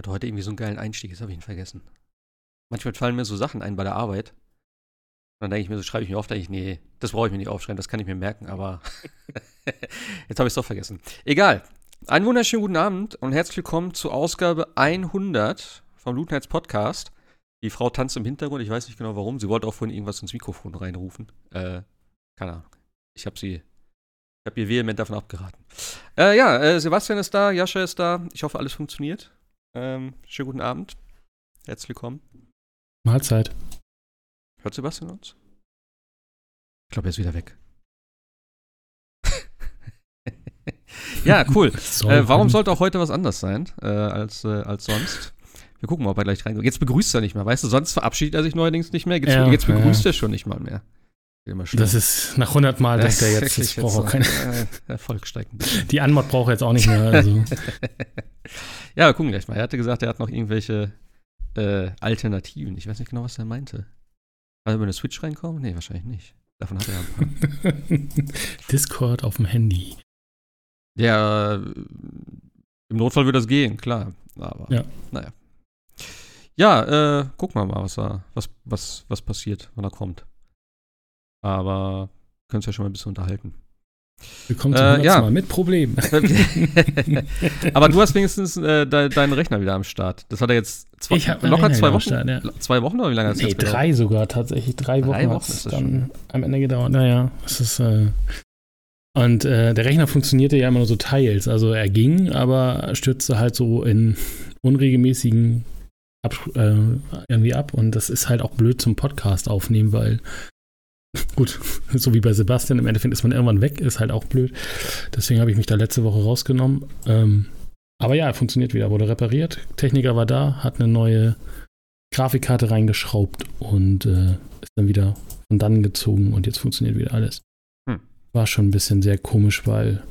hatte heute irgendwie so einen geilen Einstieg, das habe ich ihn vergessen. Manchmal fallen mir so Sachen ein bei der Arbeit. Und dann denke ich mir so, schreibe ich mir oft, denke ich, nee, das brauche ich mir nicht aufschreiben, das kann ich mir merken, aber jetzt habe ich es doch vergessen. Egal. Einen wunderschönen guten Abend und herzlich willkommen zur Ausgabe 100 vom Lutenheits Podcast. Die Frau tanzt im Hintergrund, ich weiß nicht genau warum. Sie wollte auch vorhin irgendwas ins Mikrofon reinrufen. Äh, keine Ahnung. Ich habe sie, ich habe ihr vehement davon abgeraten. Äh, ja, äh, Sebastian ist da, Jascha ist da. Ich hoffe, alles funktioniert. Ähm, schönen guten Abend. Herzlich willkommen. Mahlzeit. Hört Sebastian uns? Ich glaube, er ist wieder weg. ja, cool. Äh, warum sollte auch heute was anders sein äh, als, äh, als sonst? Wir gucken mal, ob er gleich reinkommt. Jetzt begrüßt er nicht mehr, weißt du? Sonst verabschiedet er sich neuerdings nicht mehr. Jetzt, Ja, jetzt begrüßt ja. er schon nicht mal mehr. Immer Das ist nach 100 Mal denkt er jetzt, das braucht auch keine. Äh, Erfolg bisschen. Die Anmod braucht er jetzt auch nicht mehr. Also. ja, wir gucken gleich mal. Er hatte gesagt, er hat noch irgendwelche äh, Alternativen. Ich weiß nicht genau, was er meinte. War er über eine Switch reinkommen? Nee, wahrscheinlich nicht. Davon hat er ja ein paar. Discord auf dem Handy. Ja, äh, im Notfall würde das gehen, klar. Aber, Ja. naja. Ja, äh, gucken wir mal, was, da, was, was, was passiert, wann er kommt. Aber können uns ja schon mal ein bisschen unterhalten. Willkommen zum Äh, 100. ja. Mal mit Problem. Aber du hast wenigstens äh, de deinen Rechner wieder am Start. Das hat er jetzt zwei, Ich locker Rechner zwei Wochen. Start, ja. Zwei Wochen oder wie lange hat es Nee, jetzt gedauert? drei sogar tatsächlich. Drei Wochen, Drei hat Wochen es dann am Ende gedauert. Naja, es ist. Äh, und äh, der Rechner funktionierte ja immer nur so teils. Also er ging, aber stürzte halt so in unregelmäßigen ab, äh, irgendwie ab. Und das ist halt auch blöd zum Podcast aufnehmen, weil gut, so wie bei Sebastian, im Endeffekt ist man irgendwann weg, ist halt auch blöd. Deswegen habe ich mich da letzte Woche rausgenommen. Ähm, aber ja, er funktioniert wieder, wurde repariert. Techniker war da, hat eine neue Grafikkarte reingeschraubt und äh, ist dann wieder von dann gezogen und jetzt funktioniert wieder alles. Hm. War schon ein bisschen sehr komisch, weil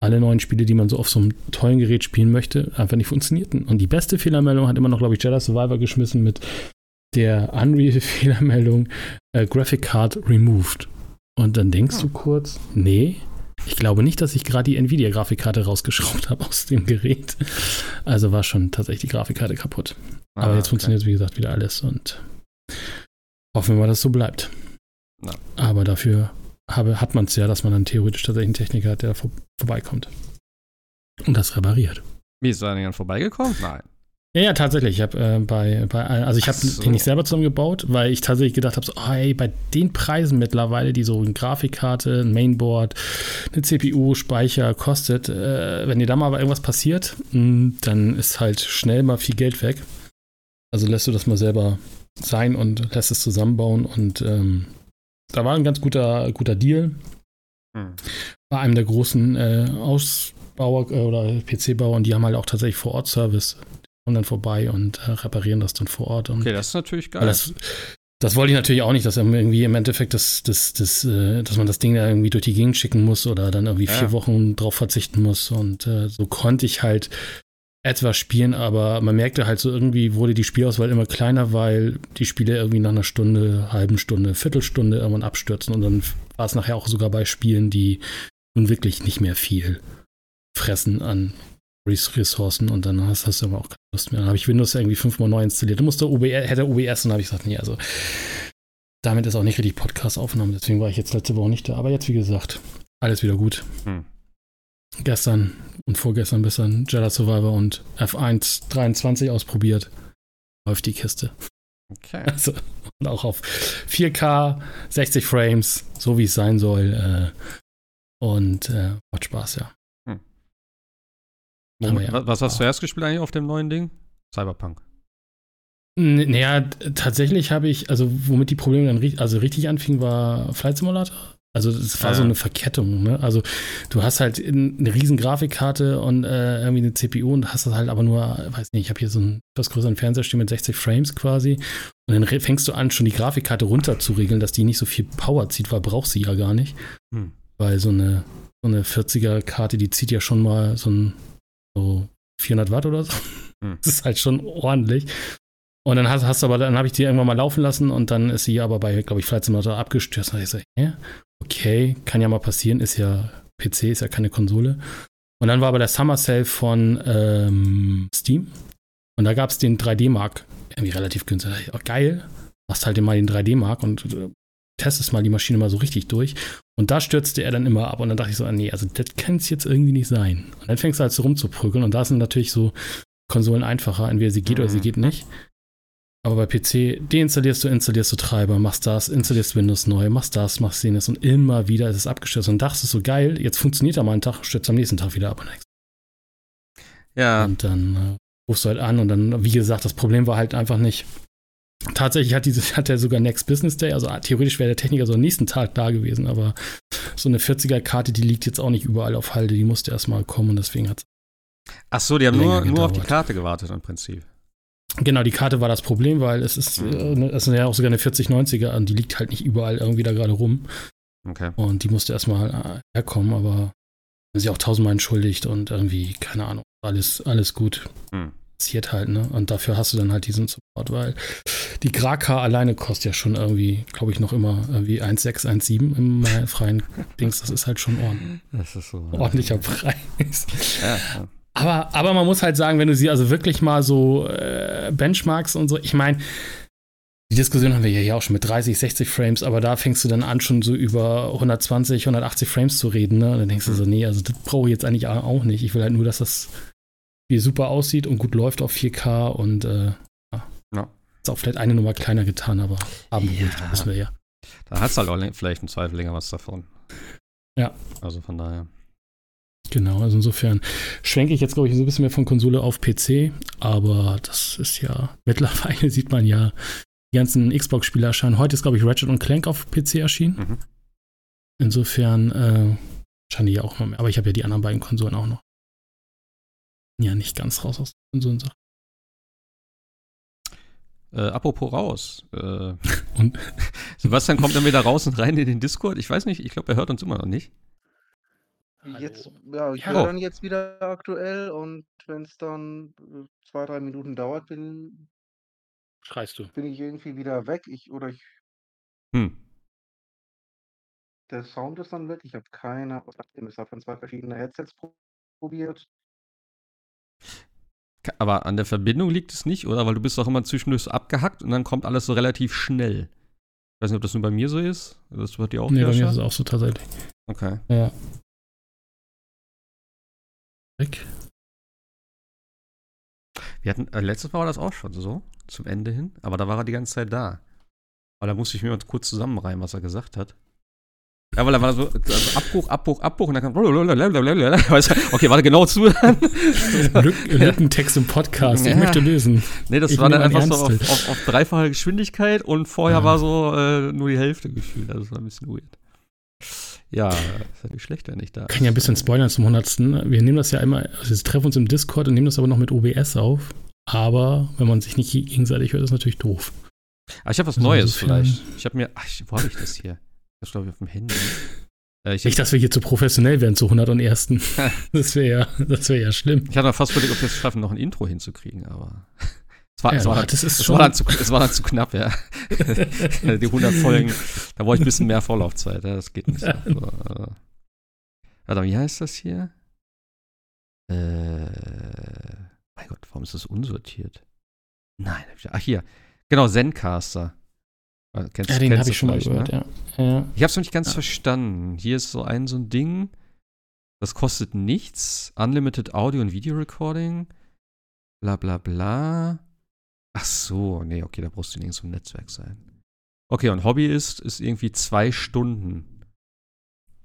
alle neuen Spiele, die man so auf so einem tollen Gerät spielen möchte, einfach nicht funktionierten. Und die beste Fehlermeldung hat immer noch, glaube ich, Jedi Survivor geschmissen mit der Unreal-Fehlermeldung äh, Graphic Card removed. Und dann denkst Ah. du kurz, nee, ich glaube nicht, dass ich gerade die Nvidia-Grafikkarte rausgeschraubt habe aus dem Gerät. Also war schon tatsächlich die Grafikkarte kaputt. Aber Ah, jetzt okay. funktioniert, wie gesagt, wieder alles und hoffen wir mal, dass es so bleibt. Ja. Aber dafür habe, hat man es ja, dass man dann theoretisch tatsächlich einen Techniker hat, der vor, vorbeikommt und das repariert. Wie ist er denn vorbeigekommen? Nein. Ja, ja, tatsächlich. Ich habe äh, bei, bei, also ich habe so. den nicht selber zusammengebaut, weil ich tatsächlich gedacht habe, so, oh, ey, bei den Preisen mittlerweile, die so eine Grafikkarte, ein Mainboard, eine CPU, Speicher kostet, äh, wenn dir da mal irgendwas passiert, mh, dann ist halt schnell mal viel Geld weg. Also lässt du das mal selber sein und lässt es zusammenbauen und ähm, da war ein ganz guter, guter Deal Hm. bei einem der großen äh, Ausbauer äh, oder PC-Bauer und die haben halt auch tatsächlich vor Ort Service. Kommen dann vorbei und äh, reparieren das dann vor Ort. Und Okay, das ist natürlich geil. das, das wollte ich natürlich auch nicht, dass irgendwie im Endeffekt das, das, das, äh, dass man das Ding da irgendwie durch die Gegend schicken muss oder dann irgendwie Ja. vier Wochen drauf verzichten muss. Und äh, so konnte ich halt etwas spielen, aber man merkte halt so irgendwie wurde die Spielauswahl immer kleiner, weil die Spiele irgendwie nach einer Stunde, halben Stunde, Viertelstunde irgendwann abstürzen und dann war es nachher auch sogar bei Spielen, die nun wirklich nicht mehr viel fressen an Ressourcen und dann hast, hast du aber auch keine Lust mehr. Dann habe ich Windows irgendwie fünfmal neu installiert. Dann musste OBR, hätte OBS und dann habe ich gesagt, nee, also damit ist auch nicht richtig Podcast aufgenommen. Deswegen war ich jetzt letzte Woche nicht da. Aber jetzt, wie gesagt, alles wieder gut. Hm. Gestern und vorgestern bis dann Jedi Survivor und F1 23 ausprobiert. Läuft die Kiste. Okay. Also, und auch auf 4K, 60 Frames, so wie es sein soll. Äh, und äh, macht Spaß, ja. Ja. Was, hast du erst gespielt eigentlich auf dem neuen Ding? Cyberpunk. Naja, tatsächlich habe ich, also womit die Probleme dann ri- also richtig anfingen, war Flight Simulator. Also es war Ah. so eine Verkettung, ne? Also du hast halt in- eine riesen Grafikkarte und äh, irgendwie eine CPU und hast das halt aber nur, weiß nicht, ich habe hier so einen etwas größeren Fernseher stehen mit 60 Frames quasi. Und dann fängst du an, schon die Grafikkarte runter zu regeln, dass die nicht so viel Power zieht, weil braucht sie ja gar nicht. Hm. Weil so eine, so eine 40er-Karte, die zieht ja schon mal so ein so 400 Watt oder so. Hm. Das ist halt schon ordentlich. Und dann hast, hast du aber, dann habe ich die irgendwann mal laufen lassen und dann ist sie aber bei, glaube ich, Flight Simulator abgestürzt. Und ich so, hä? Okay, kann ja mal passieren, ist ja PC, ist ja keine Konsole. Und dann war aber der Summer Sale von ähm, Steam. Und da gab es den 3D-Mark, irgendwie relativ günstig. Oh, geil, machst halt mal den 3D-Mark und äh, testest mal die Maschine mal so richtig durch. Und da stürzte er dann immer ab und dann dachte ich so, ah, nee, also das kann es jetzt irgendwie nicht sein. Und dann fängst du halt so rumzuprügeln und da sind natürlich so Konsolen einfacher, entweder sie geht mhm. oder sie mhm. geht nicht. Aber bei PC deinstallierst du, installierst du Treiber, machst das, installierst Windows neu, machst das, machst jenes und immer wieder ist es abgestürzt und dachtest so geil, jetzt funktioniert er mal einen Tag, stürzt am nächsten Tag wieder ab. Ja. Und dann äh, rufst du halt an und dann, wie gesagt, das Problem war halt einfach nicht. Tatsächlich hat, dieses, hat er sogar Next Business Day, also theoretisch wäre der Techniker so am nächsten Tag da gewesen, aber so eine 40er-Karte, die liegt jetzt auch nicht überall auf Halde, die musste erstmal kommen und deswegen hat Ach so, die haben nur, nur auf die Karte gewartet im Prinzip. Genau, die Karte war das Problem, weil es ist, mhm. es ist ja auch sogar eine 4090er und die liegt halt nicht überall irgendwie da gerade rum. Okay. Und die musste erstmal äh, herkommen, aber sie auch tausendmal entschuldigt und irgendwie, keine Ahnung, alles, alles gut. Mhm. Passiert halt, ne? Und dafür hast du dann halt diesen Support, weil die Graka alleine kostet ja schon irgendwie, glaube ich, noch immer irgendwie 1,617 im freien Dings. Das ist halt schon ordentlich. Das ist so. Ordentlicher Preis. Ja, ja. Aber, aber man muss halt sagen, wenn du sie also wirklich mal so äh, benchmarks und so, ich meine, die Diskussion haben wir ja hier auch schon mit 30, 60 Frames, aber da fängst du dann an, schon so über 120, 180 Frames zu reden, ne? Und dann denkst du so, nee, also das brauche ich jetzt eigentlich auch nicht. Ich will halt nur, dass das Spiel super aussieht und gut läuft auf 4K und äh, ja. Ist auch vielleicht eine Nummer kleiner getan, aber haben ja. das wissen wir ja. Da hast du halt auch vielleicht im Zweifel länger was davon. Ja. Also von daher. Genau, also insofern schwenke ich jetzt, glaube ich, so ein bisschen mehr von Konsole auf PC, aber das ist ja, mittlerweile sieht man ja, die ganzen Xbox-Spiele erscheinen. Heute ist, glaube ich, Ratchet Clank auf PC erschienen. Mhm. Insofern äh, scheinen die ja auch noch mehr, aber ich habe ja die anderen beiden Konsolen auch noch. Ja, nicht ganz raus aus der Konsolensache. Äh, apropos raus. Äh, und? Sebastian kommt dann wieder raus und rein in den Discord. Ich weiß nicht, ich glaube, er hört uns immer noch nicht. Jetzt, ja, ich höre dann jetzt wieder aktuell und wenn es dann äh, zwei, drei Minuten dauert, bin, Schreist du. bin ich irgendwie wieder weg. Ich, oder ich, Hm. der Sound ist dann weg. Ich habe keine, Ahnung. ich habe von zwei verschiedenen Headsets probiert. Aber an der Verbindung liegt es nicht, oder? Weil du bist doch immer zwischendurch so abgehackt und dann kommt alles so relativ schnell. Ich weiß nicht, ob das nur bei mir so ist. Das wird dir auch Nee, bei mir ist es auch so tatsächlich. Okay. Ja. Weg. Wir hatten, äh, letztes Mal war das auch schon so, zum Ende hin, aber da war er die ganze Zeit da. Aber da musste ich mir mal kurz zusammenreimen, was er gesagt hat. Ja, weil er war so also Abbruch, Abbruch, Abbruch und dann kam. Okay, warte, genau zu. Lückentext im Podcast, ich ja. möchte lösen. Nee, das ich war dann einfach so auf, auf, auf, dreifache Geschwindigkeit und vorher ja. war so äh, nur die Hälfte gefühlt. Also das war ein bisschen weird. Ja, ist nicht schlecht, wenn ich da. Kann ja ein bisschen spoilern zum 100. Wir nehmen das ja immer, also wir treffen uns im Discord und nehmen das aber noch mit OBS auf. Aber wenn man sich nicht gegenseitig hört, ist natürlich doof. Aber ich habe was also Neues vielleicht. Ich habe mir, ach, wo habe ich das hier? Das glaube ich auf dem Handy. Äh, nicht, dass wir hier zu professionell werden zu 101. das wäre ja, das wär ja schlimm. Ich hatte fast überlegt, ob wir es schaffen, noch ein Intro hinzukriegen, aber. Es war, ja, es, war, das ist es, war dann zu, es war dann zu knapp, ja. die 100 Folgen, da brauche ich ein bisschen mehr Vorlaufzeit, ja, das geht nicht so. so. Warte, wie heißt das hier? Äh, mein Gott, warum ist das unsortiert? Nein, ach hier, genau, Zencaster. Äh, kennst, ja, den habe ich schon mal gehört, ne? ja. ja. Ich habe es noch nicht ganz ja. verstanden. Hier ist so ein so ein Ding, das kostet nichts. Unlimited Audio und Video Recording. Bla bla bla. Ach so, nee, okay, da brauchst du nirgends im Netzwerk sein. Okay, und Hobby ist, ist irgendwie zwei Stunden.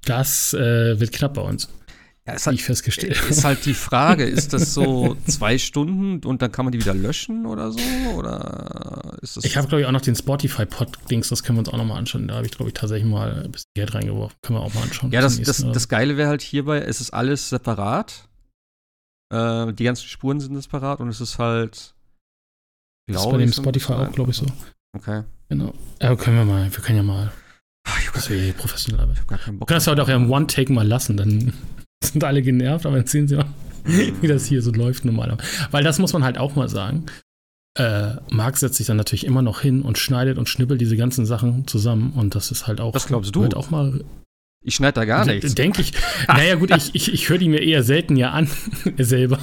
Das äh, wird knapp bei uns. Ja, ist halt, ich festgestellt. Ist halt die Frage, ist das so zwei Stunden und dann kann man die wieder löschen oder so? Oder ist das ich habe, glaube ich, auch noch den Spotify-Pod-Dings, das können wir uns auch noch mal anschauen. Da habe ich, glaube ich, tatsächlich mal ein bisschen Geld reingeworfen. Können wir auch mal anschauen. Ja, das, das, das Geile wäre halt hierbei, es ist alles separat. Äh, die ganzen Spuren sind separat und es ist halt das ist bei dem Spotify auch, glaube ich, so. Okay. Genau. Ja, können wir mal, wir können ja mal. Ach, ich das wäre professionell, aber ich gar keinen Bock. Wir können das heute auch ja im One-Take mal lassen, dann sind alle genervt, aber dann sehen sie mal, wie das hier so läuft normalerweise. Weil das muss man halt auch mal sagen. Äh, Marc setzt sich dann natürlich immer noch hin und schneidet und schnippelt diese ganzen Sachen zusammen und das ist halt auch. Was glaubst du? auch mal ich schneide da gar nichts. Denke ich. Naja, gut, ich, ich, ich höre die mir eher selten ja an, selber.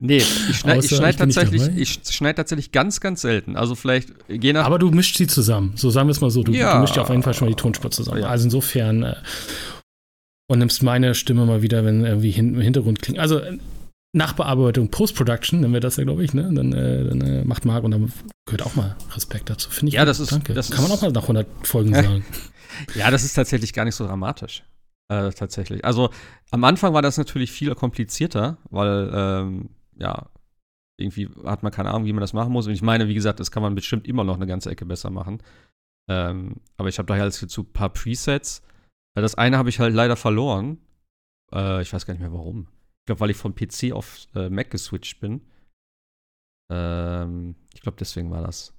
Nee, ich schneide schneid tatsächlich, ich schneid tatsächlich ganz, ganz selten. Also vielleicht je nach. Aber du mischst sie zusammen. So sagen wir es mal so. Du, ja. du mischst auf jeden Fall schon mal die Tonspur zusammen. Ja. Also insofern äh, und nimmst meine Stimme mal wieder, wenn irgendwie hin, im Hintergrund klingt. Also Nachbearbeitung, Post-Production, nennen wir das ja, glaube ich, ne? Dann, äh, dann äh, macht Marc und dann gehört auch mal Respekt dazu. Finde ich. Ja, gut. das ist. Danke. Das Kann man auch mal nach 100 Folgen sagen. ja, das ist tatsächlich gar nicht so dramatisch. Äh, tatsächlich. Also am Anfang war das natürlich viel komplizierter, weil ähm, ja, irgendwie hat man keine Ahnung, wie man das machen muss. Und ich meine, wie gesagt, das kann man bestimmt immer noch eine ganze Ecke besser machen. Ähm, aber ich habe daher jetzt zu ein paar Presets. Äh, das eine habe ich halt leider verloren. Äh, ich weiß gar nicht mehr warum. Ich glaube, weil ich vom PC auf äh, Mac geswitcht bin. Ähm, ich glaube, deswegen war das.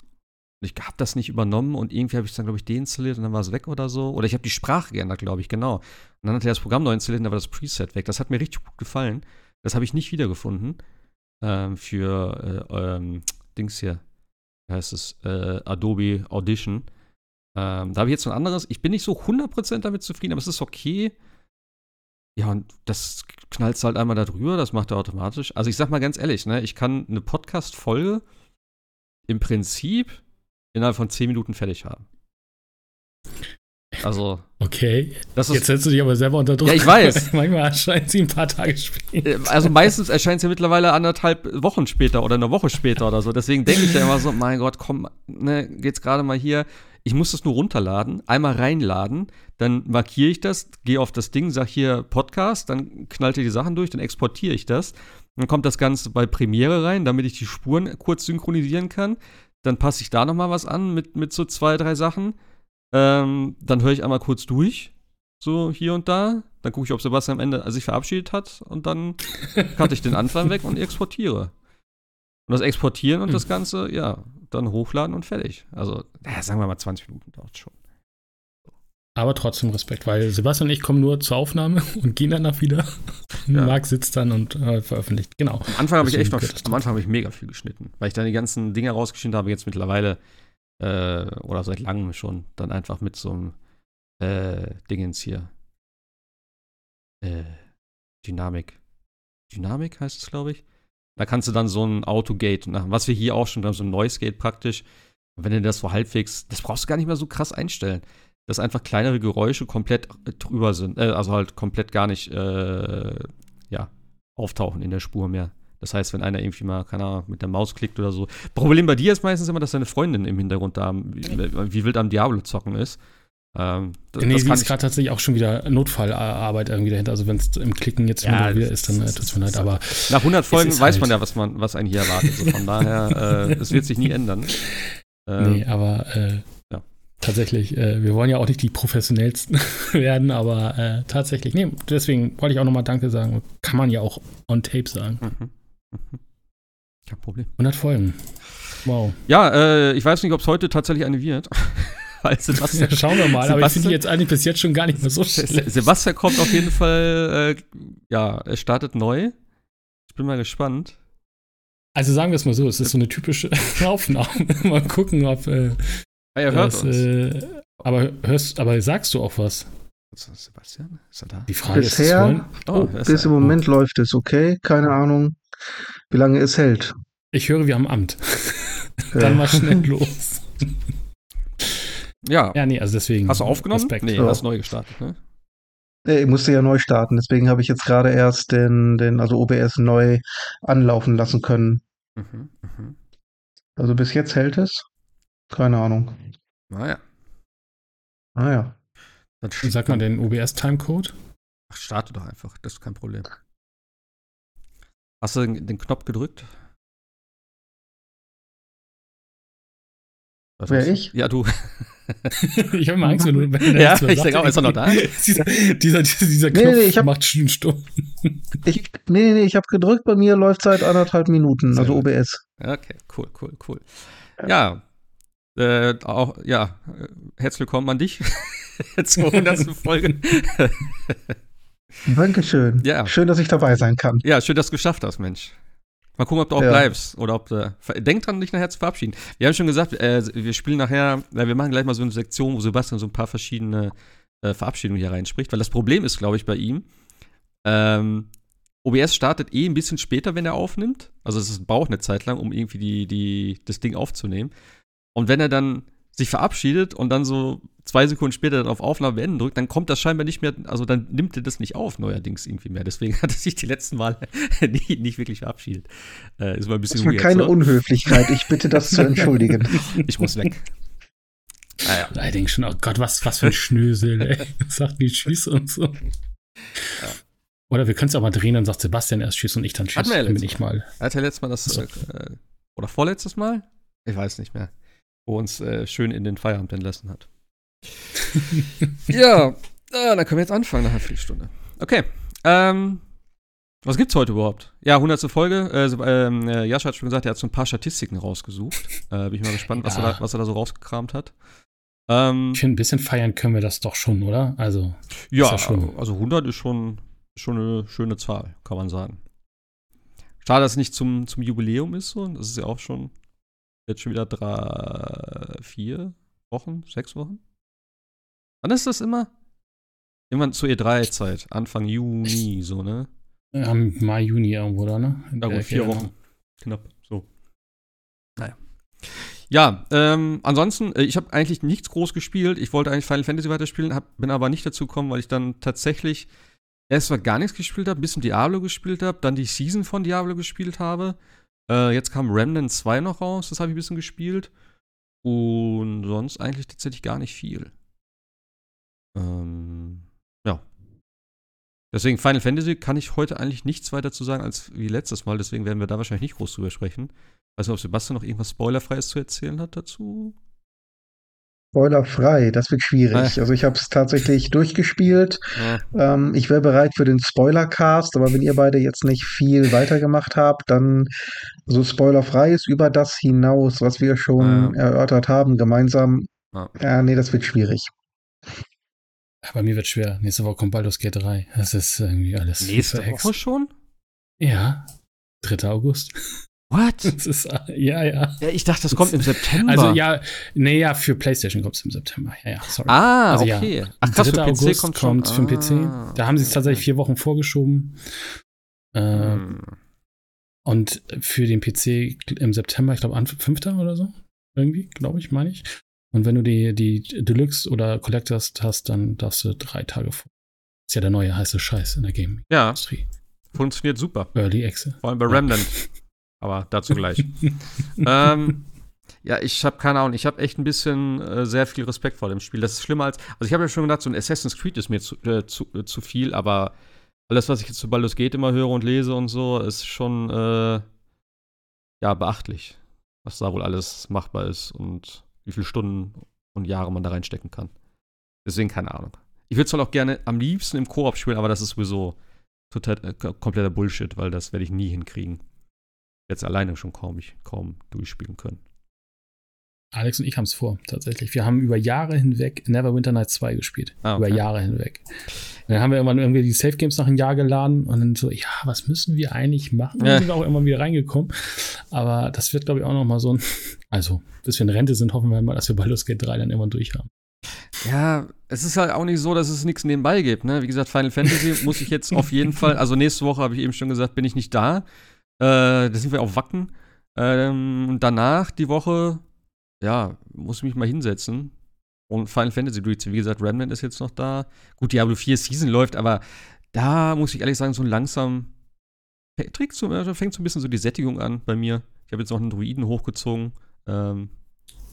Ich habe das nicht übernommen und irgendwie habe ich dann, glaube ich, deinstalliert und dann war es weg oder so. Oder ich habe die Sprache geändert, glaube ich, genau. Und dann hat er das Programm neu installiert und dann war das Preset weg. Das hat mir richtig gut gefallen. Das habe ich nicht wiedergefunden ähm, für äh, ähm, Dings hier, wie heißt es, äh, Adobe Audition. Ähm, da habe ich jetzt ein anderes. Ich bin nicht so 100% damit zufrieden, aber es ist okay. Ja, und das knallt halt einmal da drüber, das macht er automatisch. Also ich sag mal ganz ehrlich, ne, ich kann eine Podcast-Folge im Prinzip innerhalb von 10 Minuten fertig haben. Also. Okay. Ist, Jetzt setzt du dich aber selber unter Druck. Ja, ich weiß. Manchmal erscheint sie ein paar Tage später. Äh, also meistens erscheint sie mittlerweile anderthalb Wochen später oder eine Woche später oder so. Deswegen denke ich ja immer so, mein Gott, komm, ne, geht's gerade mal hier. Ich muss das nur runterladen, einmal reinladen, dann markiere ich das, gehe auf das Ding, sag hier Podcast, dann knallt ihr die Sachen durch, dann exportiere ich das. Dann kommt das Ganze bei Premiere rein, damit ich die Spuren kurz synchronisieren kann. Dann passe ich da nochmal was an mit, mit so zwei, drei Sachen ähm, dann höre ich einmal kurz durch, so hier und da. Dann gucke ich, ob Sebastian am Ende sich verabschiedet hat und dann cutte ich den Anfang weg und exportiere. Und das Exportieren und hm. das Ganze, ja, dann hochladen und fertig. Also, naja, sagen wir mal 20 Minuten dauert es schon. Aber trotzdem Respekt, weil Sebastian und ich kommen nur zur Aufnahme und gehen danach wieder. Ja. Marc sitzt dann und äh, veröffentlicht. Genau. Am Anfang habe ich echt noch, am Anfang habe ich mega viel geschnitten, weil ich dann die ganzen Dinge rausgeschnitten habe. Jetzt mittlerweile äh, oder seit langem schon, dann einfach mit so einem äh, Dingens hier. Äh, Dynamik. Dynamik heißt es, glaube ich. Da kannst du dann so ein Autogate machen, was wir hier auch schon haben, so ein Noise Gate praktisch. Und wenn du das so halbwegs, das brauchst du gar nicht mehr so krass einstellen, dass einfach kleinere Geräusche komplett drüber sind, äh, also halt komplett gar nicht, äh, ja, auftauchen in der Spur mehr. Das heißt, wenn einer irgendwie mal, keine Ahnung, mit der Maus klickt oder so. Problem bei dir ist meistens immer, dass deine Freundin im Hintergrund da wie, wie wild am Diablo zocken ist. Ähm, das, nee, das sie ist gerade tatsächlich auch schon wieder Notfallarbeit irgendwie dahinter. Also wenn es im Klicken jetzt ja, wieder ist, dann äh, tut es mir leid. Aber nach 100 Folgen weiß halt. man ja, was man, was einen hier erwartet. So von daher, äh, es wird sich nie ändern. Ähm, nee, aber äh, ja. tatsächlich, äh, wir wollen ja auch nicht die professionellsten werden, aber äh, tatsächlich, nee, deswegen wollte ich auch nochmal Danke sagen. Kann man ja auch on Tape sagen. Mhm. Mhm. Kein Problem. 100 Folgen. Wow. Ja, äh, ich weiß nicht, ob es heute tatsächlich eine wird. Weil Sebastian, ja, schauen wir mal, Sebastian, aber ich finde jetzt eigentlich bis jetzt schon gar nicht mehr so schlecht. Sebastian kommt auf jeden Fall, äh, ja, er startet neu. Ich bin mal gespannt. Also sagen wir es mal so, es ist so eine typische Aufnahme. mal gucken, ob. Äh, ah, er hört das, uns. Äh, aber, hörst, aber sagst du auch was? Sebastian, ist er da? Die Frage Bisher, ist, oh, bis im Moment oh. läuft es okay. Keine Ahnung, wie lange es hält. Ich höre, wir haben Amt. Ja. Dann mal schnell los. Ja. Ja, nee, also deswegen. Hast du aufgenommen? Respekt. Nee, ja. hast neu gestartet, ne? Ich musste ja neu starten, deswegen habe ich jetzt gerade erst den, den, also OBS neu anlaufen lassen können. Mhm, mh. Also bis jetzt hält es. Keine Ahnung. Naja. Naja. Wie sagt man den OBS-Timecode? Ach, starte doch einfach, das ist kein Problem. Hast du den, Knopf gedrückt? Was Wer ich? Ja, du. Ich habe mal Angst, wenn du. Wenn ja, ich denke auch, ist er noch da? dieser, dieser, dieser Knopf nee, nee, hab, macht schon Stunden. ich, nee, nee, ich habe gedrückt, bei mir läuft seit anderthalb Minuten, also. OBS. Okay, cool, cool, cool. Ja, äh, auch, ja, äh, herzlich willkommen an dich zur 100. Folge. Dankeschön. Ja. Schön, dass ich dabei sein kann. Ja, schön, dass du es geschafft hast, Mensch. Mal gucken, ob du auch ja. bleibst oder ob du. Denk dran, dich nachher zu verabschieden. Wir haben schon gesagt, äh, wir spielen nachher, äh, wir machen gleich mal so eine Sektion, wo Sebastian so ein paar verschiedene äh, Verabschiedungen hier reinspricht, weil das Problem ist, glaube ich, bei ihm, ähm, OBS startet eh ein bisschen später, wenn er aufnimmt. Also es braucht eine Zeit lang, um irgendwie die, die, das Ding aufzunehmen. Und wenn er dann sich verabschiedet und dann so zwei Sekunden später dann auf Aufnahme beenden drückt, dann kommt das scheinbar nicht mehr, also dann nimmt er das nicht auf, neuerdings irgendwie mehr. Deswegen hat er sich die letzten Male nicht, nicht wirklich verabschiedet. Äh, ist mal ein bisschen das weird, keine so. Unhöflichkeit. Ich bitte das zu entschuldigen. ich muss weg. Naja. Ah, ich denke schon, oh Gott, was, was für ein Schnösel, ey. Sagt die Tschüss und so. Ja. Oder wir können es auch mal drehen, dann sagt Sebastian erst Tschüss und ich dann Tschüss. Hatten wir ja bin ich mal. Hat er letztes Mal das, so. äh, oder vorletztes Mal? Ich weiß nicht mehr. Wo uns äh, schön in den Feierabend entlassen hat. ja, ah, dann können wir jetzt anfangen nach einer Viertelstunde. Okay. Ähm, was gibt's heute überhaupt? Ja, 100. Folge. Äh, ähm, äh, Jascha hat schon gesagt, er hat so ein paar Statistiken rausgesucht. Äh, bin ich mal gespannt, was, ja. er da, was er da so rausgekramt hat. Ähm, ich finde, ein bisschen feiern können wir das doch schon, oder? Also, ja, schon also 100 ist schon, schon eine schöne Zahl, kann man sagen. Schade, dass es nicht zum, zum Jubiläum ist, so. Das ist ja auch schon jetzt schon wieder drei, vier Wochen, sechs Wochen. Wann ist das immer? Irgendwann zur E3-Zeit, Anfang Juni, so, ne? Ja, Mai, Juni irgendwo, oder, ne? ja, gut, vier Wochen. Knapp, so. Naja. Ja, ähm, ansonsten, äh, ich habe eigentlich nichts groß gespielt. Ich wollte eigentlich Final Fantasy weiterspielen, hab, bin aber nicht dazu gekommen, weil ich dann tatsächlich erst mal gar nichts gespielt habe, ein bisschen Diablo gespielt habe, dann die Season von Diablo gespielt habe. Äh, jetzt kam Remnant 2 noch raus, das habe ich ein bisschen gespielt. Und sonst eigentlich tatsächlich gar nicht viel. Ähm, ja. Deswegen Final Fantasy kann ich heute eigentlich nichts weiter zu sagen als wie letztes Mal, deswegen werden wir da wahrscheinlich nicht groß drüber sprechen. Weiß nicht, ob Sebastian noch irgendwas Spoilerfreies zu erzählen hat dazu. Spoilerfrei, das wird schwierig. Ah. Also ich habe es tatsächlich durchgespielt. Ja. Ähm, ich wäre bereit für den Spoilercast, aber wenn ihr beide jetzt nicht viel weitergemacht habt, dann so spoilerfrei ist über das hinaus, was wir schon ja. erörtert haben, gemeinsam. Ja. ja, nee, das wird schwierig. Bei mir wird schwer. Nächste Woche kommt Baldur's Gate 3. Das ist irgendwie alles. Nächste Woche schon? Ja. 3. August. What? Das ist, ja, ja. Ja, ich dachte, das kommt im September. Also ja, nee, ja, für PlayStation kommt es im September. Ja, ja, sorry. Ah, also, okay. Ja. Ach, krass, 3. August kommt, kommt für den PC. Ah, da haben sie es tatsächlich vier Wochen vorgeschoben. Äh, hm. Und für den PC im September, ich glaube, 5. oder so. Irgendwie, glaube ich, meine ich. Und wenn du die, die Deluxe oder Collectors hast, dann darfst du drei Tage vor. Ist ja der neue heiße Scheiß in der Game-Industrie. Ja. Funktioniert super. Early Access. Vor allem bei Remnant. Aber dazu gleich. ähm, ja, ich habe keine Ahnung. Ich habe echt ein bisschen äh, sehr viel Respekt vor dem Spiel. Das ist schlimmer als. Also, ich habe ja schon gedacht, so ein Assassin's Creed ist mir zu, äh, zu, äh, zu, viel, aber alles, was ich jetzt zu Baldur's Geht immer höre und lese und so, ist schon äh, ja beachtlich, was da wohl alles machbar ist und wie viele Stunden und Jahre man da reinstecken kann. Deswegen keine Ahnung. Ich würde es halt auch gerne am liebsten im Koop spielen, aber das ist sowieso total äh, kompletter Bullshit, weil das werde ich nie hinkriegen. Jetzt alleine schon kaum, ich, kaum durchspielen können. Alex und ich haben es vor, tatsächlich. Wir haben über Jahre hinweg Neverwinter Night 2 gespielt. Ah, okay. Über Jahre hinweg. Und dann haben wir irgendwann irgendwie die Safe Games nach einem Jahr geladen und dann so, ja, was müssen wir eigentlich machen? Ja. Und sind auch immer wieder reingekommen. Aber das wird, glaube ich, auch noch mal so ein, also, bis wir in Rente sind, hoffen wir mal, dass wir Baldur's Gate 3 dann irgendwann durch haben. Ja, es ist halt auch nicht so, dass es nichts nebenbei gibt. Ne? Wie gesagt, Final Fantasy muss ich jetzt auf jeden Fall, also nächste Woche habe ich eben schon gesagt, bin ich nicht da. Äh, da sind wir auf Wacken. Ähm, danach die Woche ja, muss ich mich mal hinsetzen. Und Final Fantasy durchziehen. Wie gesagt, Remnant ist jetzt noch da. Gut, Diablo 4 Season läuft, aber da muss ich ehrlich sagen, so langsam trägt so, also fängt so ein bisschen so die Sättigung an bei mir. Ich habe jetzt noch einen Druiden hochgezogen. Ähm,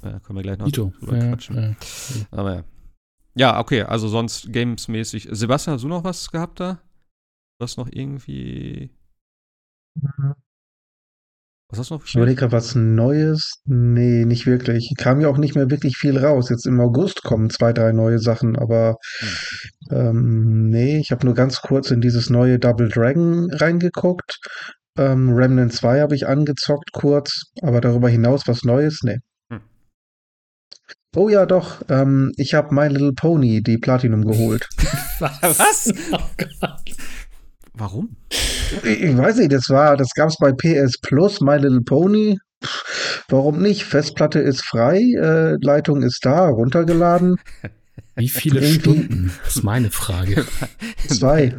ja, können wir gleich noch Ito. drüber ja, quatschen. Ja. Aber ja. Ja, okay, also sonst gamesmäßig. Sebastian, hast du noch was gehabt da? Was noch irgendwie. Was hast du noch Ich überlege gerade, was Neues? Nee, nicht wirklich. Kam ja auch nicht mehr wirklich viel raus. Jetzt im August kommen zwei, drei neue Sachen, aber hm. ähm, nee, ich habe nur ganz kurz in dieses neue Double Dragon reingeguckt. Ähm, Remnant 2 habe ich angezockt kurz, aber darüber hinaus was Neues? Nee. Hm. Oh ja, doch. Ähm, ich habe My Little Pony, die Platinum geholt. was? Oh Gott. Warum? Ich weiß nicht, das war, das gab es bei PS Plus, My Little Pony. Warum nicht? Festplatte ist frei, äh, Leitung ist da, runtergeladen. Wie viele Stunden? Das ist meine Frage. Zwei.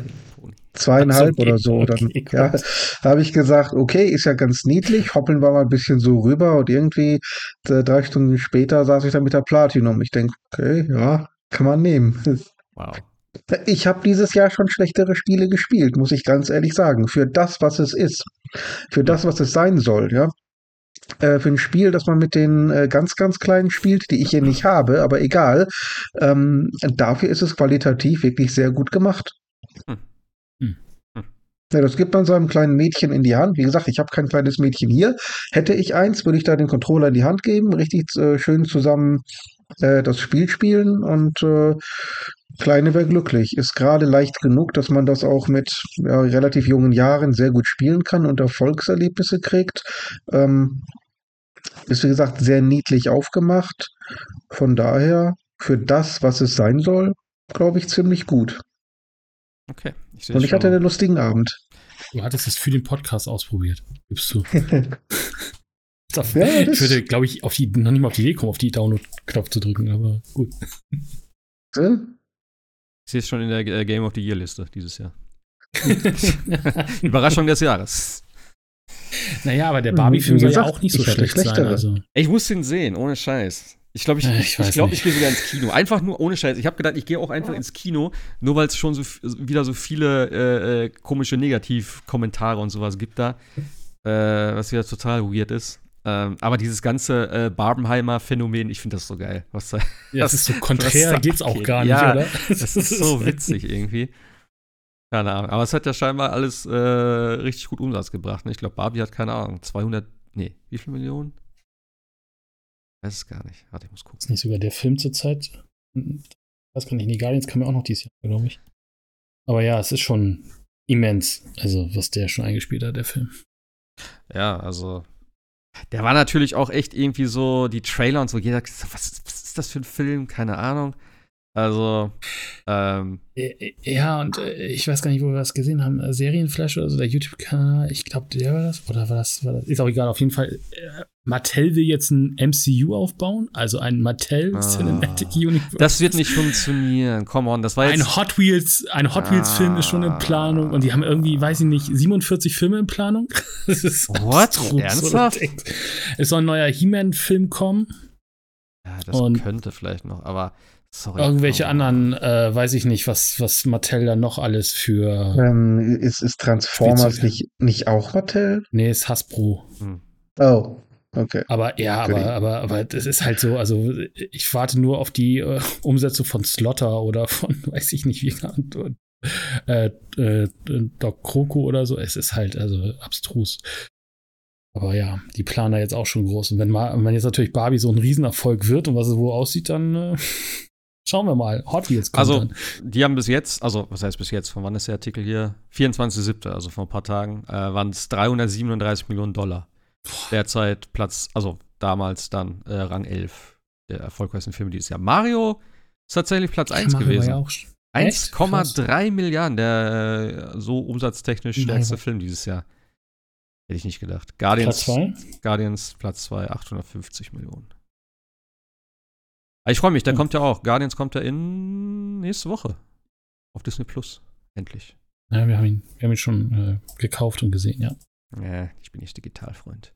zweieinhalb okay, oder so. Dann okay, ja, habe ich gesagt, okay, ist ja ganz niedlich, hoppeln wir mal ein bisschen so rüber und irgendwie äh, drei Stunden später saß ich dann mit der Platinum. Ich denke, okay, ja, kann man nehmen. Wow. Ich habe dieses Jahr schon schlechtere Spiele gespielt, muss ich ganz ehrlich sagen. Für das, was es ist. Für das, was es sein soll, ja. Äh, für ein Spiel, das man mit den äh, ganz, ganz kleinen spielt, die ich hier nicht habe, aber egal. Ähm, dafür ist es qualitativ wirklich sehr gut gemacht. Hm. Hm. hm. Ja, das gibt man so einem kleinen Mädchen in die Hand. Wie gesagt, ich habe kein kleines Mädchen hier. Hätte ich eins, würde ich da den Controller in die Hand geben, richtig äh, schön zusammen äh, das Spiel spielen und äh, Kleine wäre glücklich. Ist gerade leicht genug, dass man das auch mit ja, relativ jungen Jahren sehr gut spielen kann und Erfolgserlebnisse kriegt. Ähm, ist wie gesagt sehr niedlich aufgemacht. Von daher, für das, was es sein soll, glaube ich, ziemlich gut. Okay. Ich und ich hatte einen lustigen Abend. Du hattest es für den Podcast ausprobiert, gibst du. ja, ich würde, glaube ich, auf die, noch nicht mal auf die Idee kommen, auf die Download-Knopf zu drücken, aber gut. Ich sehe es schon in der äh, Game of the Year Liste dieses Jahr. Überraschung des Jahres. Naja, aber der Barbie-Film soll ja auch nicht so schlecht sein. Also. Ich muss ihn sehen, ohne Scheiß. Ich glaube, ich, ich, ich, glaub, ich gehe sogar ins Kino. Einfach nur ohne Scheiß. Ich habe gedacht, ich gehe auch einfach ins Kino, nur weil es schon so wieder so viele äh, äh, komische Negativkommentare und sowas gibt da, äh, was wieder total weird ist. Ähm, aber dieses ganze äh, Barbenheimer Phänomen, ich finde das so geil. Was, ja, das ist so konträr, geht's auch gar nicht, ja, oder? Das ist so witzig irgendwie. Keine Ahnung. Aber es hat ja scheinbar alles äh, richtig gut Umsatz gebracht. Ne? Ich glaube, Barbie hat keine Ahnung, 200, nee, wie viel Millionen? Weiß es gar nicht. Warte, ich muss gucken. Ist nicht sogar der Film zurzeit? Was kann ich nicht. Guardians kam ja auch noch dieses Jahr, glaube ich. Aber ja, es ist schon immens, also was der schon eingespielt hat, der Film. Ja, also der war natürlich auch echt irgendwie so, die Trailer und so, jeder was, was ist das für ein Film? Keine Ahnung. Also, ähm. Ja, und äh, ich weiß gar nicht, wo wir das gesehen haben. Äh, Serienflash oder so, der YouTube-Kanal, ich glaube, der war das. Oder war das, war das? Ist auch egal, auf jeden Fall. Äh, Mattel will jetzt ein MCU aufbauen, also ein Mattel ah, Cinematic Universe. Das wird nicht funktionieren. Come on, das war jetzt. Ein Hot Wheels, ein Hot Wheels Film ist schon in Planung und die haben irgendwie, weiß ich nicht, 47 Filme in Planung. das ist What? Ernsthaft? Es soll ein neuer He-Man-Film kommen. Ja, das und könnte vielleicht noch, aber Sorry, irgendwelche oh. anderen, äh, weiß ich nicht, was, was Mattel da noch alles für. Ähm, ist, ist Transformers nicht, nicht auch Mattel? Nee, ist Hasbro. Hm. Oh. Okay. Aber ja, aber, aber, aber das ist halt so, also ich warte nur auf die äh, Umsetzung von Slotter oder von, weiß ich nicht, wie äh, äh, Doc Kroko oder so. Es ist halt also abstrus. Aber ja, die planen da jetzt auch schon groß. Und wenn, mal, wenn jetzt natürlich Barbie so ein Riesenerfolg wird und was es wo aussieht, dann äh, schauen wir mal. Hot Wheels kommt Also, dann. die haben bis jetzt, also was heißt bis jetzt, von wann ist der Artikel hier? 24.07., also vor ein paar Tagen, äh, waren es 337 Millionen Dollar. Derzeit Platz, also damals dann äh, Rang 11 der erfolgreichsten Filme dieses Jahr. Mario ist tatsächlich Platz 1 Mario gewesen. 1,3 Milliarden, der äh, so umsatztechnisch stärkste Nein. Film dieses Jahr. Hätte ich nicht gedacht. Guardians, Platz 2? Guardians Platz 2, 850 Millionen. Aber ich freue mich, der hm. kommt ja auch. Guardians kommt ja in nächste Woche auf Disney Plus. Endlich. Ja, wir haben ihn, wir haben ihn schon äh, gekauft und gesehen, ja. Ja, ich bin nicht Digitalfreund.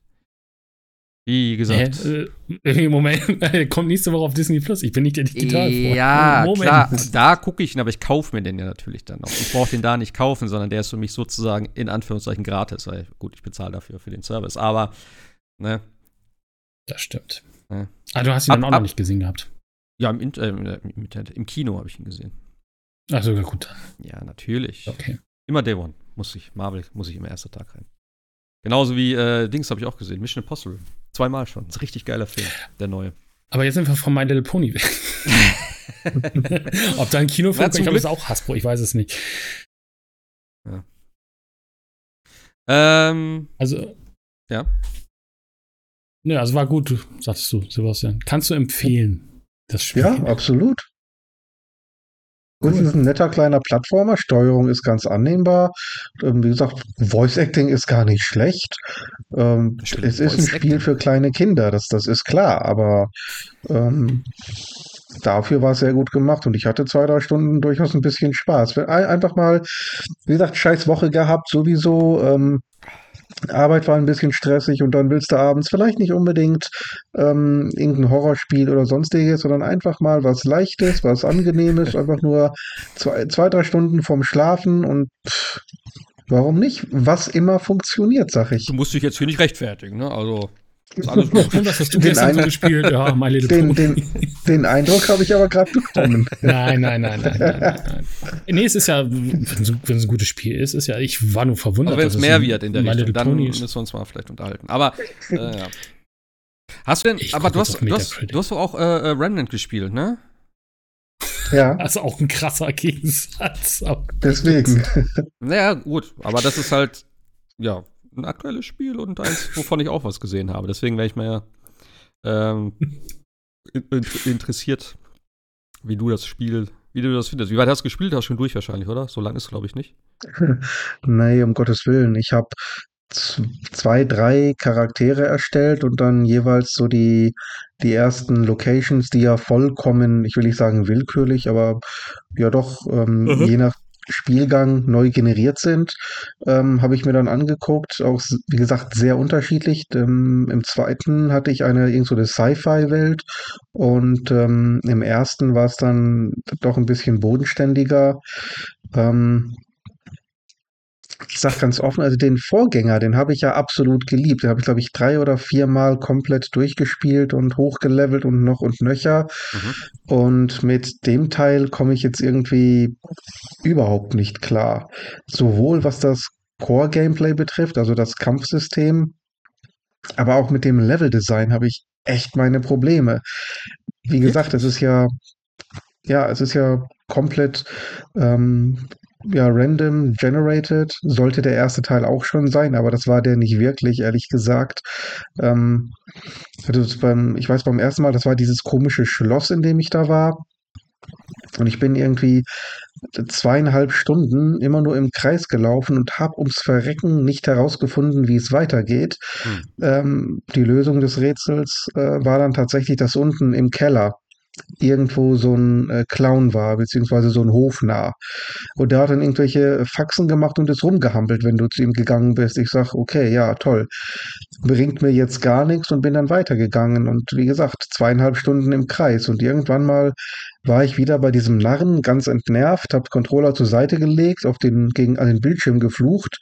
Wie gesagt. Äh, äh, Moment, kommt nächste Woche auf Disney Plus. Ich bin nicht der Digitalfreund. Ja, Moment. klar, da gucke ich ihn, aber ich kaufe mir den ja natürlich dann auch. Ich brauche den da nicht kaufen, sondern der ist für mich sozusagen in Anführungszeichen gratis. Weil, gut, ich bezahle dafür für den Service, aber, ne. Das stimmt. Ja. Ah, du hast ihn ab, dann auch ab, noch nicht gesehen gehabt. Ja, im, äh, im, im Kino habe ich ihn gesehen. Ach, sogar gut. Ja, natürlich. Okay. Immer Day One. Muss ich. Marvel muss ich immer erster Tag rein. Genauso wie äh, Dings habe ich auch gesehen. Mission Impossible. Zweimal schon. Das ist ein richtig geiler Film, der neue. Aber jetzt sind wir von My Little Pony weg. Ob da ein Kinofilm kommt, ich glaube, das ist auch Hasbro, ich weiß es nicht. Ja. Ähm, also. Ja. Ne, also war gut, sagtest du, Sebastian. Kannst du empfehlen, das Spiel? Ja, absolut. Cool. Es ist ein netter kleiner Plattformer, Steuerung ist ganz annehmbar. Ähm, wie gesagt, Voice Acting ist gar nicht schlecht. Ähm, es ist ein Spiel für kleine Kinder, das, das ist klar, aber ähm, dafür war es sehr gut gemacht und ich hatte zwei, drei Stunden durchaus ein bisschen Spaß. Einfach mal, wie gesagt, scheiß Woche gehabt, sowieso. Ähm, Arbeit war ein bisschen stressig und dann willst du abends vielleicht nicht unbedingt ähm, irgendein Horrorspiel oder sonstiges, sondern einfach mal was Leichtes, was Angenehmes, einfach nur zwei, zwei drei Stunden vorm Schlafen und pff, warum nicht? Was immer funktioniert, sag ich. Du musst dich jetzt hier nicht rechtfertigen, ne? Also. Alles gut. Was hast du den gestern so gespielt? Ja, My Little den, den, den, Eindruck habe ich aber gerade bekommen. Nein, nein, nein, nein, nein, nein, Nee, es ist ja, wenn es ein gutes Spiel ist, ist ja, ich war nur verwundert. Aber wenn es mehr wird in der Richtung, dann müssen wir uns mal vielleicht unterhalten. Aber, äh, ja. Hast du denn, ich aber du hast, du hast, du hast auch äh, äh, Remnant gespielt, ne? Ja. Das ist auch ein krasser Gegensatz. Deswegen. Naja, gut, aber das ist halt, ja, ein aktuelles Spiel und eins, wovon ich auch was gesehen habe. Deswegen wäre ich mal ähm, interessiert, wie du das Spiel, wie du das findest. Wie weit hast du gespielt? Hast du schon durch wahrscheinlich, oder? So lang ist es, glaube ich, nicht. nee, um Gottes Willen. Ich habe zwei, drei Charaktere erstellt und dann jeweils so die, die ersten Locations, die ja vollkommen, ich will nicht sagen willkürlich, aber ja doch, ähm, mhm. je nach Spielgang neu generiert sind, ähm, habe ich mir dann angeguckt. Auch, wie gesagt, sehr unterschiedlich. Ähm, Im zweiten hatte ich eine irgend so eine Sci-Fi-Welt und ähm, im ersten war es dann doch ein bisschen bodenständiger. Ähm, ich sag ganz offen, also den Vorgänger, den habe ich ja absolut geliebt. Den habe ich, glaube ich, drei oder viermal komplett durchgespielt und hochgelevelt und noch und nöcher. Mhm. Und mit dem Teil komme ich jetzt irgendwie überhaupt nicht klar. Sowohl was das Core-Gameplay betrifft, also das Kampfsystem, aber auch mit dem Level-Design habe ich echt meine Probleme. Wie gesagt, es ist ja, ja, es ist ja komplett ähm, ja, random generated sollte der erste Teil auch schon sein, aber das war der nicht wirklich, ehrlich gesagt. Ähm, also beim, ich weiß beim ersten Mal, das war dieses komische Schloss, in dem ich da war. Und ich bin irgendwie zweieinhalb Stunden immer nur im Kreis gelaufen und habe ums Verrecken nicht herausgefunden, wie es weitergeht. Hm. Ähm, die Lösung des Rätsels äh, war dann tatsächlich, dass unten im Keller irgendwo so ein äh, Clown war, beziehungsweise so ein Hofnarr. Und der hat dann irgendwelche Faxen gemacht und ist rumgehampelt, wenn du zu ihm gegangen bist. Ich sag, okay, ja, toll. Bringt mir jetzt gar nichts und bin dann weitergegangen. Und wie gesagt, zweieinhalb Stunden im Kreis. Und irgendwann mal war ich wieder bei diesem Narren, ganz entnervt, hab Controller zur Seite gelegt, auf den, gegen an den Bildschirm geflucht.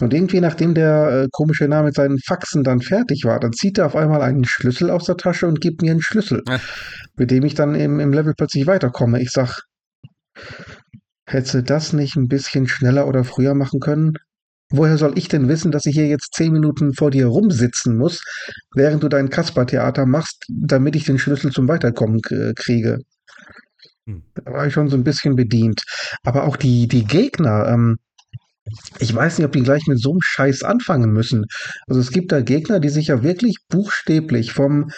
Und irgendwie, nachdem der äh, komische Name mit seinen Faxen dann fertig war, dann zieht er auf einmal einen Schlüssel aus der Tasche und gibt mir einen Schlüssel. Ja mit dem ich dann im, im Level plötzlich weiterkomme. Ich sag, hätte das nicht ein bisschen schneller oder früher machen können? Woher soll ich denn wissen, dass ich hier jetzt zehn Minuten vor dir rumsitzen muss, während du dein Kasper-Theater machst, damit ich den Schlüssel zum Weiterkommen kriege? Hm. Da war ich schon so ein bisschen bedient. Aber auch die, die Gegner, ähm, ich weiß nicht, ob die gleich mit so einem Scheiß anfangen müssen. Also es gibt da Gegner, die sich ja wirklich buchstäblich vom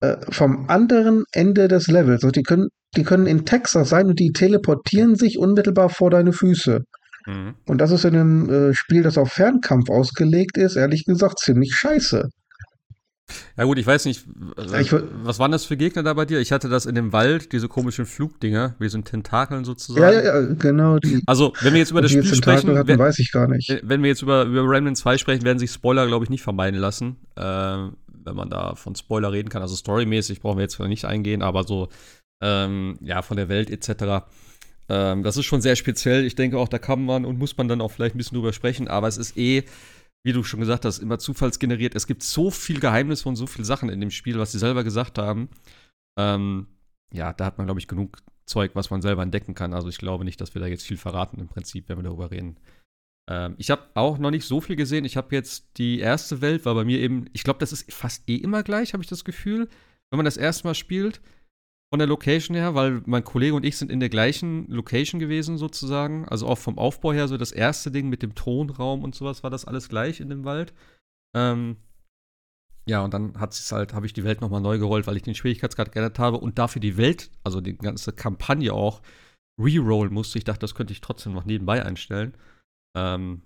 äh, vom anderen Ende des Levels. Also die können, die können in Texas sein und die teleportieren sich unmittelbar vor deine Füße. Mhm. Und das ist in einem äh, Spiel, das auf Fernkampf ausgelegt ist, ehrlich gesagt ziemlich scheiße. Ja gut, ich weiß nicht, ich, was waren das für Gegner da bei dir? Ich hatte das in dem Wald, diese komischen Flugdinger, wie so ein Tentakeln sozusagen. Ja, ja, ja, genau. Die, also, wenn wir jetzt über das Spiel sprechen, hatten, wenn, weiß ich gar nicht. Wenn wir jetzt über, über Remnant 2 sprechen, werden sich Spoiler, glaube ich, nicht vermeiden lassen. Äh, wenn man da von Spoiler reden kann. Also storymäßig brauchen wir jetzt nicht eingehen, aber so, ähm, ja, von der Welt etc. Ähm, das ist schon sehr speziell. Ich denke auch, da kann man und muss man dann auch vielleicht ein bisschen drüber sprechen, aber es ist eh, wie du schon gesagt hast, immer zufallsgeneriert. Es gibt so viel Geheimnisse und so viele Sachen in dem Spiel, was sie selber gesagt haben. Ähm, ja, da hat man, glaube ich, genug Zeug, was man selber entdecken kann. Also ich glaube nicht, dass wir da jetzt viel verraten im Prinzip, wenn wir darüber reden. Ähm, ich habe auch noch nicht so viel gesehen. Ich habe jetzt die erste Welt, war bei mir eben, ich glaube, das ist fast eh immer gleich, habe ich das Gefühl, wenn man das erste Mal spielt. Von der Location her, weil mein Kollege und ich sind in der gleichen Location gewesen, sozusagen. Also auch vom Aufbau her, so das erste Ding mit dem Tonraum und sowas war das alles gleich in dem Wald. Ähm, ja, und dann hat es halt, habe ich die Welt nochmal neu gerollt, weil ich den Schwierigkeitsgrad geändert habe und dafür die Welt, also die ganze Kampagne auch, rerollen musste. Ich dachte, das könnte ich trotzdem noch nebenbei einstellen. Ähm,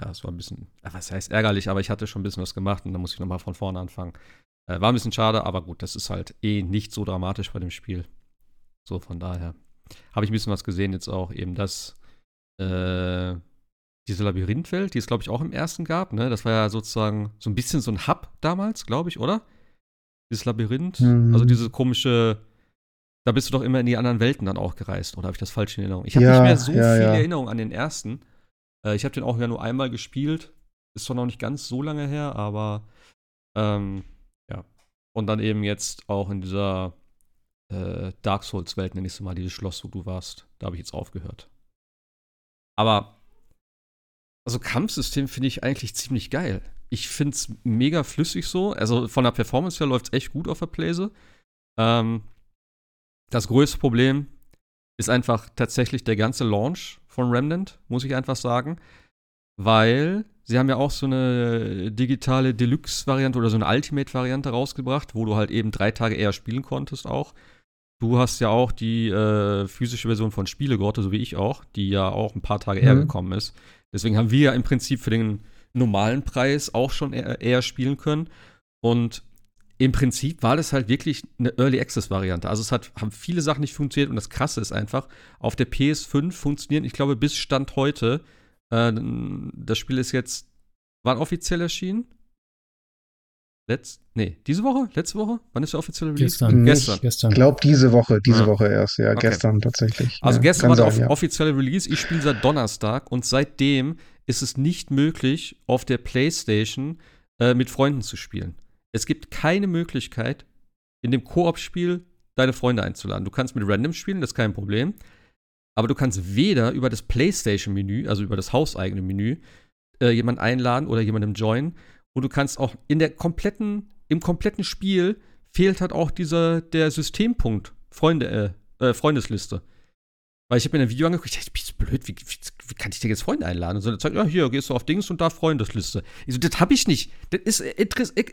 ja, es war ein bisschen, was heißt ärgerlich, aber ich hatte schon ein bisschen was gemacht und dann muss ich nochmal von vorne anfangen. Äh, war ein bisschen schade, aber gut, das ist halt eh nicht so dramatisch bei dem Spiel. So, von daher habe ich ein bisschen was gesehen jetzt auch, eben das, äh, diese Labyrinthwelt, die es, glaube ich, auch im ersten gab, ne? Das war ja sozusagen so ein bisschen so ein Hub damals, glaube ich, oder? Dieses Labyrinth, mhm. also diese komische, da bist du doch immer in die anderen Welten dann auch gereist, oder habe ich das falsch in Erinnerung? Ich habe ja, nicht mehr so ja, viele ja. Erinnerungen an den ersten. Äh, ich habe den auch ja nur einmal gespielt. Ist zwar noch nicht ganz so lange her, aber ähm. Und dann eben jetzt auch in dieser äh, Dark Souls-Welt, nenne ich es mal, dieses Schloss, wo du warst. Da habe ich jetzt aufgehört. Aber also Kampfsystem finde ich eigentlich ziemlich geil. Ich finde es mega flüssig so. Also von der Performance her läuft es echt gut auf der Playse. Ähm, das größte Problem ist einfach tatsächlich der ganze Launch von Remnant, muss ich einfach sagen. Weil sie haben ja auch so eine digitale Deluxe-Variante oder so eine Ultimate-Variante rausgebracht, wo du halt eben drei Tage eher spielen konntest auch. Du hast ja auch die äh, physische Version von Spielegrotte, so wie ich auch, die ja auch ein paar Tage mhm. eher gekommen ist. Deswegen haben wir ja im Prinzip für den normalen Preis auch schon eher, eher spielen können. Und im Prinzip war das halt wirklich eine Early Access Variante. Also es hat, haben viele Sachen nicht funktioniert und das Krasse ist einfach, auf der PS5 funktionieren, ich glaube, bis Stand heute, äh, das Spiel ist jetzt, wann offiziell erschienen? Letzt, nee, diese Woche? Letzte Woche? Wann ist der offizielle Release? Gestern. Gestern. gestern. Ich glaube, diese Woche. Diese ah. Woche erst. Ja, okay. gestern tatsächlich. Also ja, gestern war der ja. offizielle Release. Ich spiele seit Donnerstag und seitdem ist es nicht möglich, auf der PlayStation äh, mit Freunden zu spielen. Es gibt keine Möglichkeit, in dem Koop-Spiel deine Freunde einzuladen. Du kannst mit Random spielen, das ist kein Problem. Aber du kannst weder über das PlayStation-Menü, also über das hauseigene Menü, äh, jemanden einladen oder jemandem joinen. Und du kannst auch in der kompletten, im kompletten Spiel fehlt halt auch dieser, der Systempunkt, Freunde, äh, äh, Freundesliste. Weil ich habe mir ein Video angeguckt, ich dachte, bist du blöd, wie, wie, wie, kann ich dir jetzt Freunde einladen? Und so, dann sagt, ja, hier, gehst du auf Dings und da Freundesliste. Ich so, das habe ich nicht. Das ist,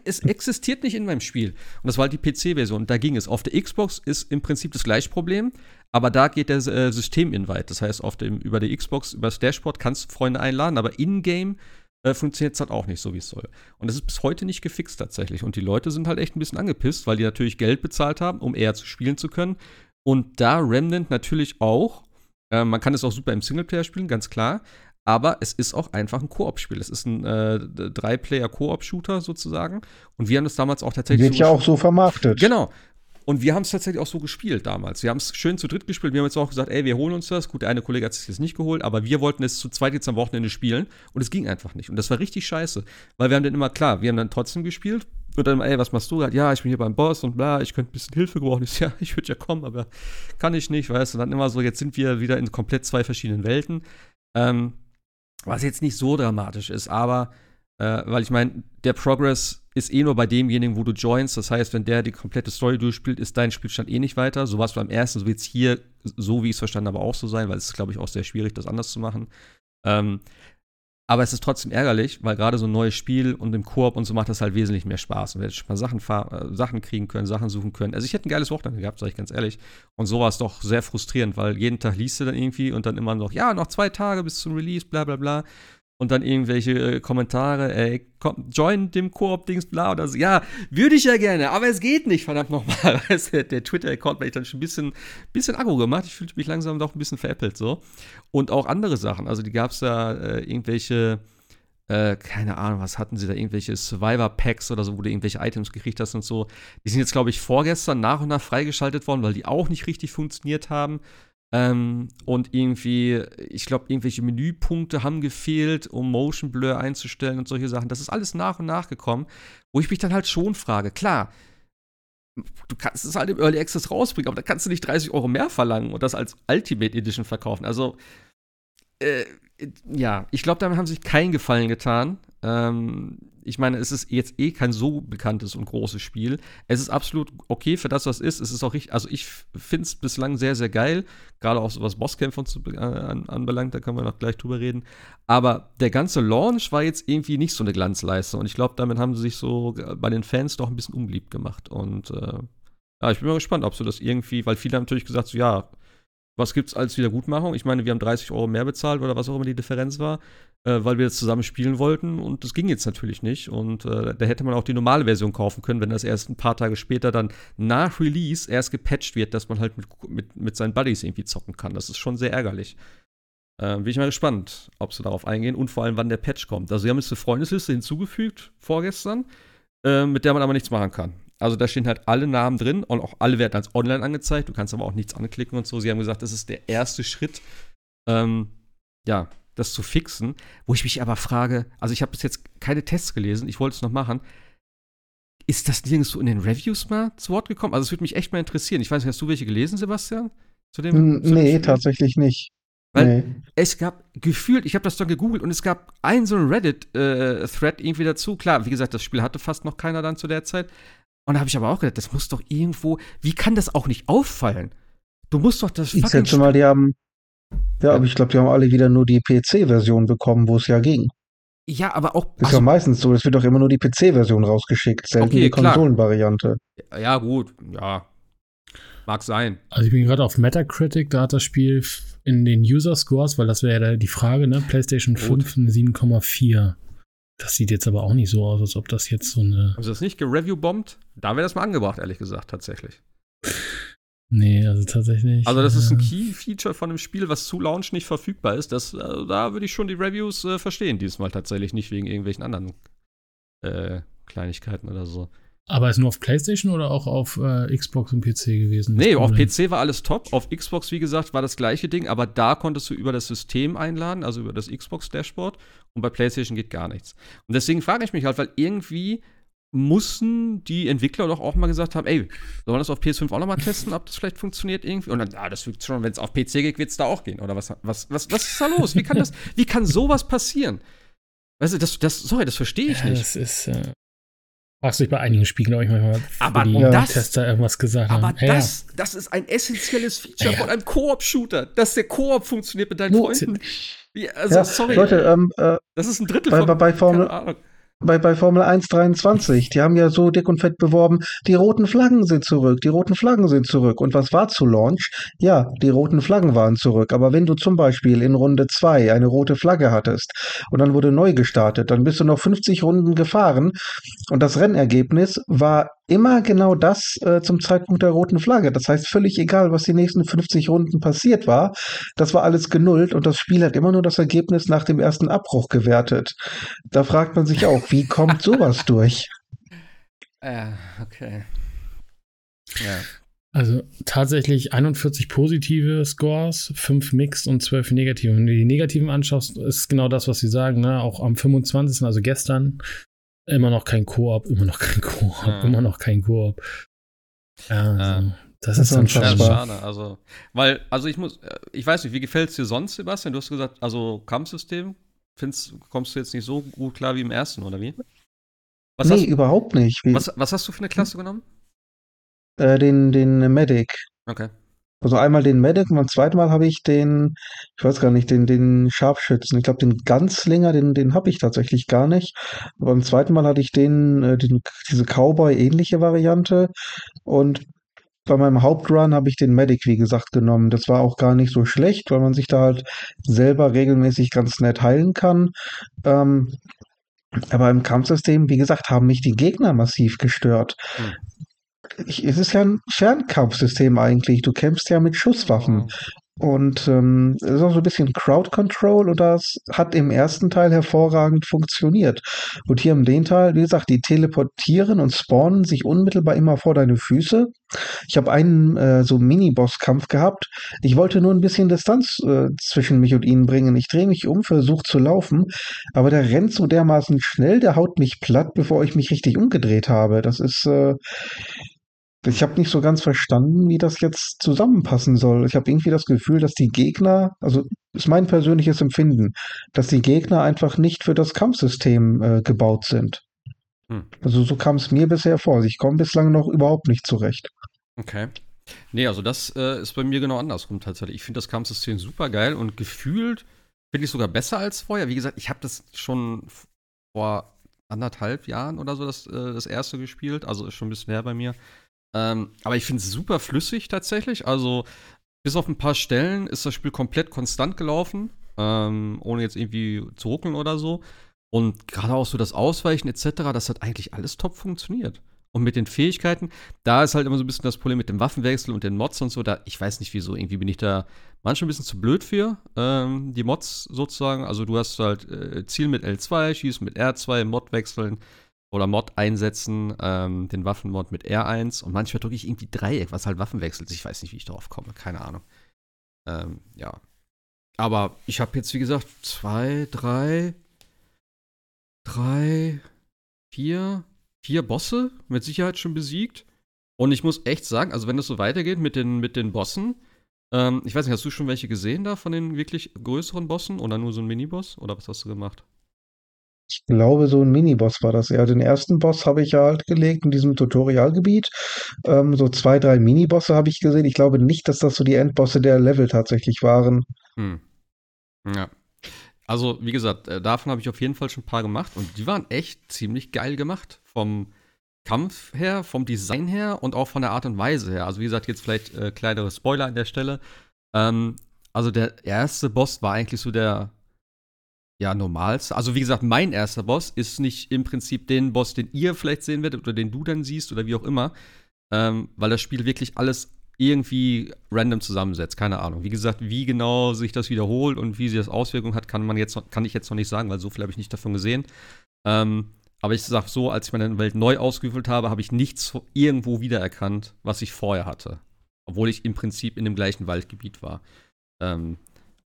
es existiert nicht in meinem Spiel. Und das war halt die PC-Version. Da ging es. Auf der Xbox ist im Prinzip das gleiche Problem, aber da geht der äh, System-Invite. Das heißt, auf dem, über die Xbox, über das Dashboard kannst du Freunde einladen, aber in-game äh, funktioniert es halt auch nicht so, wie es soll. Und das ist bis heute nicht gefixt tatsächlich. Und die Leute sind halt echt ein bisschen angepisst, weil die natürlich Geld bezahlt haben, um eher zu spielen zu können. Und da Remnant natürlich auch. Äh, man kann es auch super im Singleplayer spielen, ganz klar. Aber es ist auch einfach ein Koop-Spiel. Es ist ein äh, Drei-Player-Koop-Shooter sozusagen. Und wir haben das damals auch tatsächlich. Wird so ja auch so vermarktet. Genau. Und wir haben es tatsächlich auch so gespielt damals. Wir haben es schön zu dritt gespielt. Wir haben jetzt auch gesagt, ey, wir holen uns das. Gut, der eine Kollege hat es jetzt nicht geholt, aber wir wollten es zu zweit jetzt am Wochenende spielen. Und es ging einfach nicht. Und das war richtig scheiße. Weil wir haben dann immer, klar, wir haben dann trotzdem gespielt. Und dann, ey, was machst du? Ja, ich bin hier beim Boss und bla, ich könnte ein bisschen Hilfe gebrauchen. Ich, ja, ich würde ja kommen, aber kann ich nicht, weißt du. Und dann immer so, jetzt sind wir wieder in komplett zwei verschiedenen Welten. Ähm, was jetzt nicht so dramatisch ist, aber äh, weil ich meine, der Progress ist eh nur bei demjenigen, wo du joinst. Das heißt, wenn der die komplette Story durchspielt, ist dein Spielstand eh nicht weiter. So war es beim ersten, so wird es hier, so wie ich es verstanden habe, auch so sein, weil es ist, glaube ich, auch sehr schwierig, das anders zu machen. Ähm, aber es ist trotzdem ärgerlich, weil gerade so ein neues Spiel und im Koop und so macht das halt wesentlich mehr Spaß. Und wir hätten schon mal Sachen, äh, Sachen kriegen können, Sachen suchen können. Also ich hätte ein geiles Wochenende gehabt, sage ich ganz ehrlich. Und so war es doch sehr frustrierend, weil jeden Tag liest du dann irgendwie und dann immer noch, ja, noch zwei Tage bis zum Release, bla bla bla und dann irgendwelche äh, Kommentare, ey, komm, join dem Koop-Dings, bla oder so. Ja, würde ich ja gerne, aber es geht nicht, verdammt nochmal. der Twitter-Account hat ich dann schon ein bisschen, bisschen aggro gemacht. Ich fühlte mich langsam doch ein bisschen veräppelt so. Und auch andere Sachen. Also, die gab es da äh, irgendwelche, äh, keine Ahnung, was hatten sie da, irgendwelche Survivor-Packs oder so, wo du irgendwelche Items gekriegt hast und so. Die sind jetzt, glaube ich, vorgestern nach und nach freigeschaltet worden, weil die auch nicht richtig funktioniert haben. Ähm, und irgendwie, ich glaube, irgendwelche Menüpunkte haben gefehlt, um Motion Blur einzustellen und solche Sachen. Das ist alles nach und nach gekommen, wo ich mich dann halt schon frage, klar, du kannst es halt im Early Access rausbringen, aber da kannst du nicht 30 Euro mehr verlangen und das als Ultimate Edition verkaufen. Also, äh, ja, ich glaube, damit haben sich keinen Gefallen getan. Ähm, ich meine, es ist jetzt eh kein so bekanntes und großes Spiel. Es ist absolut okay für das, was es ist. Es ist auch richtig, also ich finde es bislang sehr, sehr geil. Gerade auch so was Bosskämpfe so anbelangt, da können wir noch gleich drüber reden. Aber der ganze Launch war jetzt irgendwie nicht so eine Glanzleistung. Und ich glaube, damit haben sie sich so bei den Fans doch ein bisschen unbeliebt gemacht. Und äh, ja, ich bin mal gespannt, ob sie das irgendwie, weil viele haben natürlich gesagt, so ja, was gibt's als Wiedergutmachung? Ich meine, wir haben 30 Euro mehr bezahlt oder was auch immer die Differenz war, äh, weil wir das zusammen spielen wollten und das ging jetzt natürlich nicht. Und äh, da hätte man auch die normale Version kaufen können, wenn das erst ein paar Tage später dann nach Release erst gepatcht wird, dass man halt mit, mit, mit seinen Buddies irgendwie zocken kann. Das ist schon sehr ärgerlich. Äh, bin ich mal gespannt, ob sie darauf eingehen und vor allem, wann der Patch kommt. Also, sie haben jetzt eine Freundesliste hinzugefügt vorgestern, äh, mit der man aber nichts machen kann. Also da stehen halt alle Namen drin und auch alle werden als online angezeigt. Du kannst aber auch nichts anklicken und so. Sie haben gesagt, das ist der erste Schritt, ähm, ja, das zu fixen. Wo ich mich aber frage, also ich habe bis jetzt keine Tests gelesen, ich wollte es noch machen. Ist das nirgendwo in den Reviews mal zu Wort gekommen? Also es würde mich echt mal interessieren. Ich weiß nicht, hast du welche gelesen, Sebastian? Zu dem, zu nee, tatsächlich nicht. Weil nee. es gab gefühlt, ich habe das dann gegoogelt und es gab einen so einen Reddit-Thread äh, irgendwie dazu. Klar, wie gesagt, das Spiel hatte fast noch keiner dann zu der Zeit. Und da habe ich aber auch gedacht, das muss doch irgendwo, wie kann das auch nicht auffallen? Du musst doch das Ich schätze mal, die haben, ja, ja. aber ich glaube, die haben alle wieder nur die PC-Version bekommen, wo es ja ging. Ja, aber auch. Ist also, ja meistens so, es wird doch immer nur die PC-Version rausgeschickt, selten okay, die Konsolenvariante. Ja, gut, ja. Mag sein. Also ich bin gerade auf Metacritic, da hat das Spiel in den User Scores, weil das wäre ja die Frage, ne? PlayStation gut. 5 eine 7,4. Das sieht jetzt aber auch nicht so aus, als ob das jetzt so eine. Haben sie das nicht gereview-bombt? Da wäre das mal angebracht, ehrlich gesagt, tatsächlich. Nee, also tatsächlich. Also, das ist ein Key-Feature von dem Spiel, was zu Launch nicht verfügbar ist. Das, also da würde ich schon die Reviews äh, verstehen, diesmal tatsächlich nicht wegen irgendwelchen anderen äh, Kleinigkeiten oder so. Aber ist nur auf PlayStation oder auch auf äh, Xbox und PC gewesen? Nee, auf PC war alles top. Auf Xbox, wie gesagt, war das gleiche Ding, aber da konntest du über das System einladen, also über das Xbox-Dashboard. Und bei PlayStation geht gar nichts. Und deswegen frage ich mich halt, weil irgendwie mussten die Entwickler doch auch mal gesagt haben, ey, sollen wir das auf PS5 auch noch mal testen, ob das vielleicht funktioniert irgendwie? Und dann, ja, das wird schon, wenn es auf PC geht, wird es da auch gehen. Oder was, was, was, was ist da los? Wie kann das, wie kann sowas passieren? Weißt du, das, das, sorry, das verstehe ich ja, nicht. Das ist, äh, Fragst du dich bei einigen Spielen, glaube ich, manchmal, aber die das, Tester irgendwas gesagt aber haben. Aber das, ja. das ist ein essentielles Feature ja. von einem Koop-Shooter, dass der Koop funktioniert mit deinen Freunden. Also, sorry. Leute, ähm, äh, das ist ein Drittel bei, von, bei Formel, bei, bei Formel 123. Die haben ja so dick und fett beworben, die roten Flaggen sind zurück, die roten Flaggen sind zurück. Und was war zu Launch? Ja, die roten Flaggen waren zurück. Aber wenn du zum Beispiel in Runde 2 eine rote Flagge hattest und dann wurde neu gestartet, dann bist du noch 50 Runden gefahren und das Rennergebnis war immer genau das äh, zum Zeitpunkt der roten Flagge. Das heißt, völlig egal, was die nächsten 50 Runden passiert war, das war alles genullt und das Spiel hat immer nur das Ergebnis nach dem ersten Abbruch gewertet. Da fragt man sich auch, wie kommt sowas durch? Ja, okay. Ja. Also tatsächlich 41 positive Scores, 5 Mixed und 12 negative. Wenn du die negativen anschaust, ist genau das, was sie sagen. Ne? Auch am 25., also gestern, Immer noch kein Koop, immer noch kein Koop, ja. immer noch kein Koop. Ja, also, das, das, ist schon schade. Also, weil, also ich muss, äh, ich weiß nicht, wie gefällt es dir sonst, Sebastian? Du hast gesagt, also Kampfsystem, findest, kommst du jetzt nicht so gut klar wie im ersten, oder wie? Was nee, hast, überhaupt nicht. Was, was hast du für eine Klasse genommen? Äh, den, den Medic. Okay. Also einmal den Medic und beim zweiten Mal habe ich den, ich weiß gar nicht, den, den Scharfschützen. Ich glaube, den Ganzlinger, den, den habe ich tatsächlich gar nicht. Aber beim zweiten Mal hatte ich den, äh, den diese Cowboy-ähnliche Variante. Und bei meinem Hauptrun habe ich den Medic, wie gesagt, genommen. Das war auch gar nicht so schlecht, weil man sich da halt selber regelmäßig ganz nett heilen kann. Ähm, aber im Kampfsystem, wie gesagt, haben mich die Gegner massiv gestört. Hm ich, es ist ja ein Fernkampfsystem eigentlich. Du kämpfst ja mit Schusswaffen. Und ähm, es ist auch so ein bisschen Crowd Control und das hat im ersten Teil hervorragend funktioniert. Und hier im den Teil, wie gesagt, die teleportieren und spawnen sich unmittelbar immer vor deine Füße. Ich habe einen äh, so Mini-Boss-Kampf gehabt. Ich wollte nur ein bisschen Distanz äh, zwischen mich und ihnen bringen. Ich drehe mich um, versuche zu laufen, aber der rennt so dermaßen schnell, der haut mich platt, bevor ich mich richtig umgedreht habe. Das ist äh, ich habe nicht so ganz verstanden, wie das jetzt zusammenpassen soll. Ich habe irgendwie das Gefühl, dass die Gegner, also ist mein persönliches Empfinden, dass die Gegner einfach nicht für das Kampfsystem äh, gebaut sind. Hm. Also so kam es mir bisher vor. Ich komme bislang noch überhaupt nicht zurecht. Okay. Nee, also das äh, ist bei mir genau andersrum tatsächlich. Ich finde das Kampfsystem super geil und gefühlt finde ich sogar besser als vorher. Wie gesagt, ich habe das schon vor anderthalb Jahren oder so das, äh, das erste gespielt, also ist schon ein bisschen her bei mir. Ähm, aber ich finde es super flüssig tatsächlich. Also bis auf ein paar Stellen ist das Spiel komplett konstant gelaufen, ähm, ohne jetzt irgendwie zu ruckeln oder so. Und gerade auch so das Ausweichen etc., das hat eigentlich alles top funktioniert. Und mit den Fähigkeiten, da ist halt immer so ein bisschen das Problem mit dem Waffenwechsel und den Mods und so. Da, ich weiß nicht wieso, irgendwie bin ich da manchmal ein bisschen zu blöd für, ähm, die Mods sozusagen. Also du hast halt äh, Ziel mit L2, schießen mit R2, Mod wechseln oder Mod einsetzen, ähm, den Waffenmod mit R1 und manchmal drücke ich irgendwie Dreieck, was halt Waffen wechselt. Ich weiß nicht, wie ich darauf komme, keine Ahnung. Ähm, ja. Aber ich habe jetzt, wie gesagt, zwei, drei, drei, vier, vier Bosse mit Sicherheit schon besiegt. Und ich muss echt sagen, also wenn es so weitergeht mit den, mit den Bossen, ähm, ich weiß nicht, hast du schon welche gesehen da von den wirklich größeren Bossen oder nur so ein Miniboss? Oder was hast du gemacht? Ich glaube, so ein Miniboss war das. Ja, den ersten Boss habe ich ja halt gelegt in diesem Tutorialgebiet. Ähm, so zwei, drei Minibosse habe ich gesehen. Ich glaube nicht, dass das so die Endbosse der Level tatsächlich waren. Hm. Ja. Also, wie gesagt, äh, davon habe ich auf jeden Fall schon ein paar gemacht und die waren echt ziemlich geil gemacht. Vom Kampf her, vom Design her und auch von der Art und Weise her. Also, wie gesagt, jetzt vielleicht äh, kleinere Spoiler an der Stelle. Ähm, also, der erste Boss war eigentlich so der, ja, normalste. Also, wie gesagt, mein erster Boss ist nicht im Prinzip den Boss, den ihr vielleicht sehen werdet oder den du dann siehst oder wie auch immer. Ähm, weil das Spiel wirklich alles irgendwie random zusammensetzt. Keine Ahnung. Wie gesagt, wie genau sich das wiederholt und wie sie das Auswirkungen hat, kann man jetzt kann ich jetzt noch nicht sagen, weil so viel habe ich nicht davon gesehen. Ähm, aber ich sage so, als ich meine Welt neu ausgefüllt habe, habe ich nichts irgendwo wiedererkannt, was ich vorher hatte. Obwohl ich im Prinzip in dem gleichen Waldgebiet war. Ähm,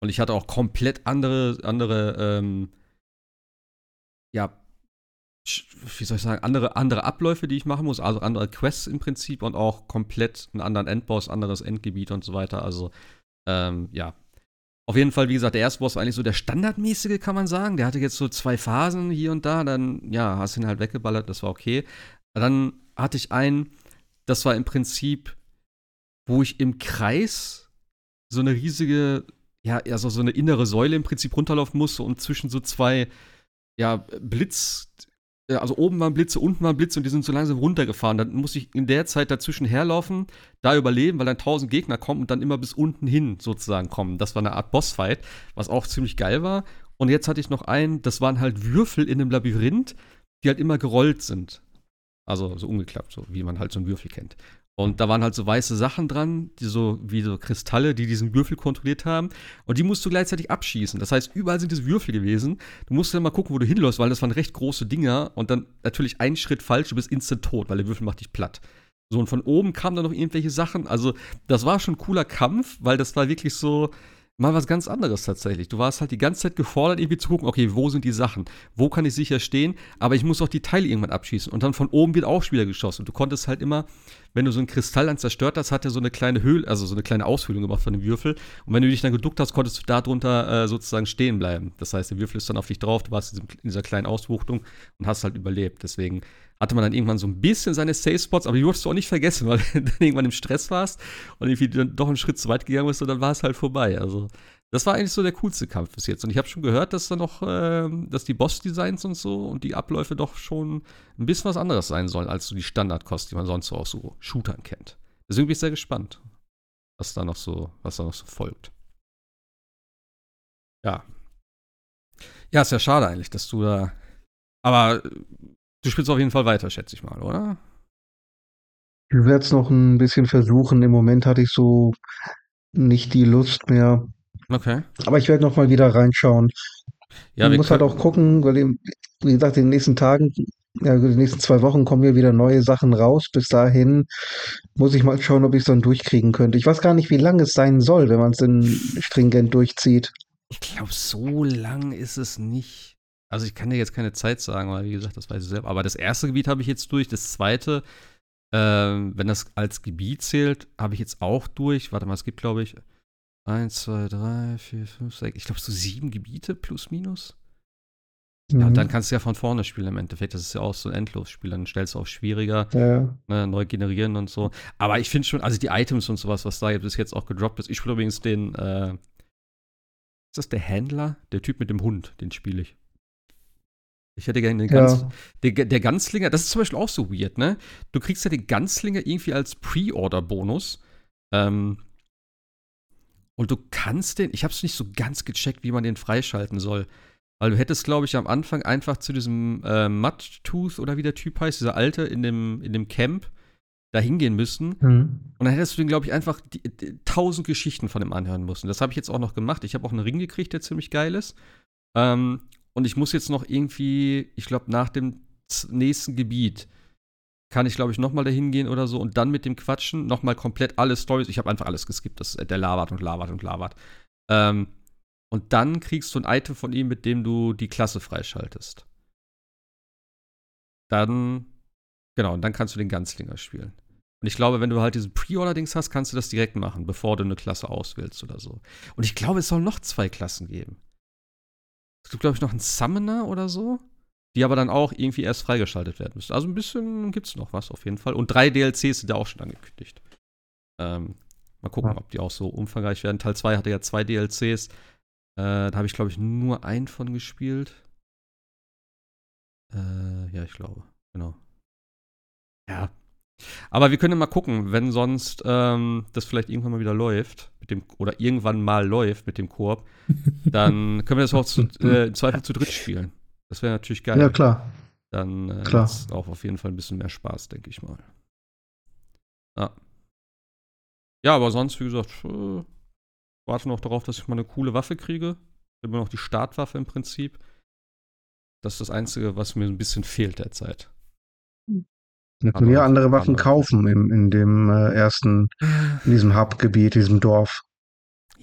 und ich hatte auch komplett andere, andere, ähm, ja, wie soll ich sagen, andere, andere Abläufe, die ich machen muss, also andere Quests im Prinzip und auch komplett einen anderen Endboss, anderes Endgebiet und so weiter. Also, ähm, ja. Auf jeden Fall, wie gesagt, der erste Boss war eigentlich so der standardmäßige, kann man sagen. Der hatte jetzt so zwei Phasen hier und da, dann, ja, hast ihn halt weggeballert, das war okay. Dann hatte ich einen, das war im Prinzip, wo ich im Kreis so eine riesige, ja, also so eine innere Säule im Prinzip runterlaufen musste und zwischen so zwei, ja, Blitz, also oben waren Blitze, unten waren Blitze und die sind so langsam runtergefahren. Dann muss ich in der Zeit dazwischen herlaufen, da überleben, weil dann tausend Gegner kommen und dann immer bis unten hin sozusagen kommen. Das war eine Art Bossfight, was auch ziemlich geil war. Und jetzt hatte ich noch einen, das waren halt Würfel in einem Labyrinth, die halt immer gerollt sind. Also so umgeklappt, so wie man halt so einen Würfel kennt. Und da waren halt so weiße Sachen dran, die so wie so Kristalle, die diesen Würfel kontrolliert haben. Und die musst du gleichzeitig abschießen. Das heißt, überall sind diese Würfel gewesen. Du musst dann mal gucken, wo du hinläufst, weil das waren recht große Dinger. Und dann natürlich ein Schritt falsch, du bist instant tot, weil der Würfel macht dich platt. So, und von oben kamen dann noch irgendwelche Sachen. Also, das war schon ein cooler Kampf, weil das war wirklich so, mal was ganz anderes tatsächlich. Du warst halt die ganze Zeit gefordert, irgendwie zu gucken, okay, wo sind die Sachen? Wo kann ich sicher stehen? Aber ich muss auch die Teile irgendwann abschießen. Und dann von oben wird auch wieder geschossen. Und du konntest halt immer, wenn du so einen Kristall dann zerstört hast, hat er so eine kleine Höhle, also so eine kleine Aushöhlung gemacht von dem Würfel. Und wenn du dich dann geduckt hast, konntest du da drunter äh, sozusagen stehen bleiben. Das heißt, der Würfel ist dann auf dich drauf, du warst in dieser kleinen Auswuchtung und hast halt überlebt. Deswegen hatte man dann irgendwann so ein bisschen seine Safe Spots, aber die durfst du auch nicht vergessen, weil du dann irgendwann im Stress warst und irgendwie dann doch einen Schritt zu weit gegangen bist und dann war es halt vorbei. Also, das war eigentlich so der coolste Kampf bis jetzt. Und ich habe schon gehört, dass da noch, äh, dass die Boss-Designs und so und die Abläufe doch schon ein bisschen was anderes sein sollen, als so die Standardkost, die man sonst so aus so Shootern kennt. Deswegen bin ich sehr gespannt, was da noch so, was da noch so folgt. Ja. Ja, ist ja schade eigentlich, dass du da. Aber Du spielst auf jeden Fall weiter, schätze ich mal, oder? Ich werde es noch ein bisschen versuchen. Im Moment hatte ich so nicht die Lust mehr. Okay. Aber ich werde noch mal wieder reinschauen. Ja, ich muss halt auch gucken, weil, wie gesagt, in den nächsten Tagen, ja, in den nächsten zwei Wochen kommen hier wieder neue Sachen raus. Bis dahin muss ich mal schauen, ob ich es dann durchkriegen könnte. Ich weiß gar nicht, wie lang es sein soll, wenn man es dann stringent durchzieht. Ich glaube, so lang ist es nicht. Also ich kann dir jetzt keine Zeit sagen, weil wie gesagt, das weiß ich selber. Aber das erste Gebiet habe ich jetzt durch. Das zweite, ähm, wenn das als Gebiet zählt, habe ich jetzt auch durch. Warte mal, es gibt, glaube ich, 1, 2, 3, 4, 5, 6, ich glaube so sieben Gebiete plus minus. Mhm. Ja, und dann mhm. kannst du ja von vorne spielen im Endeffekt. Das ist ja auch so ein Endlosspiel. Dann stellst du auch schwieriger, ja. ne, neu generieren und so. Aber ich finde schon, also die Items und sowas, was da bis jetzt auch gedroppt ist. Ich spiele übrigens den, äh, ist das der Händler? Der Typ mit dem Hund, den spiele ich. Ich hätte gerne den ganz, ja. der, der Ganzlinger, das ist zum Beispiel auch so weird, ne? Du kriegst ja den Ganzlinger irgendwie als Pre-Order-Bonus. Ähm, Und du kannst den, ich habe es nicht so ganz gecheckt, wie man den freischalten soll. Weil du hättest, glaube ich, am Anfang einfach zu diesem äh, Mud-Tooth oder wie der Typ heißt, dieser alte in dem, in dem Camp, da hingehen müssen. Mhm. Und dann hättest du den, glaube ich, einfach die, die, tausend Geschichten von dem anhören müssen. Das habe ich jetzt auch noch gemacht. Ich habe auch einen Ring gekriegt, der ziemlich geil ist. Ähm, und ich muss jetzt noch irgendwie, ich glaube, nach dem nächsten Gebiet kann ich, glaube ich, nochmal dahin gehen oder so und dann mit dem Quatschen nochmal komplett alle Stories. Ich habe einfach alles geskippt. Das, der labert und labert und labert. Ähm, und dann kriegst du ein Item von ihm, mit dem du die Klasse freischaltest. Dann, genau, und dann kannst du den Ganzlinger spielen. Und ich glaube, wenn du halt diesen Pre-Order-Dings hast, kannst du das direkt machen, bevor du eine Klasse auswählst oder so. Und ich glaube, es soll noch zwei Klassen geben. Es gibt, glaube ich, noch einen Summoner oder so, die aber dann auch irgendwie erst freigeschaltet werden müssen. Also ein bisschen gibt es noch was auf jeden Fall. Und drei DLCs sind ja auch schon angekündigt. Ähm, mal gucken, ja. ob die auch so umfangreich werden. Teil 2 hatte ja zwei DLCs. Äh, da habe ich, glaube ich, nur einen von gespielt. Äh, ja, ich glaube. Genau. Ja. Aber wir können mal gucken, wenn sonst ähm, das vielleicht irgendwann mal wieder läuft, mit dem, oder irgendwann mal läuft mit dem Koop, dann können wir das auch zu, äh, im Zweifel zu dritt spielen. Das wäre natürlich geil. Ja, klar. Dann äh, klar. auch auf jeden Fall ein bisschen mehr Spaß, denke ich mal. Ah. Ja, aber sonst, wie gesagt, äh, warte noch darauf, dass ich mal eine coole Waffe kriege. Immer noch die Startwaffe im Prinzip. Das ist das Einzige, was mir ein bisschen fehlt derzeit. Man kann ja andere Waffen kaufen in, in dem äh, ersten, in diesem Hubgebiet, diesem Dorf.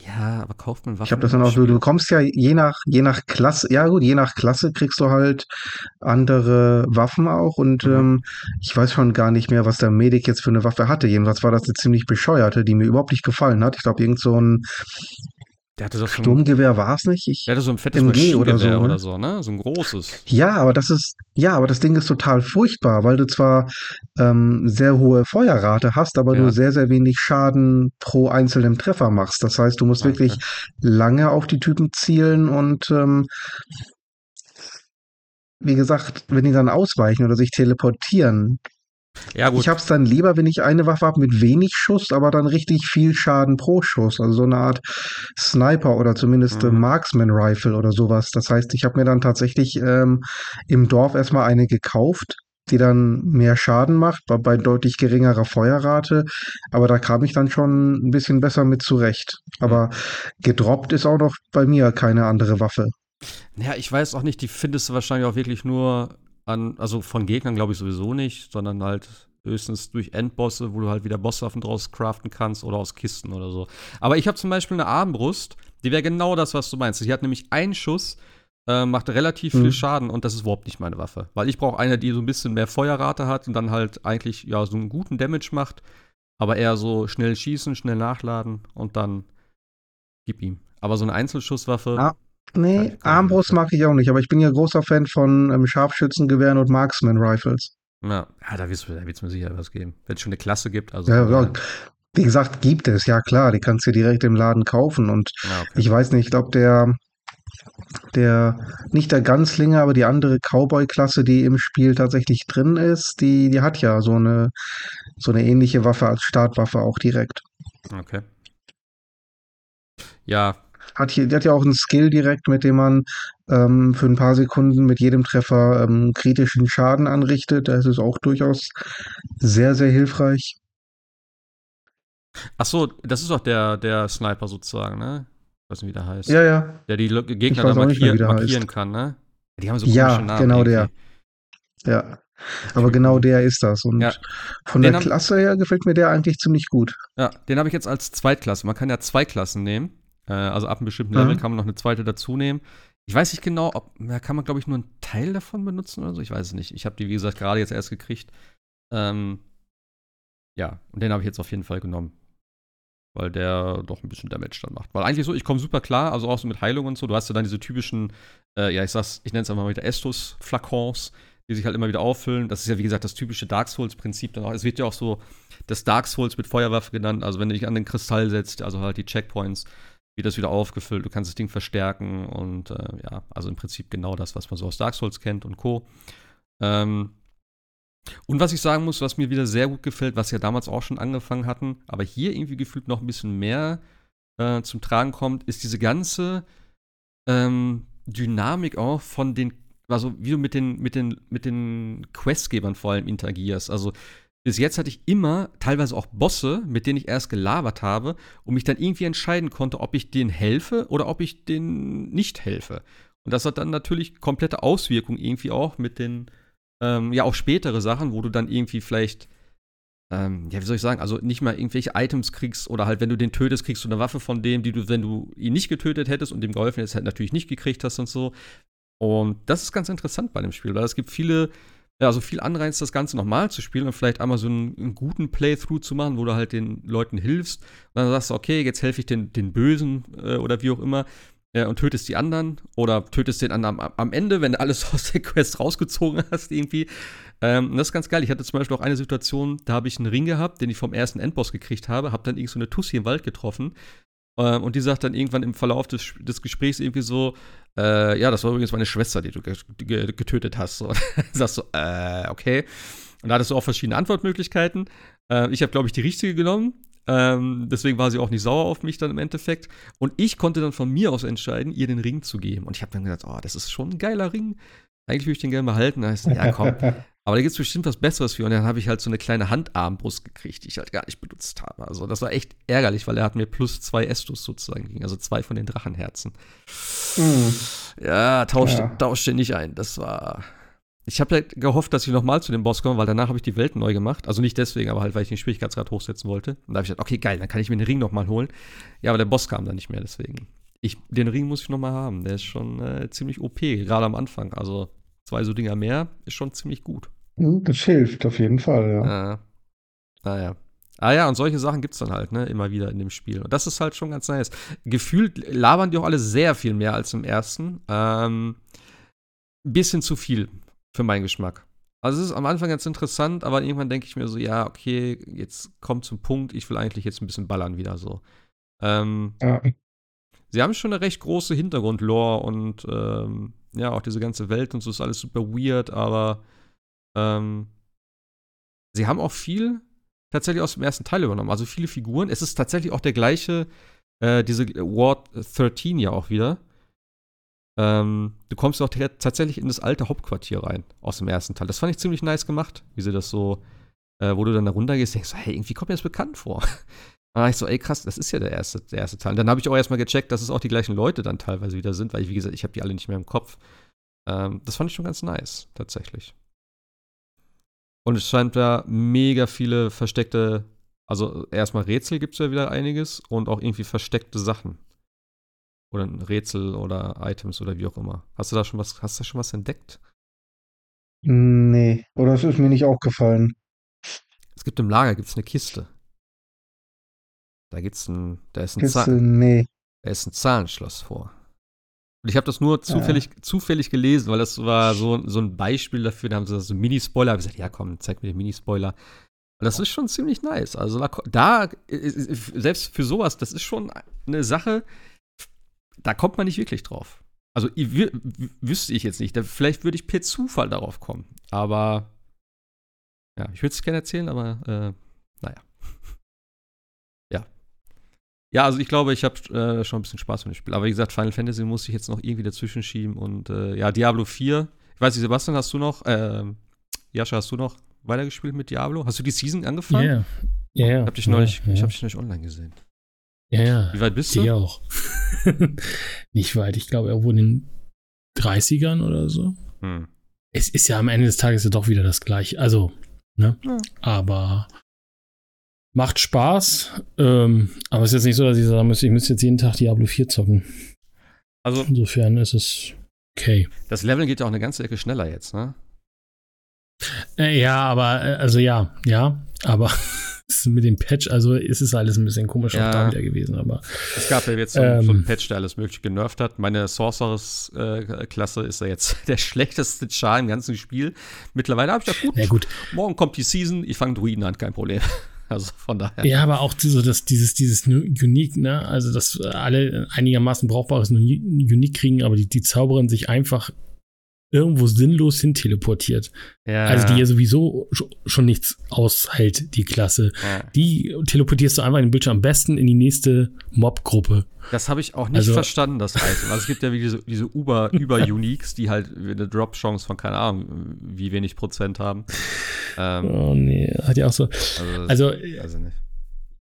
Ja, aber kauft man Waffen? Ich habe das dann auch so, du bekommst ja je nach, je nach Klasse, ja gut, je nach Klasse kriegst du halt andere Waffen auch und mhm. ähm, ich weiß schon gar nicht mehr, was der Medic jetzt für eine Waffe hatte. Jedenfalls war das eine ziemlich bescheuerte, die mir überhaupt nicht gefallen hat. Ich glaube, irgend so ein der hatte doch so Sturmgewehr war es nicht? Ich, der hatte so ein fettes MG oder so, ne? oder so, ne? So ein großes. Ja, aber das ist, ja, aber das Ding ist total furchtbar, weil du zwar ähm, sehr hohe Feuerrate hast, aber ja. nur sehr, sehr wenig Schaden pro einzelnen Treffer machst. Das heißt, du musst okay. wirklich lange auf die Typen zielen und ähm, wie gesagt, wenn die dann ausweichen oder sich teleportieren, ja, gut. Ich hab's dann lieber, wenn ich eine Waffe habe mit wenig Schuss, aber dann richtig viel Schaden pro Schuss. Also so eine Art Sniper oder zumindest mhm. Marksman Rifle oder sowas. Das heißt, ich habe mir dann tatsächlich ähm, im Dorf erstmal eine gekauft, die dann mehr Schaden macht, bei, bei deutlich geringerer Feuerrate. Aber da kam ich dann schon ein bisschen besser mit zurecht. Aber mhm. gedroppt ist auch noch bei mir keine andere Waffe. Ja, ich weiß auch nicht, die findest du wahrscheinlich auch wirklich nur an, also von Gegnern glaube ich sowieso nicht, sondern halt höchstens durch Endbosse, wo du halt wieder Bosswaffen draus craften kannst oder aus Kisten oder so. Aber ich habe zum Beispiel eine Armbrust, die wäre genau das, was du meinst. Die hat nämlich einen Schuss, äh, macht relativ mhm. viel Schaden und das ist überhaupt nicht meine Waffe. Weil ich brauche eine, die so ein bisschen mehr Feuerrate hat und dann halt eigentlich ja so einen guten Damage macht, aber eher so schnell schießen, schnell nachladen und dann gib ihm. Aber so eine Einzelschusswaffe. Ja. Nee, Armbrust mag ich auch nicht, aber ich bin ja großer Fan von ähm, Scharfschützengewehren und Marksman Rifles. Ja, ja da wird es mir sicher was geben. Wenn es schon eine Klasse gibt. Also ja, ja, wie gesagt, gibt es, ja klar, die kannst du direkt im Laden kaufen. Und ja, okay. ich weiß nicht, ich glaube, der, der, nicht der Ganzlinger, aber die andere Cowboy-Klasse, die im Spiel tatsächlich drin ist, die, die hat ja so eine, so eine ähnliche Waffe als Startwaffe auch direkt. Okay. Ja, hat hier, die hat ja auch einen Skill direkt, mit dem man ähm, für ein paar Sekunden mit jedem Treffer ähm, kritischen Schaden anrichtet. Das ist auch durchaus sehr, sehr hilfreich. Ach so, das ist doch der, der Sniper sozusagen, ne? Ich weiß nicht, wie der heißt. Ja, ja. Der die Gegner dann markier mehr, markieren kann, ne? Die haben so ja, Namen genau irgendwie. der. Ja. Aber genau der ist das. Und ja. von der Klasse her gefällt mir der eigentlich ziemlich gut. Ja, den habe ich jetzt als Zweitklasse. Man kann ja zwei Klassen nehmen. Äh, also ab einem bestimmten Level mhm. kann man noch eine zweite dazu nehmen. Ich weiß nicht genau, ob, da kann man, glaube ich, nur einen Teil davon benutzen oder so. Ich weiß es nicht. Ich habe die, wie gesagt, gerade jetzt erst gekriegt. Ähm, ja, und den habe ich jetzt auf jeden Fall genommen. Weil der doch ein bisschen Damage dann macht. Weil eigentlich so, ich komme super klar, also auch so mit Heilung und so. Du hast ja dann diese typischen, äh, ja, ich sag's, ich nenne es einfach mal wieder Estus-Flakons, die sich halt immer wieder auffüllen. Das ist ja, wie gesagt, das typische Dark Souls-Prinzip dann auch. Es wird ja auch so das Dark Souls mit Feuerwaffe genannt. Also wenn du dich an den Kristall setzt, also halt die Checkpoints, wird das wieder aufgefüllt, du kannst das Ding verstärken und äh, ja, also im Prinzip genau das, was man so aus Dark Souls kennt und Co. Ähm, und was ich sagen muss, was mir wieder sehr gut gefällt, was ja damals auch schon angefangen hatten, aber hier irgendwie gefühlt noch ein bisschen mehr, äh, zum Tragen kommt, ist diese ganze ähm, Dynamik auch von den, also wie du mit den, mit den, mit den Questgebern vor allem interagierst. Also bis jetzt hatte ich immer teilweise auch Bosse, mit denen ich erst gelabert habe und mich dann irgendwie entscheiden konnte, ob ich denen helfe oder ob ich denen nicht helfe. Und das hat dann natürlich komplette Auswirkungen irgendwie auch mit den, ähm, ja, auch spätere Sachen, wo du dann irgendwie vielleicht, ähm, ja, wie soll ich sagen, also nicht mal irgendwelche Items kriegst oder halt, wenn du den tötest, kriegst du eine Waffe von dem, die du, wenn du ihn nicht getötet hättest und dem geholfen hättest, halt natürlich nicht gekriegt hast und so. Und das ist ganz interessant bei dem Spiel, weil es gibt viele ja, also viel Anreiz, das Ganze nochmal zu spielen und vielleicht einmal so einen, einen, guten Playthrough zu machen, wo du halt den Leuten hilfst. Und dann sagst du, okay, jetzt helfe ich den, den Bösen äh, oder wie auch immer äh, und tötest die anderen oder tötest den anderen am, am, Ende, wenn du alles aus der Quest rausgezogen hast irgendwie. Ähm, das ist ganz geil. Ich hatte zum Beispiel auch eine Situation, da habe ich einen Ring gehabt, den ich vom ersten Endboss gekriegt habe, habe dann irgend so eine Tussi im Wald getroffen und die sagt dann irgendwann im Verlauf des, des Gesprächs irgendwie so, äh, ja, das war übrigens meine Schwester, die du getötet hast. So. sagst du, äh, okay. Und da hattest du auch verschiedene Antwortmöglichkeiten. Äh, ich habe, glaube ich, die richtige genommen. Ähm, deswegen war sie auch nicht sauer auf mich dann im Endeffekt. Und ich konnte dann von mir aus entscheiden, ihr den Ring zu geben. Und ich habe dann gedacht, oh, das ist schon ein geiler Ring. Eigentlich würde ich den gerne behalten. Da heißt, ja, komm, Aber da gibt es bestimmt was Besseres für. Und dann habe ich halt so eine kleine Handarmbrust gekriegt, die ich halt gar nicht benutzt habe. Also das war echt ärgerlich, weil er hat mir plus zwei Estus sozusagen gegeben. Also zwei von den Drachenherzen. Mhm. Ja, tauschte, ja. tauschte nicht ein. Das war. Ich habe halt gehofft, dass ich nochmal zu dem Boss komme, weil danach habe ich die Welt neu gemacht. Also nicht deswegen, aber halt, weil ich den Schwierigkeitsgrad hochsetzen wollte. Und da habe ich gedacht, okay, geil, dann kann ich mir den Ring nochmal holen. Ja, aber der Boss kam dann nicht mehr, deswegen. Ich, den Ring muss ich nochmal haben. Der ist schon äh, ziemlich OP, gerade am Anfang. Also zwei so Dinger mehr ist schon ziemlich gut. Das hilft auf jeden Fall, ja. Äh, naja. Ah ja, und solche Sachen gibt es dann halt, ne, immer wieder in dem Spiel. Und das ist halt schon ganz nice. Gefühlt labern die auch alle sehr viel mehr als im ersten. Ähm, bisschen zu viel für meinen Geschmack. Also es ist am Anfang ganz interessant, aber irgendwann denke ich mir so, ja, okay, jetzt kommt zum Punkt, ich will eigentlich jetzt ein bisschen ballern wieder so. Ähm, ja. Sie haben schon eine recht große Hintergrundlore und ähm, ja, auch diese ganze Welt und so ist alles super weird, aber ähm, sie haben auch viel tatsächlich aus dem ersten Teil übernommen. Also viele Figuren. Es ist tatsächlich auch der gleiche, äh, diese Ward 13 ja auch wieder. Ähm, du kommst auch tatsächlich in das alte Hauptquartier rein aus dem ersten Teil. Das fand ich ziemlich nice gemacht, wie sie das so, äh, wo du dann da runtergehst, denkst, hey, irgendwie kommt mir das bekannt vor. dann war ich so, ey krass, das ist ja der erste, der erste Teil. Und dann habe ich auch erstmal gecheckt, dass es auch die gleichen Leute dann teilweise wieder sind, weil ich, wie gesagt, ich habe die alle nicht mehr im Kopf. Ähm, das fand ich schon ganz nice, tatsächlich. Und es scheint da mega viele versteckte, also erstmal Rätsel gibt es ja wieder einiges und auch irgendwie versteckte Sachen. Oder ein Rätsel oder Items oder wie auch immer. Hast du da schon was, hast du da schon was entdeckt? Nee, oder es ist mir nicht aufgefallen. Es gibt im Lager gibt's eine Kiste. Da gibt's ein, da ist ein Kiste, nee. Da ist ein Zahlenschloss vor. Und ich habe das nur zufällig, ja. zufällig gelesen, weil das war so, so ein Beispiel dafür. Da haben sie so Minispoiler. Ich gesagt, ja komm, zeig mir den Minispoiler. Und das ist schon ziemlich nice. Also da, da, selbst für sowas, das ist schon eine Sache, da kommt man nicht wirklich drauf. Also wüsste ich jetzt nicht. Vielleicht würde ich per Zufall darauf kommen. Aber ja, ich würde es gerne erzählen, aber äh, naja. Ja, also ich glaube, ich habe äh, schon ein bisschen Spaß mit dem Spiel. Aber wie gesagt, Final Fantasy muss ich jetzt noch irgendwie dazwischen schieben. Und äh, ja, Diablo 4. Ich weiß nicht, Sebastian, hast du noch, äh, Jascha, hast du noch weitergespielt mit Diablo? Hast du die Season angefangen? Ja, ja. Yeah. Ich hab dich neulich, yeah, yeah. ich hab dich neulich online gesehen. Ja, ja. Wie weit bist du? Ich auch. Nicht weit. Ich glaube, irgendwo in den 30ern oder so. Hm. Es ist ja am Ende des Tages ja doch wieder das gleiche. Also, ne? Ja. Aber Macht Spaß, ähm, aber es ist jetzt nicht so, dass ich sagen müsste, ich müsste jetzt jeden Tag Diablo 4 zocken. Also, Insofern ist es okay. Das Leveln geht ja auch eine ganze Ecke schneller jetzt, ne? Äh, ja, aber, äh, also ja, ja, aber mit dem Patch, also ist es alles ein bisschen komisch ja. auch da wieder gewesen, aber. Es gab ja jetzt so, ähm, so einen Patch, der alles mögliche genervt hat. Meine Sorceress-Klasse äh, ist ja jetzt der schlechteste Char im ganzen Spiel. Mittlerweile habe ich ja gut. Ja, gut. Morgen kommt die Season, ich fange Druiden an, kein Problem. Also von daher. Ja, aber auch so das, dieses, dieses Unique, ne? Also, dass alle einigermaßen brauchbares Unique kriegen, aber die, die Zauberin sich einfach irgendwo sinnlos hin teleportiert. Ja. Also die ja sowieso schon nichts aushält, die Klasse. Ja. Die teleportierst du einfach in den Bildschirm am besten in die nächste Mob-Gruppe. Das habe ich auch nicht also, verstanden, das Item. Also es gibt ja wie diese, diese Uber, Über-Uniques, die halt eine Drop-Chance von, keine Ahnung, wie wenig Prozent haben. Ähm, oh nee, hat ja auch so. Also, also, also nicht.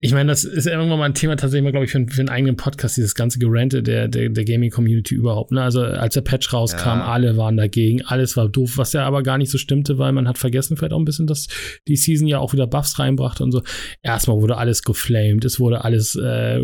Ich meine, das ist irgendwann mal ein Thema tatsächlich mal, glaube ich, für, für, einen eigenen Podcast, dieses ganze Gerente der, der, der Gaming-Community überhaupt. Ne? Also als der Patch rauskam, ja. alle waren dagegen, alles war doof, was ja aber gar nicht so stimmte, weil man hat vergessen vielleicht auch ein bisschen, dass die Season ja auch wieder Buffs reinbrachte und so. Erstmal wurde alles geflamed, es wurde alles äh,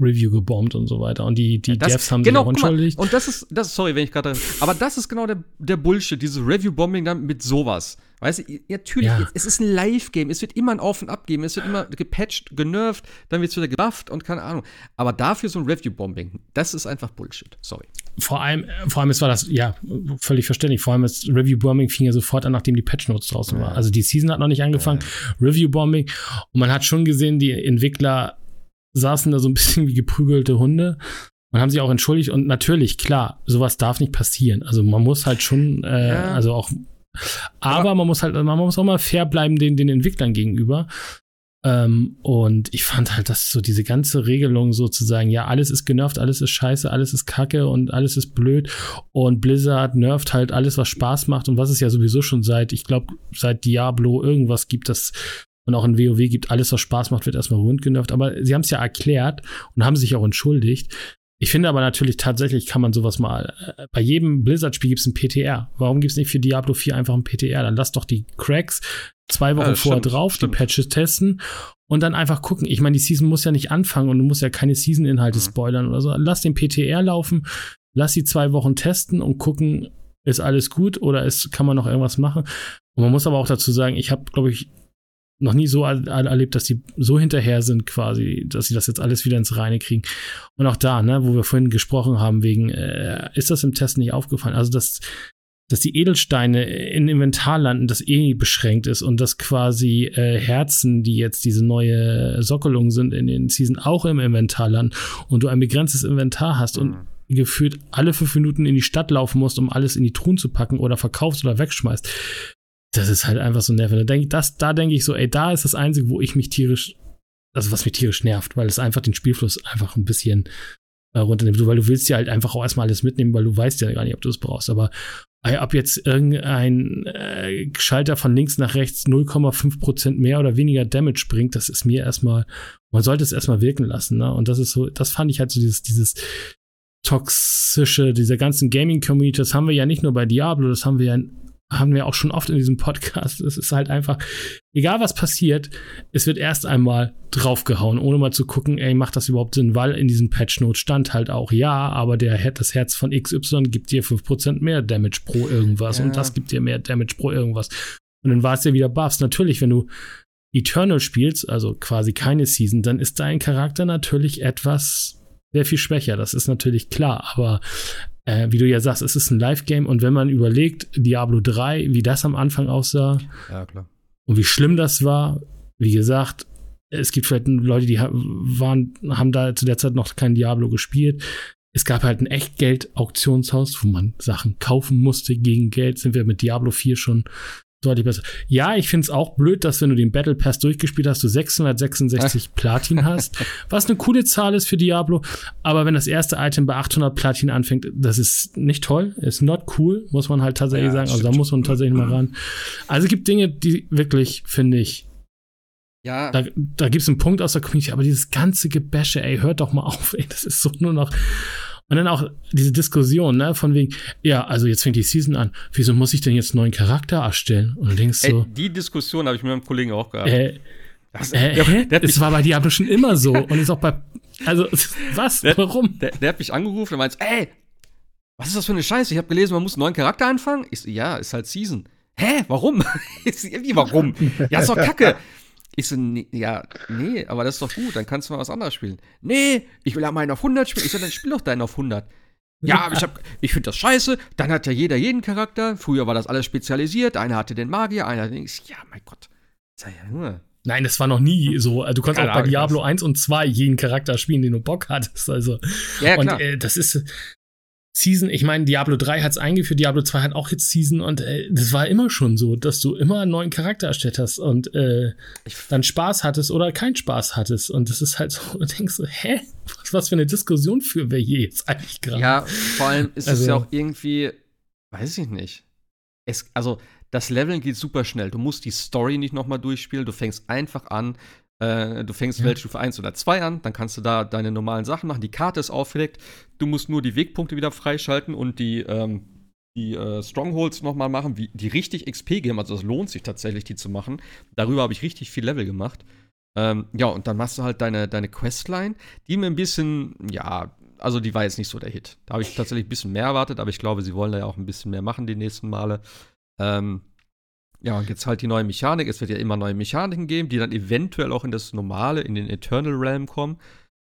Review gebombt und so weiter. Und die, die das, Devs haben genau, sich auch entschuldigt. Und das ist, das, sorry, wenn ich gerade, aber das ist genau der, der Bullshit, dieses Review-Bombing dann mit sowas. Weißt du, natürlich, ja. es ist ein Live-Game, es wird immer ein Auf und Ab geben, es wird immer gepatcht, genervt, dann wird es wieder gebufft und keine Ahnung. Aber dafür so ein Review-Bombing, das ist einfach Bullshit. Sorry. Vor allem, vor allem, es war das, ja, völlig verständlich. Vor allem, das Review-Bombing fing ja sofort an, nachdem die Patch-Notes draußen ja. waren. Also die Season hat noch nicht angefangen. Ja. Review-Bombing. Und man hat schon gesehen, die Entwickler saßen da so ein bisschen wie geprügelte Hunde und haben sich auch entschuldigt. Und natürlich, klar, sowas darf nicht passieren. Also man muss halt schon, äh, ja. also auch aber, man muss halt, man muss auch mal fair bleiben den, den Entwicklern gegenüber. Ähm, und ich fand halt, dass so diese ganze Regelung sozusagen, ja, alles ist genervt, alles ist scheiße, alles ist kacke und alles ist blöd. Und Blizzard nervt halt alles, was Spaß macht und was es ja sowieso schon seit, ich glaube, seit Diablo irgendwas gibt, das und auch in WoW gibt, alles, was Spaß macht, wird erstmal rund genervt. Aber sie haben es ja erklärt und haben sich auch entschuldigt. Ich finde aber natürlich tatsächlich kann man sowas mal. Äh, bei jedem Blizzard-Spiel gibt es ein PTR. Warum gibt es nicht für Diablo 4 einfach ein PTR? Dann lass doch die Cracks zwei Wochen ja, vorher stimmt, drauf, stimmt. die Patches testen und dann einfach gucken. Ich meine, die Season muss ja nicht anfangen und du musst ja keine Season-Inhalte mhm. spoilern oder so. Lass den PTR laufen, lass sie zwei Wochen testen und gucken, ist alles gut oder ist, kann man noch irgendwas machen. Und man muss aber auch dazu sagen, ich habe, glaube ich, noch nie so erlebt, dass die so hinterher sind quasi, dass sie das jetzt alles wieder ins Reine kriegen. Und auch da, ne, wo wir vorhin gesprochen haben, wegen, äh, ist das im Test nicht aufgefallen? Also, dass, dass die Edelsteine in Inventar landen, das eh beschränkt ist und dass quasi äh, Herzen, die jetzt diese neue Sockelung sind in den Season, auch im Inventar landen und du ein begrenztes Inventar hast und mhm. gefühlt alle fünf Minuten in die Stadt laufen musst, um alles in die Truhen zu packen oder verkaufst oder wegschmeißt das ist halt einfach so nervig. Da denke da denke ich so, ey, da ist das Einzige, wo ich mich tierisch, also was mich tierisch nervt, weil es einfach den Spielfluss einfach ein bisschen äh, runternimmt. Weil du willst ja halt einfach auch erstmal alles mitnehmen, weil du weißt ja gar nicht, ob du es brauchst. Aber ob jetzt irgendein äh, Schalter von links nach rechts 0,5% mehr oder weniger Damage bringt, das ist mir erstmal, man sollte es erstmal wirken lassen. Ne? Und das ist so, das fand ich halt so dieses, dieses toxische, dieser ganzen Gaming-Community, das haben wir ja nicht nur bei Diablo, das haben wir ja in haben wir auch schon oft in diesem Podcast. Es ist halt einfach, egal was passiert, es wird erst einmal draufgehauen, ohne mal zu gucken, ey, macht das überhaupt Sinn? Weil in diesem Patch Note stand halt auch, ja, aber der, das Herz von XY gibt dir 5% mehr Damage pro irgendwas ja. und das gibt dir mehr Damage pro irgendwas. Und dann war es ja wieder Buffs. Natürlich, wenn du Eternal spielst, also quasi keine Season, dann ist dein Charakter natürlich etwas sehr viel schwächer. Das ist natürlich klar, aber äh, wie du ja sagst, es ist ein Live-Game und wenn man überlegt, Diablo 3, wie das am Anfang aussah ja, und wie schlimm das war, wie gesagt, es gibt vielleicht Leute, die waren, haben da zu der Zeit noch kein Diablo gespielt. Es gab halt ein Echtgeld-Auktionshaus, wo man Sachen kaufen musste gegen Geld. Sind wir mit Diablo 4 schon deutlich besser. Ja, ich finde es auch blöd, dass wenn du den Battle Pass durchgespielt hast, du 666 Platin hast, was eine coole Zahl ist für Diablo. Aber wenn das erste Item bei 800 Platin anfängt, das ist nicht toll, ist not cool, muss man halt tatsächlich ja, sagen. Also da muss man tatsächlich mal ran. Also es gibt Dinge, die wirklich, finde ich, ja. Da, da gibt es einen Punkt aus der Community, aber dieses ganze Gebäsche, ey, hört doch mal auf, ey, das ist so nur noch. Und dann auch diese Diskussion, ne, von wegen, ja, also jetzt fängt die Season an. Wieso muss ich denn jetzt einen neuen Charakter erstellen? Und du denkst so. die Diskussion habe ich mit meinem Kollegen auch gehabt. Äh, das, äh, der, der es war bei Diablo schon immer so. und ist auch bei. Also, was? Warum? Der, der, hat mich angerufen und meint, ey, was ist das für eine Scheiße? Ich habe gelesen, man muss einen neuen Charakter anfangen. Ich so, ja, ist halt Season. Hä? Warum? Wie, warum? Ja, ist doch kacke. Ich so, nee, ja, nee, aber das ist doch gut, dann kannst du mal was anderes spielen. Nee, ich will ja meinen auf 100 spielen. Ich so, dann spiel doch deinen auf 100. Ja, aber ich, hab, ich finde das scheiße. Dann hat ja jeder jeden Charakter. Früher war das alles spezialisiert. Einer hatte den Magier, einer den. Ja, mein Gott. Das ja nur. Nein, das war noch nie so. Du kannst auch bei Diablo 1 und 2 jeden Charakter spielen, den du Bock hattest. Also. Ja, klar. Und äh, das ist. Season, ich meine, Diablo 3 hat es eingeführt, Diablo 2 hat auch jetzt Season und äh, das war immer schon so, dass du immer einen neuen Charakter erstellt hast und äh, dann Spaß hattest oder keinen Spaß hattest. Und das ist halt so, du denkst so, hä? Was, was für eine Diskussion führen wir hier jetzt eigentlich gerade? Ja, vor allem ist also, es ja auch irgendwie, weiß ich nicht. Es, also, das Leveln geht super schnell. Du musst die Story nicht nochmal durchspielen. Du fängst einfach an, äh, du fängst ja. Weltstufe 1 oder 2 an, dann kannst du da deine normalen Sachen machen. Die Karte ist aufgedeckt. Du musst nur die Wegpunkte wieder freischalten und die, ähm, die äh, Strongholds nochmal machen, wie, die richtig XP geben. Also, das lohnt sich tatsächlich, die zu machen. Darüber habe ich richtig viel Level gemacht. Ähm, ja, und dann machst du halt deine, deine Questline, die mir ein bisschen, ja, also die war jetzt nicht so der Hit. Da habe ich tatsächlich ein bisschen mehr erwartet, aber ich glaube, sie wollen da ja auch ein bisschen mehr machen die nächsten Male. Ähm, ja, und jetzt halt die neue Mechanik. Es wird ja immer neue Mechaniken geben, die dann eventuell auch in das normale, in den Eternal Realm kommen.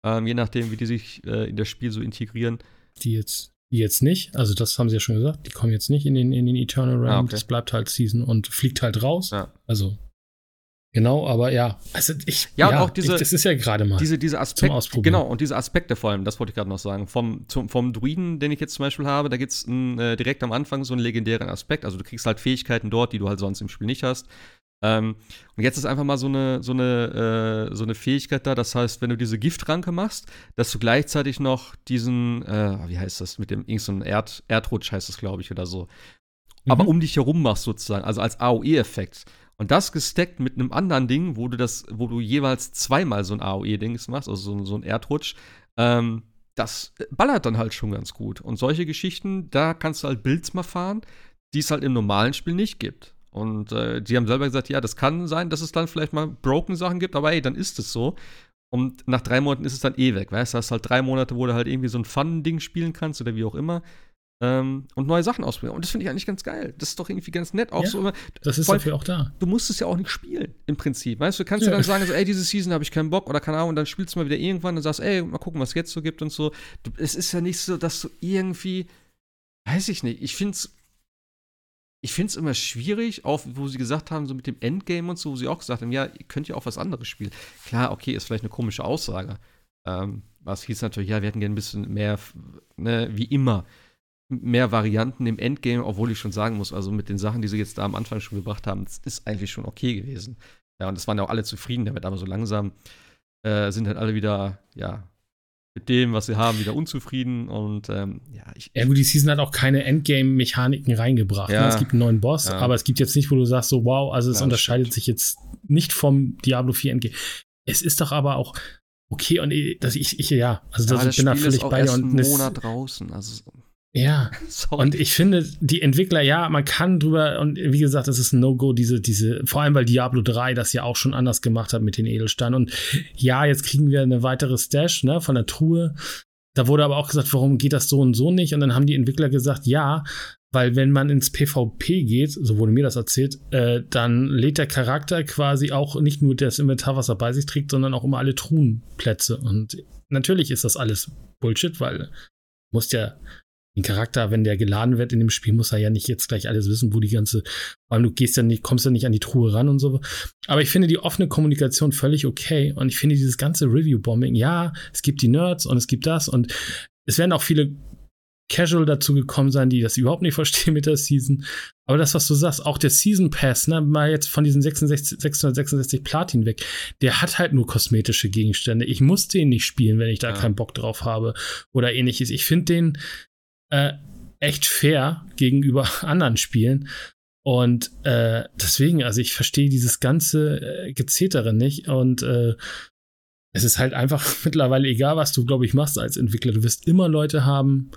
Ähm, je nachdem, wie die sich äh, in das Spiel so integrieren. Die jetzt, die jetzt nicht, also das haben sie ja schon gesagt, die kommen jetzt nicht in den, in den Eternal Realm. Ah, okay. Das bleibt halt Season und fliegt halt raus. Ja. Also Genau, aber ja, also ich, ja, und ja, auch diese, ich, das ist ja gerade mal diese, diese Aspekte, genau, und diese Aspekte vor allem, das wollte ich gerade noch sagen, vom, zum, vom Druiden, den ich jetzt zum Beispiel habe, da gibt es äh, direkt am Anfang so einen legendären Aspekt, also du kriegst halt Fähigkeiten dort, die du halt sonst im Spiel nicht hast. Ähm, und jetzt ist einfach mal so eine, so, eine, äh, so eine Fähigkeit da, das heißt, wenn du diese Giftranke machst, dass du gleichzeitig noch diesen, äh, wie heißt das, mit dem, irgend so ein Erd, Erdrutsch heißt das, glaube ich, oder so. Mhm. Aber um dich herum machst sozusagen, also als AOE-Effekt. Und das gesteckt mit einem anderen Ding, wo du das, wo du jeweils zweimal so ein AOE-Dings machst, also so, so ein Erdrutsch, ähm, das ballert dann halt schon ganz gut. Und solche Geschichten, da kannst du halt Builds mal fahren, die es halt im normalen Spiel nicht gibt. Und äh, die haben selber gesagt, ja, das kann sein, dass es dann vielleicht mal broken Sachen gibt, aber ey, dann ist es so. Und nach drei Monaten ist es dann eh weg, weißt du? Hast halt drei Monate, wo du halt irgendwie so ein Fun-Ding spielen kannst oder wie auch immer ähm, und neue Sachen ausprobieren. Und das finde ich eigentlich ganz geil. Das ist doch irgendwie ganz nett. Auch ja, so immer, das ist dafür auch da. Du musst es ja auch nicht spielen, im Prinzip. Weißt du, kannst ja. du dann sagen, so, ey, diese Season habe ich keinen Bock oder keine Ahnung, und dann spielst du mal wieder irgendwann und sagst, ey, mal gucken, was es jetzt so gibt und so. Du, es ist ja nicht so, dass du irgendwie, weiß ich nicht, ich finde es ich finde es immer schwierig, auch wo sie gesagt haben, so mit dem Endgame und so, wo sie auch gesagt haben, ja, ihr könnt ja auch was anderes spielen. Klar, okay, ist vielleicht eine komische Aussage. Ähm, was hieß natürlich, ja, wir hätten gerne ein bisschen mehr, ne, wie immer mehr Varianten im Endgame, obwohl ich schon sagen muss, also mit den Sachen, die sie jetzt da am Anfang schon gebracht haben, das ist eigentlich schon okay gewesen. Ja, und es waren ja auch alle zufrieden damit, aber so langsam äh, sind halt alle wieder, ja, mit dem, was sie haben, wieder unzufrieden und ähm, ja, ich. Ja, gut, die Season hat auch keine Endgame-Mechaniken reingebracht. Ja, ne? Es gibt einen neuen Boss, ja. aber es gibt jetzt nicht, wo du sagst, so wow, also es ja, unterscheidet sich jetzt nicht vom Diablo 4 Endgame. Es ist doch aber auch okay und äh, dass ich, ich ja, also das, ich bin da völlig bei dir und einen Monat draußen, also ja, Sorry. und ich finde, die Entwickler, ja, man kann drüber, und wie gesagt, es ist ein No-Go, diese, diese, vor allem weil Diablo 3 das ja auch schon anders gemacht hat mit den Edelsteinen. Und ja, jetzt kriegen wir eine weitere Stash, ne, von der Truhe. Da wurde aber auch gesagt, warum geht das so und so nicht? Und dann haben die Entwickler gesagt, ja, weil wenn man ins PvP geht, so wurde mir das erzählt, äh, dann lädt der Charakter quasi auch nicht nur das Inventar, was er bei sich trägt, sondern auch immer alle Truhenplätze. Und natürlich ist das alles Bullshit, weil musst ja den Charakter, wenn der geladen wird in dem Spiel, muss er ja nicht jetzt gleich alles wissen, wo die ganze, vor allem du gehst ja nicht, kommst ja nicht an die Truhe ran und so. Aber ich finde die offene Kommunikation völlig okay und ich finde dieses ganze Review-Bombing, ja, es gibt die Nerds und es gibt das und es werden auch viele Casual dazu gekommen sein, die das überhaupt nicht verstehen mit der Season. Aber das, was du sagst, auch der Season Pass, ne, mal jetzt von diesen 66, 666 Platin weg, der hat halt nur kosmetische Gegenstände. Ich muss den nicht spielen, wenn ich da ja. keinen Bock drauf habe oder ähnliches. Ich finde den, äh, echt fair gegenüber anderen Spielen. Und äh, deswegen, also ich verstehe dieses ganze äh, Gezetere nicht. Und äh, es ist halt einfach mittlerweile egal, was du, glaube ich, machst als Entwickler. Du wirst immer Leute haben,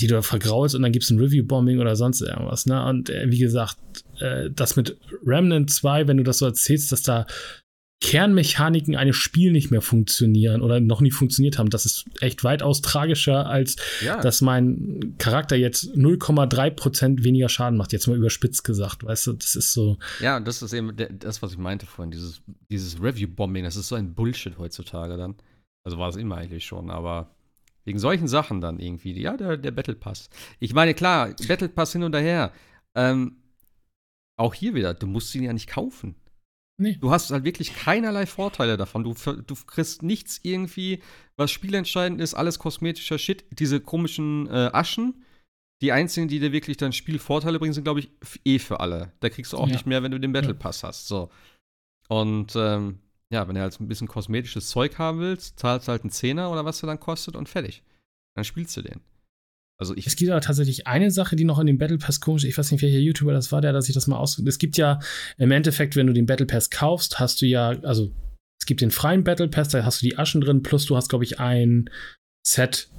die du vergraulst und dann gibt es ein Review-Bombing oder sonst irgendwas. Ne? Und äh, wie gesagt, äh, das mit Remnant 2, wenn du das so erzählst, dass da Kernmechaniken eines Spiels nicht mehr funktionieren oder noch nie funktioniert haben. Das ist echt weitaus tragischer, als ja. dass mein Charakter jetzt 0,3% weniger Schaden macht. Jetzt mal überspitzt gesagt, weißt du, das ist so. Ja, und das ist eben das, was ich meinte vorhin, dieses, dieses Review-Bombing, das ist so ein Bullshit heutzutage dann. Also war es immer eigentlich schon, aber wegen solchen Sachen dann irgendwie, ja, der, der Battle Pass. Ich meine, klar, Battle Pass hin und her. Ähm, auch hier wieder, du musst ihn ja nicht kaufen. Nee. Du hast halt wirklich keinerlei Vorteile davon. Du, du kriegst nichts irgendwie, was spielentscheidend ist, alles kosmetischer Shit. Diese komischen äh, Aschen, die einzigen, die dir wirklich dann Spielvorteile bringen, sind, glaube ich, eh für alle. Da kriegst du auch ja. nicht mehr, wenn du den Battle Pass ja. hast. So. Und ähm, ja, wenn du halt ein bisschen kosmetisches Zeug haben willst, zahlst du halt einen Zehner oder was der dann kostet und fertig. Dann spielst du den. Also ich es gibt aber tatsächlich eine Sache, die noch in dem Battle Pass komisch, ich weiß nicht, welcher YouTuber das war, der, dass ich das mal aus. Es gibt ja im Endeffekt, wenn du den Battle Pass kaufst, hast du ja, also es gibt den freien Battle Pass, da hast du die Aschen drin, plus du hast, glaube ich, ein Set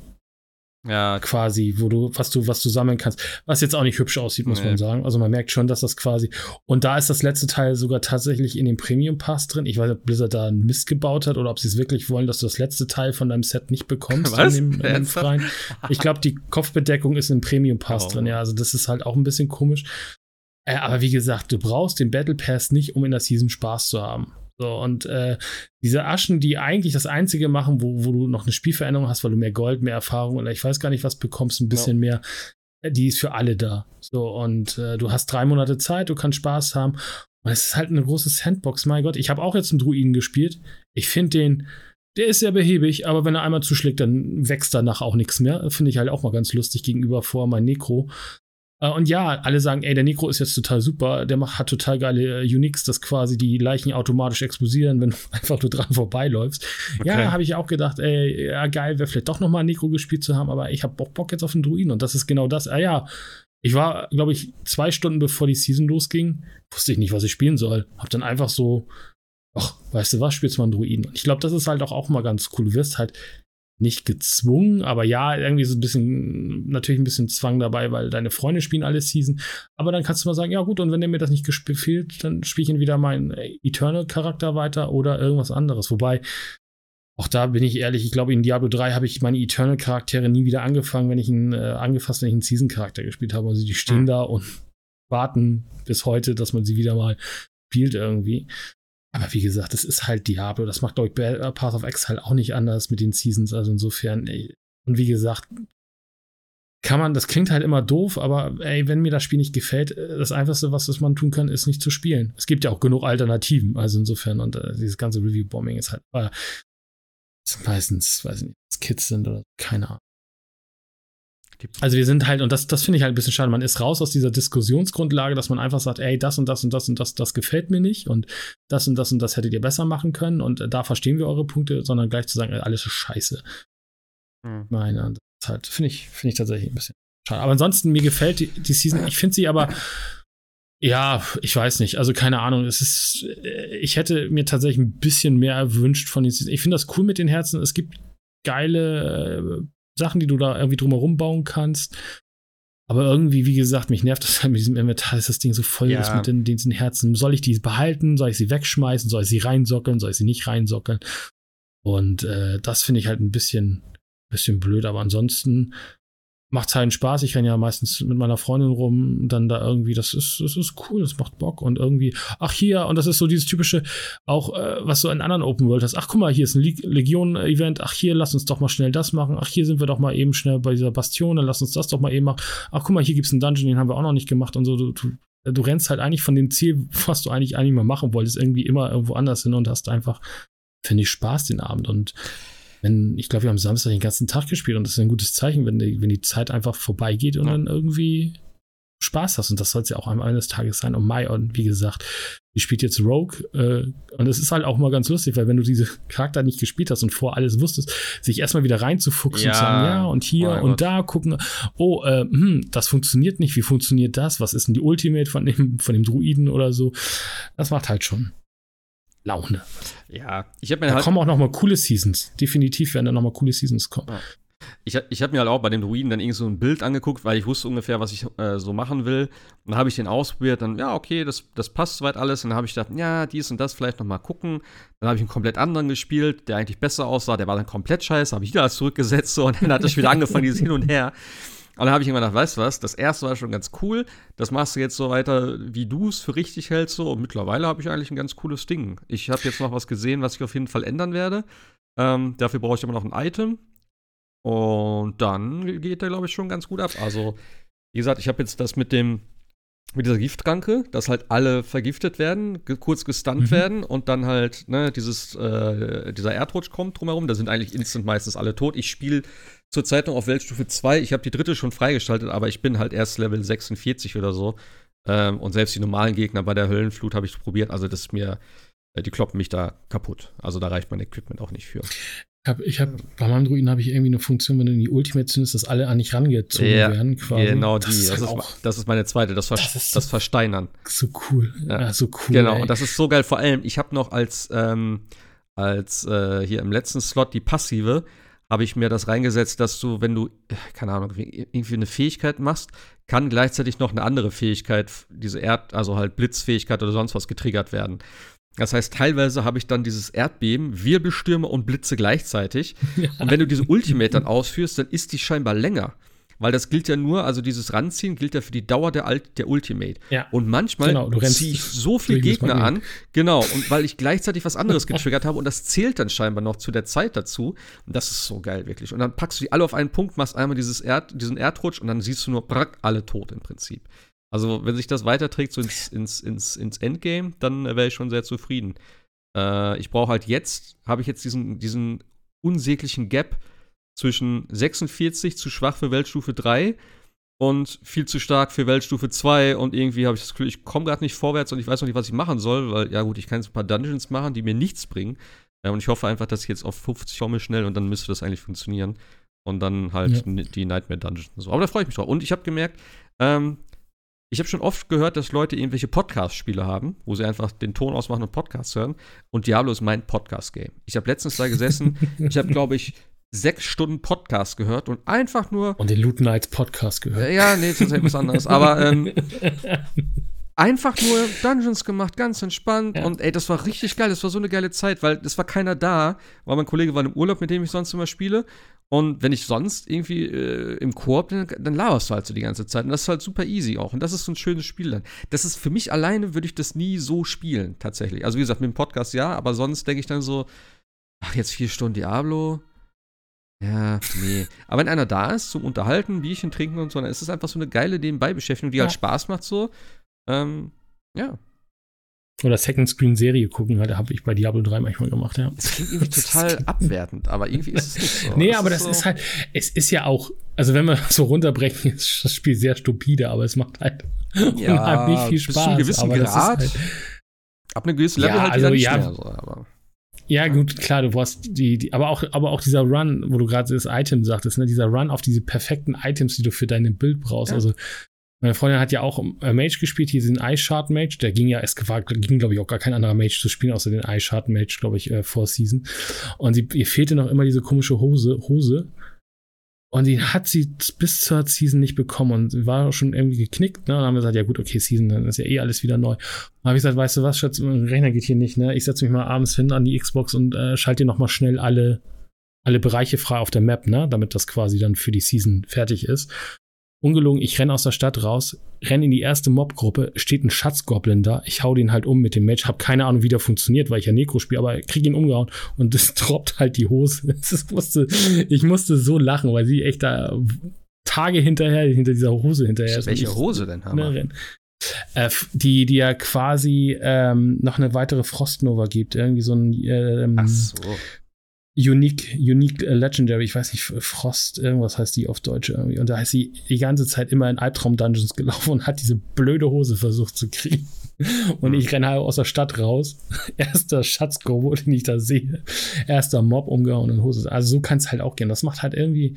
ja. quasi, wo du, was du, was du sammeln kannst. Was jetzt auch nicht hübsch aussieht, muss nee. man sagen. Also man merkt schon, dass das quasi. Und da ist das letzte Teil sogar tatsächlich in dem Premium Pass drin. Ich weiß nicht, ob Blizzard da einen Mist gebaut hat oder ob sie es wirklich wollen, dass du das letzte Teil von deinem Set nicht bekommst was? in dem, in dem freien. Ich glaube, die Kopfbedeckung ist im Premium Pass oh. drin, ja. Also das ist halt auch ein bisschen komisch. Äh, aber wie gesagt, du brauchst den Battle Pass nicht, um in der Season Spaß zu haben. So, und äh, diese Aschen, die eigentlich das Einzige machen, wo, wo du noch eine Spielveränderung hast, weil du mehr Gold, mehr Erfahrung oder ich weiß gar nicht was bekommst, ein bisschen ja. mehr, äh, die ist für alle da. So, und äh, du hast drei Monate Zeit, du kannst Spaß haben. Und es ist halt eine große Sandbox, mein Gott. Ich habe auch jetzt einen Druiden gespielt. Ich finde den, der ist sehr behäbig, aber wenn er einmal zuschlägt, dann wächst danach auch nichts mehr. Finde ich halt auch mal ganz lustig gegenüber vor mein Necro. Äh, und ja, alle sagen, ey, der Necro ist jetzt total super, der macht, hat total geile äh, Uniques, dass quasi die Leichen automatisch explodieren, wenn du einfach nur dran vorbeiläufst. Okay. Ja, habe ich auch gedacht, ey, ja, geil, wäre vielleicht doch nochmal ein Necro gespielt zu haben, aber ich habe auch Bock jetzt auf den Druiden und das ist genau das. Ah ja, ich war, glaube ich, zwei Stunden bevor die Season losging, wusste ich nicht, was ich spielen soll. Hab dann einfach so, ach, weißt du was, spielst mal einen Druiden. Und ich glaube, das ist halt auch, auch mal ganz cool. Du wirst halt nicht gezwungen, aber ja, irgendwie so ein bisschen, natürlich ein bisschen Zwang dabei, weil deine Freunde spielen alle Season. Aber dann kannst du mal sagen, ja gut, und wenn der mir das nicht gefällt, dann spiele ich entweder meinen Eternal-Charakter weiter oder irgendwas anderes. Wobei, auch da bin ich ehrlich, ich glaube, in Diablo 3 habe ich meine Eternal-Charaktere nie wieder angefangen, wenn ich ihn äh, angefasst, wenn ich einen Season-Charakter gespielt habe. Also die stehen mhm. da und warten bis heute, dass man sie wieder mal spielt irgendwie. Aber wie gesagt, das ist halt Diablo. Das macht, ich, äh, Path of Exile auch nicht anders mit den Seasons. Also insofern, ey. Und wie gesagt, kann man, das klingt halt immer doof, aber ey, wenn mir das Spiel nicht gefällt, äh, das Einfachste, was das man tun kann, ist nicht zu spielen. Es gibt ja auch genug Alternativen. Also insofern, und äh, dieses ganze Review-Bombing ist halt, äh, meistens, weiß ich nicht, Kids sind oder keine Ahnung. Also wir sind halt, und das, das finde ich halt ein bisschen schade, man ist raus aus dieser Diskussionsgrundlage, dass man einfach sagt, ey, das und das und das und das, das gefällt mir nicht und das und das und das hättet ihr besser machen können und da verstehen wir eure Punkte, sondern gleich zu sagen, alles ist scheiße. Hm. Meine, das halt, finde ich, finde ich tatsächlich ein bisschen schade. Aber ansonsten, mir gefällt die, die Season, ich finde sie aber, ja, ich weiß nicht. Also keine Ahnung. Es ist, äh, ich hätte mir tatsächlich ein bisschen mehr erwünscht von den Season. Ich finde das cool mit den Herzen. Es gibt geile äh, Sachen, die du da irgendwie drumherum bauen kannst. Aber irgendwie, wie gesagt, mich nervt das halt mit diesem Inventar, dass das Ding so voll ja. ist mit den, diesen Herzen. Soll ich die behalten? Soll ich sie wegschmeißen? Soll ich sie reinsockeln? Soll ich sie nicht reinsockeln? Und äh, das finde ich halt ein bisschen, bisschen blöd. Aber ansonsten macht halt Spaß. Ich renne ja meistens mit meiner Freundin rum, dann da irgendwie, das ist, das ist cool, das macht Bock und irgendwie, ach hier, und das ist so dieses typische, auch äh, was so in anderen Open World hast, ach guck mal, hier ist ein Legion-Event, ach hier, lass uns doch mal schnell das machen, ach hier sind wir doch mal eben schnell bei dieser Bastion, dann lass uns das doch mal eben machen, ach guck mal, hier gibt es einen Dungeon, den haben wir auch noch nicht gemacht und so, du, du, du rennst halt eigentlich von dem Ziel, was du eigentlich eigentlich mal machen wolltest, irgendwie immer irgendwo anders hin und hast einfach, finde ich, Spaß den Abend. Und wenn, ich glaube, wir haben Samstag den ganzen Tag gespielt und das ist ein gutes Zeichen, wenn die, wenn die Zeit einfach vorbeigeht und ja. dann irgendwie Spaß hast. Und das soll es ja auch am Ende des Tages sein. Und Mai, und wie gesagt, die spielt jetzt Rogue. Äh, und es ist halt auch mal ganz lustig, weil wenn du diese Charakter nicht gespielt hast und vor alles wusstest, sich erstmal wieder reinzufuchsen ja. und sagen, ja, und hier oh und Gott. da gucken, oh, äh, hm, das funktioniert nicht, wie funktioniert das? Was ist denn die Ultimate von dem, von dem Druiden oder so? Das macht halt schon Laune. Ja, ich habe mir da halt. kommen auch noch mal coole Seasons. Definitiv werden da noch mal coole Seasons kommen. Ja. Ich, ich habe mir halt auch bei dem Druiden dann irgendwie so ein Bild angeguckt, weil ich wusste ungefähr, was ich äh, so machen will. Und dann habe ich den ausprobiert, dann, ja, okay, das, das passt soweit alles. Und dann habe ich gedacht, ja, dies und das vielleicht noch mal gucken. Dann habe ich einen komplett anderen gespielt, der eigentlich besser aussah. Der war dann komplett scheiße, habe ich wieder alles zurückgesetzt. So, und dann hat es wieder angefangen, dieses Hin und Her. Und dann habe ich immer gedacht, weißt du was, das erste war schon ganz cool, das machst du jetzt so weiter, wie du es für richtig hältst. So. Und mittlerweile habe ich eigentlich ein ganz cooles Ding. Ich habe jetzt noch was gesehen, was ich auf jeden Fall ändern werde. Ähm, dafür brauche ich aber noch ein Item. Und dann geht der, glaube ich, schon ganz gut ab. Also, wie gesagt, ich habe jetzt das mit dem mit dieser Giftranke, dass halt alle vergiftet werden, ge kurz gestunt mhm. werden und dann halt, ne, dieses, äh, dieser Erdrutsch kommt drumherum. Da sind eigentlich instant meistens alle tot. Ich spiele zurzeit noch auf Weltstufe 2. Ich habe die dritte schon freigeschaltet, aber ich bin halt erst Level 46 oder so. Ähm, und selbst die normalen Gegner bei der Höllenflut habe ich probiert. Also, das ist mir, äh, die kloppen mich da kaputt. Also, da reicht mein Equipment auch nicht für. Ich habe, ich hab, bei meinem Druiden habe ich irgendwie eine Funktion, wenn du in die Ultimate zündest, dass alle an dich rangezogen ja, werden. Quasi. Genau die. Das ist, das, ist, auch, das ist meine zweite, das, Ver das, so, das, Versteinern. So cool. Ja, ja so cool. Genau, ey. und das ist so geil. Vor allem, ich habe noch als, ähm, als äh, hier im letzten Slot die passive, habe ich mir das reingesetzt, dass du, wenn du, keine Ahnung, irgendwie eine Fähigkeit machst, kann gleichzeitig noch eine andere Fähigkeit, diese Erd-, also halt Blitzfähigkeit oder sonst was getriggert werden. Das heißt, teilweise habe ich dann dieses Erdbeben, Wirbelstürme und Blitze gleichzeitig. Ja. Und wenn du diese Ultimate dann ausführst, dann ist die scheinbar länger. Weil das gilt ja nur, also dieses Ranziehen gilt ja für die Dauer der, Alt, der Ultimate. Ja. Und manchmal genau, ziehe ich so viele Gegner an, genau, und weil ich gleichzeitig was anderes getriggert habe und das zählt dann scheinbar noch zu der Zeit dazu. Und das ist so geil, wirklich. Und dann packst du die alle auf einen Punkt, machst einmal dieses Erd, diesen Erdrutsch und dann siehst du nur brack, alle tot im Prinzip. Also, wenn sich das weiterträgt so ins, ins, ins, ins Endgame, dann wäre ich schon sehr zufrieden. Äh, ich brauche halt jetzt, habe ich jetzt diesen, diesen unsäglichen Gap zwischen 46 zu schwach für Weltstufe 3 und viel zu stark für Weltstufe 2 und irgendwie habe ich das Gefühl, ich komme gerade nicht vorwärts und ich weiß noch nicht, was ich machen soll, weil, ja gut, ich kann jetzt ein paar Dungeons machen, die mir nichts bringen. Ja, und ich hoffe einfach, dass ich jetzt auf 50 komme schnell und dann müsste das eigentlich funktionieren. Und dann halt ja. die Nightmare Dungeons und so. Aber da freue ich mich drauf. Und ich habe gemerkt, ähm, ich habe schon oft gehört, dass Leute irgendwelche Podcast-Spiele haben, wo sie einfach den Ton ausmachen und Podcasts hören. Und Diablo ist mein Podcast-Game. Ich habe letztens da gesessen. ich habe, glaube ich, sechs Stunden Podcast gehört und einfach nur. Und den Loot Nights Podcast gehört. ja, nee, das ist etwas anderes. Aber ähm, einfach nur Dungeons gemacht, ganz entspannt. Ja. Und ey, das war richtig geil. Das war so eine geile Zeit, weil es war keiner da, weil mein Kollege war im Urlaub, mit dem ich sonst immer spiele. Und wenn ich sonst irgendwie äh, im Koop bin, dann laberst du halt so die ganze Zeit. Und das ist halt super easy auch. Und das ist so ein schönes Spiel dann. Das ist für mich alleine, würde ich das nie so spielen, tatsächlich. Also, wie gesagt, mit dem Podcast ja, aber sonst denke ich dann so, ach, jetzt vier Stunden Diablo. Ja, nee. Aber wenn einer da ist zum Unterhalten, Bierchen trinken und so, dann ist es einfach so eine geile Nebenbei-Beschäftigung, die halt ja. halt Spaß macht so. Ähm, ja. Oder Second Screen Serie gucken, halt, habe ich bei Diablo 3 manchmal gemacht, ja. Das klingt irgendwie total abwertend, aber irgendwie ist es nicht so. Nee, das aber das so ist halt, es ist ja auch, also wenn wir so runterbrechen, ist das Spiel sehr stupide, aber es macht halt ja, unheimlich viel Spaß. Bis zu einem gewissen Grad. Halt, ab einem gewissen Level ja, halt also, nicht ja, mehr so, aber. Ja, gut, klar, du brauchst die, die, aber auch, aber auch dieser Run, wo du gerade das Item sagtest, ne, dieser Run auf diese perfekten Items, die du für dein Bild brauchst. Ja. Also meine Freundin hat ja auch äh, Mage gespielt, hier diesen Eye-Shard Mage. Der ging ja, es war, ging, glaube ich, auch gar kein anderer Mage zu spielen, außer den Eye-Shard Mage, glaube ich, äh, vor Season. Und sie, ihr fehlte noch immer diese komische Hose, Hose. Und die hat sie bis zur Season nicht bekommen und war schon irgendwie geknickt, ne? Und dann haben wir gesagt, ja gut, okay, Season, dann ist ja eh alles wieder neu. Dann habe ich gesagt, weißt du was, Schatz, mein Rechner geht hier nicht, ne? Ich setze mich mal abends hin an die Xbox und äh, schalte dir noch mal schnell alle, alle Bereiche frei auf der Map, ne? Damit das quasi dann für die Season fertig ist. Ungelogen, ich renne aus der Stadt raus, renne in die erste Mobgruppe, steht ein Schatzgoblin da, ich hau den halt um mit dem Match, hab keine Ahnung, wie der funktioniert, weil ich ja Necro spiele, aber krieg ihn umgehauen und das droppt halt die Hose. Musste, ich musste so lachen, weil sie echt da Tage hinterher, hinter dieser Hose hinterher ist. Welche Hose denn haben wir? Äh, die, die ja quasi ähm, noch eine weitere Frostnova gibt. Irgendwie so ein ähm, so. Unique, Unique äh, Legendary, ich weiß nicht, Frost, irgendwas heißt die auf Deutsch irgendwie. Und da heißt sie die ganze Zeit immer in Albtraum-Dungeons gelaufen und hat diese blöde Hose versucht zu kriegen. Und ich renne halt aus der Stadt raus. Erster Schatzkobo, den ich da sehe. Erster Mob umgehauen und Hose. Also so kann es halt auch gehen. Das macht halt irgendwie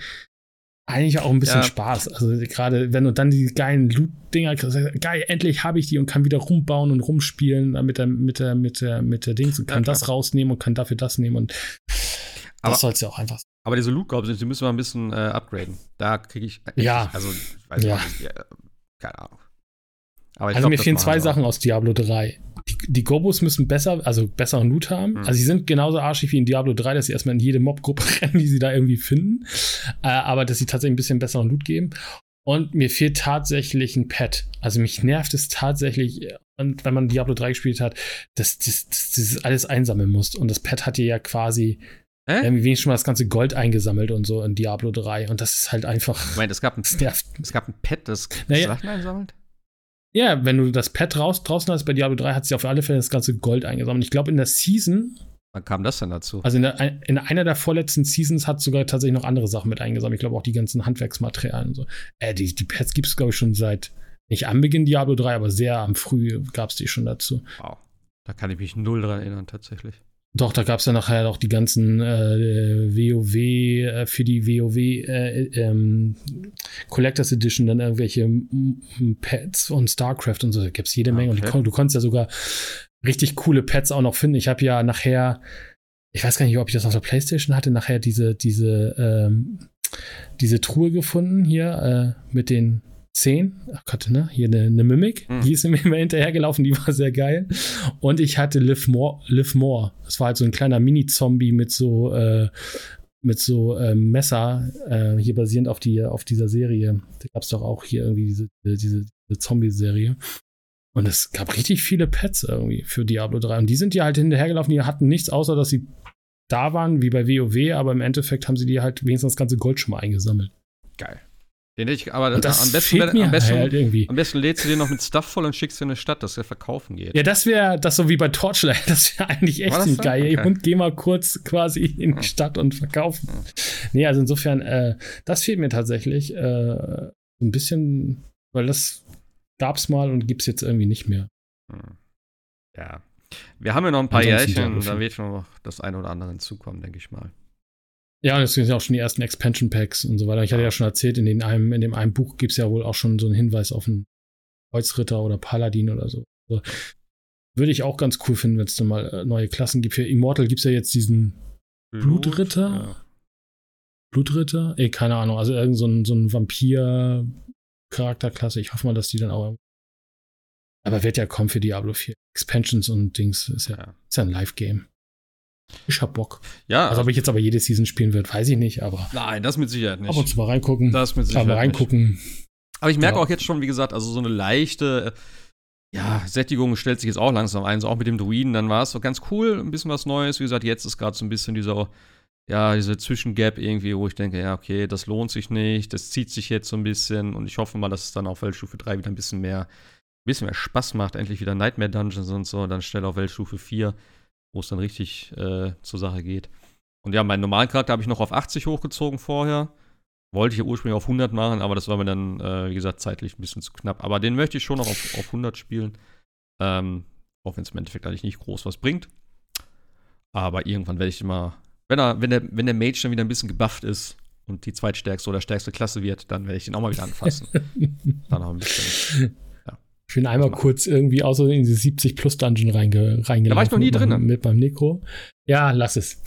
eigentlich auch ein bisschen ja. Spaß. Also gerade wenn du dann die geilen Loot-Dinger kriegst, geil, endlich habe ich die und kann wieder rumbauen und rumspielen mit der, mit der, mit der, mit der Dings und kann ja, das rausnehmen und kann dafür das nehmen und aber, das soll es ja auch einfach sein. Aber diese Loot Goblins, die müssen wir ein bisschen äh, upgraden. Da kriege ich. Äh, ja. Also, ich weiß ja. nicht, äh, keine Ahnung. also glaub, mir fehlen zwei Sachen aus Diablo 3. Die, die Gobos müssen besser, also besseren Loot haben. Mhm. Also sie sind genauso arschig wie in Diablo 3, dass sie erstmal in jede Mobgruppe rennen, die sie da irgendwie finden. Äh, aber dass sie tatsächlich ein bisschen besseren Loot geben. Und mir fehlt tatsächlich ein Pad. Also mich nervt es tatsächlich, und wenn man Diablo 3 gespielt hat, dass, das alles einsammeln muss. Und das Pad hat dir ja quasi Hä? Wir haben wenigstens schon mal das ganze Gold eingesammelt und so in Diablo 3. Und das ist halt einfach. Moment, es gab ein, es gab ein Pad, das naja, Sachen einsammelt? Ja, wenn du das Pad raus, draußen hast bei Diablo 3, hat sie auf alle Fälle das ganze Gold eingesammelt. Ich glaube, in der Season. Wann kam das denn dazu? Also in, der, in, einer der vorletzten Seasons hat sogar tatsächlich noch andere Sachen mit eingesammelt. Ich glaube auch die ganzen Handwerksmaterialien und so. Äh, die, die Pads gibt es, glaube ich, schon seit, nicht am Beginn Diablo 3, aber sehr am Früh gab es die schon dazu. Wow. Da kann ich mich null dran erinnern, tatsächlich. Doch, da gab es ja nachher noch die ganzen äh, WoW, äh, für die WoW äh, ähm, Collectors Edition dann irgendwelche Pets und StarCraft und so. Da gibt es jede Menge. Okay. Und du konntest ja sogar richtig coole Pets auch noch finden. Ich habe ja nachher, ich weiß gar nicht, ob ich das auf der Playstation hatte, nachher diese, diese, ähm, diese Truhe gefunden hier äh, mit den 10. Ach Gott, ne? Hier eine, eine Mimik. Mhm. Die ist mir immer hinterhergelaufen, die war sehr geil. Und ich hatte Live More. Live More. Das war halt so ein kleiner Mini-Zombie mit so, äh, mit so äh, Messer, äh, hier basierend auf, die, auf dieser Serie. Da gab es doch auch hier irgendwie diese, diese, diese Zombie-Serie. Und es gab richtig viele Pets irgendwie für Diablo 3. Und die sind ja halt hinterhergelaufen, die hatten nichts, außer dass sie da waren, wie bei WoW, aber im Endeffekt haben sie die halt wenigstens das ganze Gold schon mal eingesammelt. Geil. Den hätte ich, aber das am besten, mir am, besten, halt irgendwie. am besten lädst du den noch mit Stuff voll und schickst in eine Stadt, dass er verkaufen geht. Ja, das wäre das so wie bei Torchlight. Das wäre eigentlich echt ein geil. Okay. Und geh mal kurz quasi in die hm. Stadt und verkaufen. Hm. Nee, also insofern, äh, das fehlt mir tatsächlich äh, ein bisschen, weil das gab's mal und gibt's jetzt irgendwie nicht mehr. Hm. Ja. Wir haben ja noch ein paar Jährchen, da wird schon noch das eine oder andere hinzukommen, denke ich mal. Ja, das sind ja auch schon die ersten Expansion Packs und so weiter. Ich hatte ja schon erzählt, in, den einem, in dem einen Buch gibt es ja wohl auch schon so einen Hinweis auf einen Kreuzritter oder Paladin oder so. Also, würde ich auch ganz cool finden, wenn es dann mal äh, neue Klassen gibt. Für Immortal gibt es ja jetzt diesen Blut, Blutritter. Ja. Blutritter? Ey, keine Ahnung. Also irgend so ein, so ein Vampir-Charakterklasse. Ich hoffe mal, dass die dann auch. Aber wird ja kommen für Diablo 4. Expansions und Dings. Ist ja, ist ja ein Live-Game. Ich hab Bock. Ja. Also, ob ich jetzt aber jede Season spielen wird, weiß ich nicht, aber. Nein, das mit Sicherheit nicht. Ab und zu mal reingucken. Das mit Sicherheit. Mal reingucken. Nicht. Aber ich merke ja. auch jetzt schon, wie gesagt, also so eine leichte, ja, Sättigung stellt sich jetzt auch langsam ein. So auch mit dem Druiden, dann war es so ganz cool, ein bisschen was Neues. Wie gesagt, jetzt ist gerade so ein bisschen dieser, ja, diese Zwischengap irgendwie, wo ich denke, ja, okay, das lohnt sich nicht, das zieht sich jetzt so ein bisschen und ich hoffe mal, dass es dann auf Weltstufe 3 wieder ein bisschen mehr, ein bisschen mehr Spaß macht, endlich wieder Nightmare Dungeons und so, dann schnell auf Weltstufe 4 wo es dann richtig äh, zur Sache geht. Und ja, meinen normalen Charakter habe ich noch auf 80 hochgezogen vorher. Wollte ich ja ursprünglich auf 100 machen, aber das war mir dann, äh, wie gesagt, zeitlich ein bisschen zu knapp. Aber den möchte ich schon noch auf, auf 100 spielen. Ähm, auch wenn es im Endeffekt eigentlich nicht groß was bringt. Aber irgendwann werde ich immer, wenn, er, wenn, der, wenn der Mage dann wieder ein bisschen gebufft ist und die zweitstärkste oder stärkste Klasse wird, dann werde ich den auch mal wieder anfassen. dann noch ein bisschen. Ich bin einmal kurz irgendwie außer in diese 70 Plus Dungeon reinge reingelaufen. Da war ich noch nie drin. Mit, mit meinem Necro. Ja, lass es.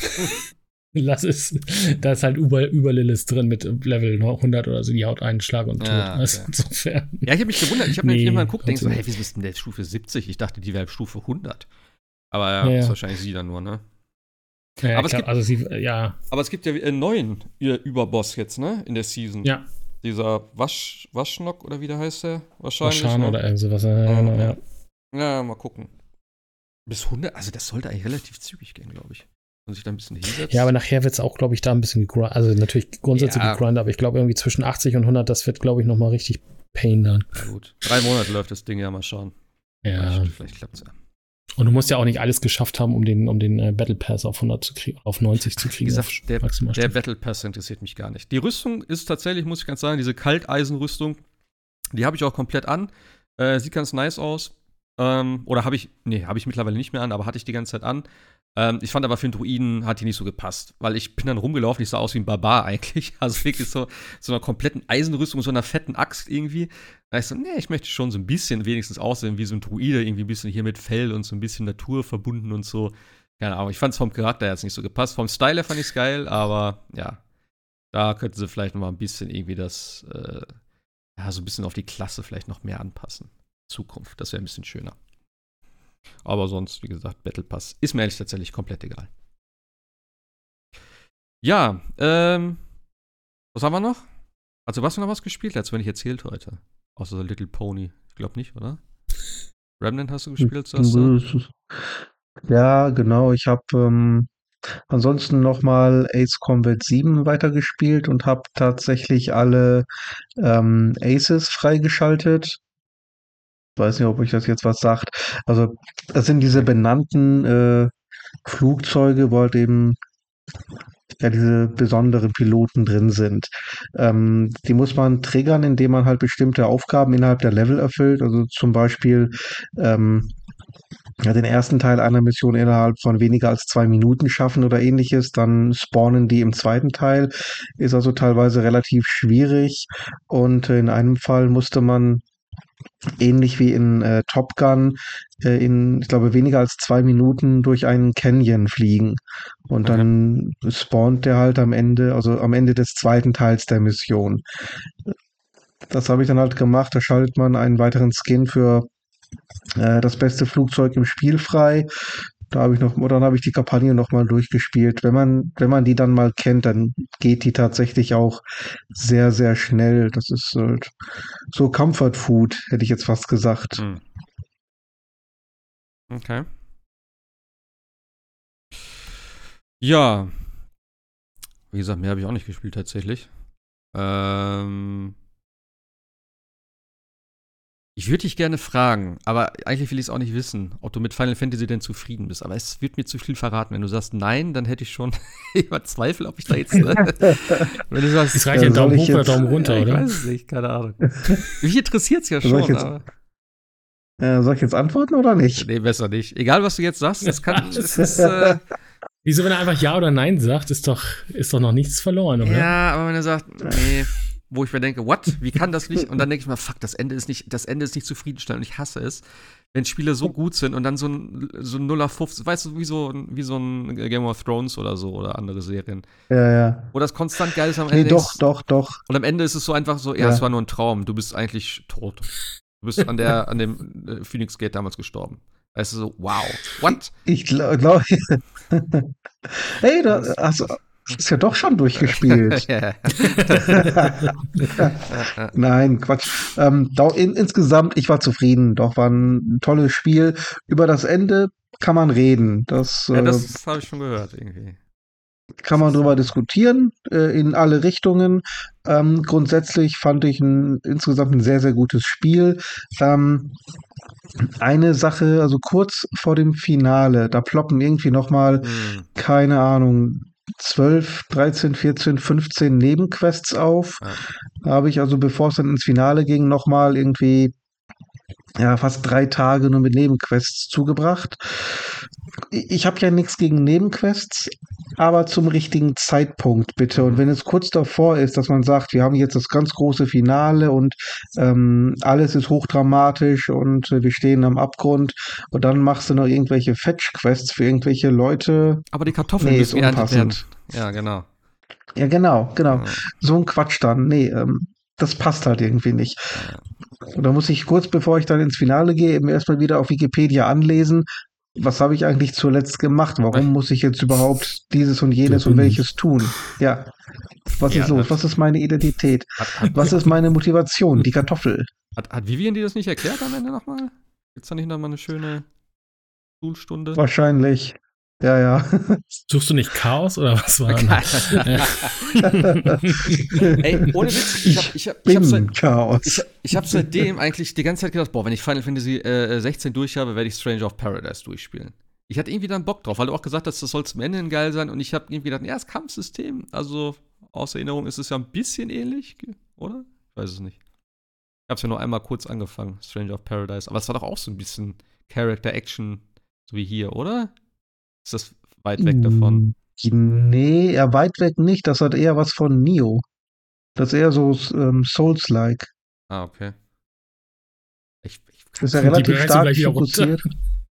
lass es. Da ist halt über, über Lilith drin mit Level 100 oder so, die haut einen Schlag und tot. Ja, okay. also insofern. Ja, ich habe mich gewundert. Ich habe nee, nämlich mal geguckt, denke so, hey, wieso ist denn der Stufe 70? Ich dachte, die wäre Stufe 100. Aber ja, ja, ist wahrscheinlich sie dann nur, ne? Ja, aber, es gibt, also sie, ja. aber es gibt ja einen neuen Überboss jetzt, ne? In der Season. Ja, dieser Wasch, Waschnock oder wie der heißt der? Wahrscheinlich. Waschan ne? oder irgend sowas. Ja, genau, ja. ja, mal gucken. Bis 100, also das sollte eigentlich relativ zügig gehen, glaube ich. Und sich da ein bisschen hinsetzt. Ja, aber nachher wird es auch, glaube ich, da ein bisschen gegrindet. Also natürlich grundsätzlich ja. gegrindet, aber ich glaube irgendwie zwischen 80 und 100, das wird, glaube ich, nochmal richtig Pain dann. Na gut. Drei Monate läuft das Ding ja mal schauen. Ja. Vielleicht, vielleicht klappt es ja. Und du musst ja auch nicht alles geschafft haben, um den, um den äh, Battle Pass auf 100 zu kriegen, auf 90 zu kriegen. Wie gesagt, der, der Battle Pass interessiert mich gar nicht. Die Rüstung ist tatsächlich, muss ich ganz sagen, diese Kalteisenrüstung, die habe ich auch komplett an. Äh, sieht ganz nice aus. Ähm, oder habe ich, nee, habe ich mittlerweile nicht mehr an, aber hatte ich die ganze Zeit an. Ähm, ich fand aber für einen Druiden hat die nicht so gepasst, weil ich bin dann rumgelaufen, ich sah aus wie ein Barbar eigentlich. Also wirklich so, so einer kompletten Eisenrüstung, so einer fetten Axt irgendwie. Da ich so, nee, ich möchte schon so ein bisschen wenigstens aussehen wie so ein Druide, irgendwie ein bisschen hier mit Fell und so ein bisschen Natur verbunden und so. Keine Ahnung, ich fand es vom Charakter jetzt nicht so gepasst. Vom Style fand ich es geil, aber ja, da könnten sie vielleicht noch mal ein bisschen irgendwie das, äh, ja, so ein bisschen auf die Klasse vielleicht noch mehr anpassen. Zukunft, das wäre ein bisschen schöner. Aber sonst, wie gesagt, Battle Pass ist mir ehrlich tatsächlich komplett egal. Ja, ähm, was haben wir noch? Also, was du noch was gespielt hast, wenn ich erzählt heute? Außer so Little Pony. Ich glaube nicht, oder? Remnant hast du gespielt, sagst du? Ja, genau. Ich habe ähm, ansonsten nochmal Ace Combat 7 weitergespielt und habe tatsächlich alle ähm, Aces freigeschaltet. Weiß nicht, ob euch das jetzt was sagt. Also, das sind diese benannten äh, Flugzeuge, wo halt eben ja diese besonderen Piloten drin sind. Ähm, die muss man triggern, indem man halt bestimmte Aufgaben innerhalb der Level erfüllt. Also zum Beispiel ähm, ja, den ersten Teil einer Mission innerhalb von weniger als zwei Minuten schaffen oder ähnliches, dann spawnen die im zweiten Teil. Ist also teilweise relativ schwierig. Und in einem Fall musste man ähnlich wie in äh, Top Gun äh, in, ich glaube, weniger als zwei Minuten durch einen Canyon fliegen. Und okay. dann spawnt der halt am Ende, also am Ende des zweiten Teils der Mission. Das habe ich dann halt gemacht. Da schaltet man einen weiteren Skin für äh, das beste Flugzeug im Spiel frei. Da habe ich noch, oder dann habe ich die Kampagne nochmal durchgespielt. Wenn man, wenn man die dann mal kennt, dann geht die tatsächlich auch sehr, sehr schnell. Das ist halt so Comfort Food, hätte ich jetzt fast gesagt. Hm. Okay. Ja. Wie gesagt, mehr habe ich auch nicht gespielt tatsächlich. Ähm, ich würde dich gerne fragen, aber eigentlich will ich es auch nicht wissen, ob du mit Final Fantasy denn zufrieden bist. Aber es wird mir zu viel verraten. Wenn du sagst nein, dann hätte ich schon immer Zweifel, ob ich da jetzt. Ne? Wenn du sagst, es reicht ja Daumen hoch oder Daumen runter, ja, ich oder? Ich weiß es nicht, keine Ahnung. Mich interessiert es ja schon. Jetzt, aber, äh, soll ich jetzt antworten oder nicht? Nee, besser nicht. Egal, was du jetzt sagst, das kann. das ist, äh, Wieso, wenn er einfach Ja oder Nein sagt, ist doch, ist doch noch nichts verloren, oder? Ja, aber wenn er sagt, nee wo ich mir denke, what? Wie kann das nicht? Und dann denke ich mir, fuck, das Ende ist nicht, das Ende ist nicht zufriedenstellend. Und ich hasse es, wenn Spiele so gut sind und dann so ein, so ein 0 15, weißt du, wie so, wie so ein Game of Thrones oder so oder andere Serien. Ja, ja. Wo das konstant geil ist am Ende. Nee, doch, ist, doch, doch. Und am Ende ist es so einfach so, ja, es war nur ein Traum, du bist eigentlich tot. Du bist an der, an dem äh, Phoenix Gate damals gestorben. Weißt du, so, wow, what? Ich glaube, glaub, hey, da, also, ist ja doch schon durchgespielt. Nein, Quatsch. Ähm, in, insgesamt, ich war zufrieden. Doch, war ein tolles Spiel. Über das Ende kann man reden. Das, ja, das äh, habe ich schon gehört, irgendwie. Kann man drüber diskutieren, äh, in alle Richtungen. Ähm, grundsätzlich fand ich ein, insgesamt ein sehr, sehr gutes Spiel. Ähm, eine Sache, also kurz vor dem Finale, da ploppen irgendwie nochmal, hm. keine Ahnung, 12, 13, 14, 15 Nebenquests auf. Da habe ich also, bevor es dann ins Finale ging, nochmal irgendwie ja, fast drei Tage nur mit Nebenquests zugebracht. Ich habe ja nichts gegen Nebenquests, aber zum richtigen Zeitpunkt bitte. Und wenn es kurz davor ist, dass man sagt, wir haben jetzt das ganz große Finale und ähm, alles ist hochdramatisch und äh, wir stehen am Abgrund und dann machst du noch irgendwelche Fetch-Quests für irgendwelche Leute. Aber die Kartoffeln nee, müssen unpassend. Ja, genau. Ja, genau, genau. Ja. So ein Quatsch dann. Nee, ähm, das passt halt irgendwie nicht. Und da muss ich kurz bevor ich dann ins Finale gehe, eben erstmal wieder auf Wikipedia anlesen, was habe ich eigentlich zuletzt gemacht? Warum muss ich jetzt überhaupt dieses und jenes und welches tun? Ja. Was ja, ist los? Was ist meine Identität? Hat, hat, was ist meine Motivation? Die Kartoffel. Hat, hat Vivian dir das nicht erklärt am Ende nochmal? Gibt es da nicht nochmal eine schöne Schulstunde? Wahrscheinlich. Ja, ja. Suchst du nicht Chaos oder was war das? Ey, ohne Witz, ich hab, ich hab, ich hab, seit, Chaos. Ich, ich hab seitdem eigentlich die ganze Zeit gedacht, boah, wenn ich Final Fantasy äh, 16 durch habe, werde ich Stranger of Paradise durchspielen. Ich hatte irgendwie dann Bock drauf, weil du auch gesagt hast, das soll zum Ende hin geil sein und ich habe irgendwie gedacht, ja, das Kampfsystem, also aus Erinnerung ist es ja ein bisschen ähnlich, oder? Ich weiß es nicht. Ich hab's ja nur einmal kurz angefangen, Stranger of Paradise, aber es war doch auch so ein bisschen Character Action, so wie hier, oder? Ist das weit weg davon? Hm, nee, eher weit weg nicht. Das hat eher was von Neo. Das ist eher so ähm, Souls-like. Ah, okay. Ich, ich das ist ja relativ stark fokussiert.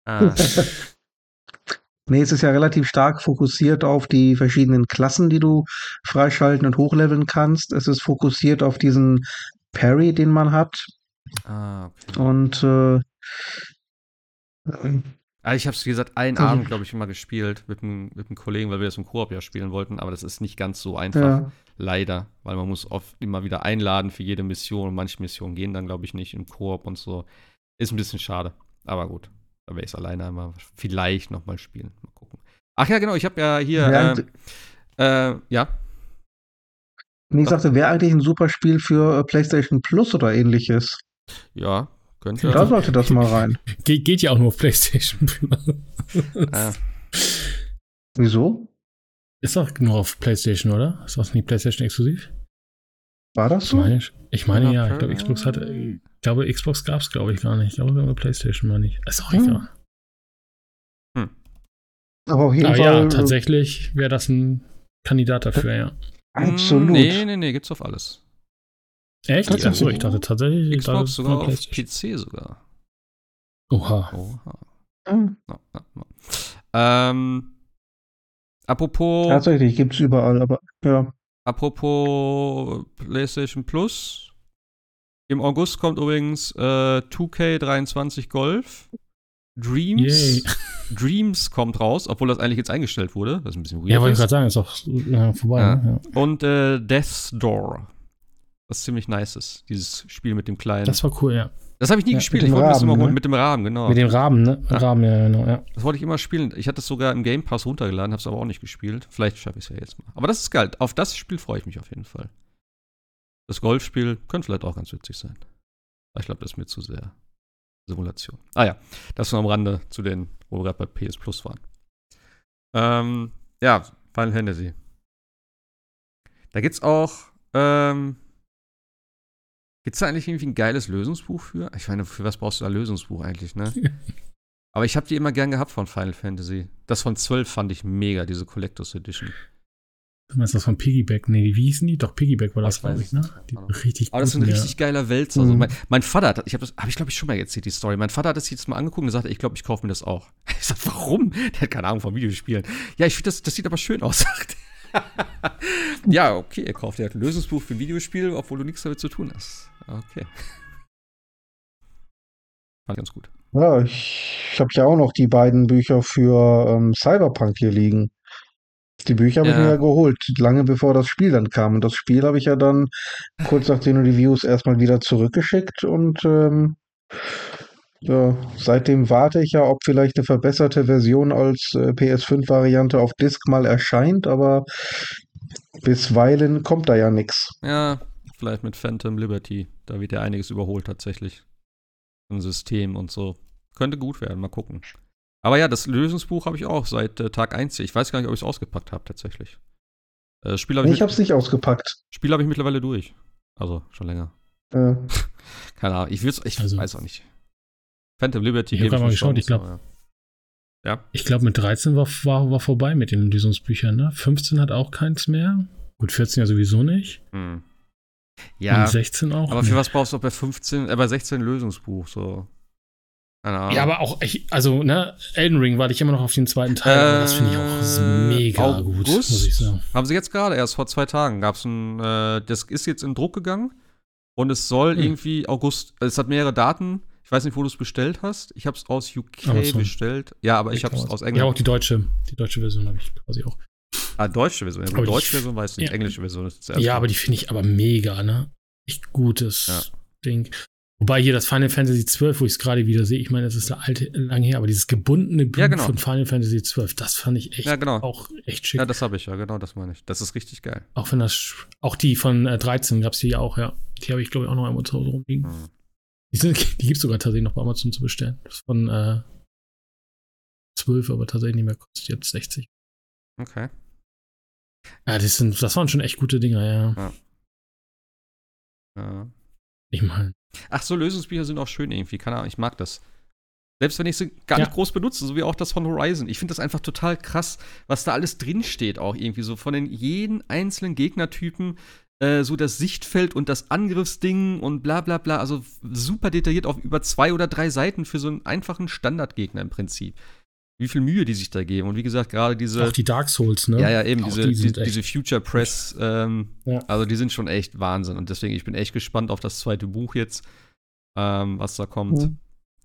Ah. nee, es ist ja relativ stark fokussiert auf die verschiedenen Klassen, die du freischalten und hochleveln kannst. Es ist fokussiert auf diesen Parry, den man hat. Ah, okay. Und äh, Ah, ich habe es, wie gesagt, einen mhm. Abend, glaube ich, immer gespielt mit einem, mit einem Kollegen, weil wir das im Koop ja spielen wollten. Aber das ist nicht ganz so einfach, ja. leider. Weil man muss oft immer wieder einladen für jede Mission. Und manche Missionen gehen dann, glaube ich, nicht im Koop und so. Ist ein bisschen schade. Aber gut, da werde ich es alleine einmal vielleicht noch mal spielen. Mal gucken. Ach ja, genau, ich habe ja hier, ja, äh, äh, ja. Nee, ich sagte, wäre eigentlich ein super Spiel für äh, PlayStation Plus oder ähnliches. Ja, Könnte. Da sollte das mal rein. Ge geht ja auch nur auf PlayStation. äh. Wieso? Ist doch nur auf PlayStation, oder? Ist das nicht PlayStation exklusiv? War das Ich so? meine, ich meine ja. Ich glaube, Xbox hatte. Ich glaube, Xbox gab es, glaube ich, gar nicht. Ich glaube, nur PlayStation meine ich. Ist auch Hm. egal. Aber auf jeden Aber Fall. ja, tatsächlich wäre das ein Kandidat dafür, ja. Absolut. Nee, nee, nee, gibt's auf alles. Echt? Tatsächlich. Achso, ich dachte tatsächlich. Xbox sogar auf. PC sogar. Oha. Oha. Hm, Na, na, na. Ähm, apropos, Tatsächlich gibt's überall, aber ja. apropos PlayStation Plus. Im August kommt übrigens äh, 2K23 Golf. Dreams. Yay. Dreams kommt raus, obwohl das eigentlich jetzt eingestellt wurde. Das ist ein bisschen weird. Ja, wollte ich gerade sagen, ist auch ja, vorbei. Ja. Ne? Ja. Und äh, Death's Door. Was ziemlich nice ist. Dieses Spiel mit dem kleinen. Das war cool, ja. Das habe ich nie Ja, gespielt. Ich wollte mir das Raben, immer holen. ne? Mit dem Rahmen, genau. Mit dem Raben, ne? Ja. Raben, ja, genau, ja. Das wollte ich immer spielen. Ich hatte es sogar im Game Pass runtergeladen, habe es aber auch nicht gespielt. Vielleicht schaffe ich es ja jetzt mal. Aber das ist geil. Auf das Spiel freue ich mich auf jeden Fall. Das Golfspiel könnte vielleicht auch ganz witzig sein. Aber ich glaube, das ist mir zu sehr Simulation. Ah ja, das nur am Rande zu den, wo wir gerade bei PS Plus waren. Ähm, ja, Final Fantasy. Da gibt's auch, ähm, gibt's da eigentlich irgendwie ein geiles Lösungsbuch für? Ich meine, für was brauchst du da Lösungsbuch eigentlich, ne? Aber ich habe die immer gern gehabt von Final Fantasy. Das von 12 fand ich mega, diese Collectors Edition. Du meinst das von Piggyback? Nee, wie hießen die? Doch, Piggyback war das, glaube ich, ne? es Die richtig Aber das ist ein richtig geiler Wälzer. Also Mhm. mein, mein Vater hat, ich habe das, habe ich glaube ich schon mal erzählt, die Story. Mein Vater hat das jetzt mal angeguckt und sagte, ich glaube, ich kaufe mir das auch. Ich sag, warum? Der hat keine Ahnung von Videospielen. Ja, ich finde, das, das sieht aber schön aus, sagt. Ja, okay, er kauft halt ein Lösungsbuch für ein Videospiel, obwohl du nichts damit zu tun hast. Okay. Fand ich ganz gut. Ja, ich, ich habe ja auch noch die beiden Bücher für ähm, Cyberpunk hier liegen. Die Bücher habe ich Ja. mir ja geholt, lange bevor das Spiel dann kam. Und das Spiel habe ich ja dann kurz nach den Reviews erstmal wieder zurückgeschickt und ähm, ja, seitdem warte ich ja, ob vielleicht eine verbesserte Version als äh, PS5-Variante auf Disk mal erscheint, aber bisweilen kommt da ja nichts. Ja, vielleicht mit Phantom Liberty. Da wird ja einiges überholt tatsächlich. Im System und so. Könnte gut werden, mal gucken. Aber ja, das Lösungsbuch habe ich auch seit äh, Tag 1. Ich weiß gar nicht, ob ich es ausgepackt habe tatsächlich. Äh, Spiel habe Nee, ich, ich habe es nicht ausgepackt. Spiel hab ich mittlerweile durch. Also schon länger. Äh, Keine Ahnung. Ich, will's, ich Also- weiß auch nicht. Phantom Liberty Ich hab grad mal geschaut, Chance, ich glaub- aber Ja. Ich glaube, mit 13 war, war, war vorbei mit den Lösungsbüchern, ne? 15 hat auch keins mehr. Gut, 14 ja sowieso nicht. Hm. Ja, Und 16 auch. aber für nicht. was brauchst du auch bei 15, äh, bei 16 ein Lösungsbuch? So. Keine Ahnung. Ja, aber auch, ich, also, ne, Elden Ring warte ich immer noch auf den zweiten Teil. aber das finde ich auch Äh, mega gut, August? muss ich sagen. Haben sie jetzt gerade, erst vor zwei Tagen, gab es ein, äh, das ist jetzt in Druck gegangen und es soll Hm. irgendwie August, es hat mehrere Daten. Ich weiß nicht, wo du es bestellt hast. Ich habe es aus UK bestellt. Ja, aber ich habe es aus Ja, auch England. die deutsche, die deutsche Version habe ich quasi auch. Ah, deutsche Version. Ja, Aber die die- deutsche Version weiß ich nicht. ja. Englische Version ist das erste. Ja, aber die finde ich aber mega, ne? Echt gutes Ja. Ding. Wobei hier das Final Fantasy XII, wo ich es gerade wieder sehe, ich meine, das ist der alte lang her, aber dieses gebundene Buch Ja, genau. von Final Fantasy XII, das fand ich echt Ja, genau. auch echt schick. Ja, das habe ich ja, genau, das meine ich. Das ist richtig geil. auch wenn das, auch die von äh, 13 gab es die auch, ja. Die habe ich, glaube ich, auch noch einmal zu Hause rumliegen. Hm. Die, sind, die gibt es sogar tatsächlich noch bei Amazon zu bestellen. Das ist von äh, 12, aber tatsächlich nicht mehr, kostet jetzt 60. Okay. Ja, das, sind, das waren schon echt gute Dinger, ja. Ja. Ich meine, Ach so, Lösungsbücher sind auch schön irgendwie. Keine Ahnung, ich mag das. Selbst wenn ich sie gar Ja. nicht groß benutze, so wie auch das von Horizon. Ich finde das einfach total krass, was da alles drinsteht, auch irgendwie so von den jeden einzelnen Gegnertypen, äh, so das Sichtfeld und das Angriffsding und bla bla bla. Also super detailliert auf über zwei oder drei Seiten für so einen einfachen Standardgegner im Prinzip. Wie viel Mühe die sich da geben. Und wie gesagt, gerade diese. auch die Dark Souls, ne? Ja, ja, eben, Auch diese, die die diese Future Press, ähm, Ja. also die sind schon echt Wahnsinn. Und deswegen, ich bin echt gespannt auf das zweite Buch jetzt, ähm, was da kommt. Mhm.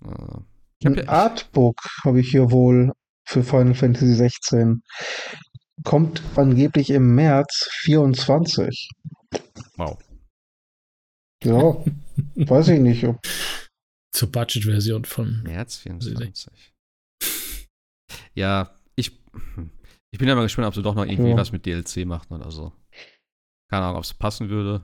Äh, ich hab Ein ja, Artbook habe ich hier wohl für Final Fantasy 16. Kommt angeblich im März 24. wow. Ja, weiß ich nicht. Ob, Zur Budget-Version von. März 24. Ja, ich, ich bin ja mal gespannt, ob sie doch noch irgendwie Ja. was mit DLC machen oder so. Keine Ahnung, ob es passen würde.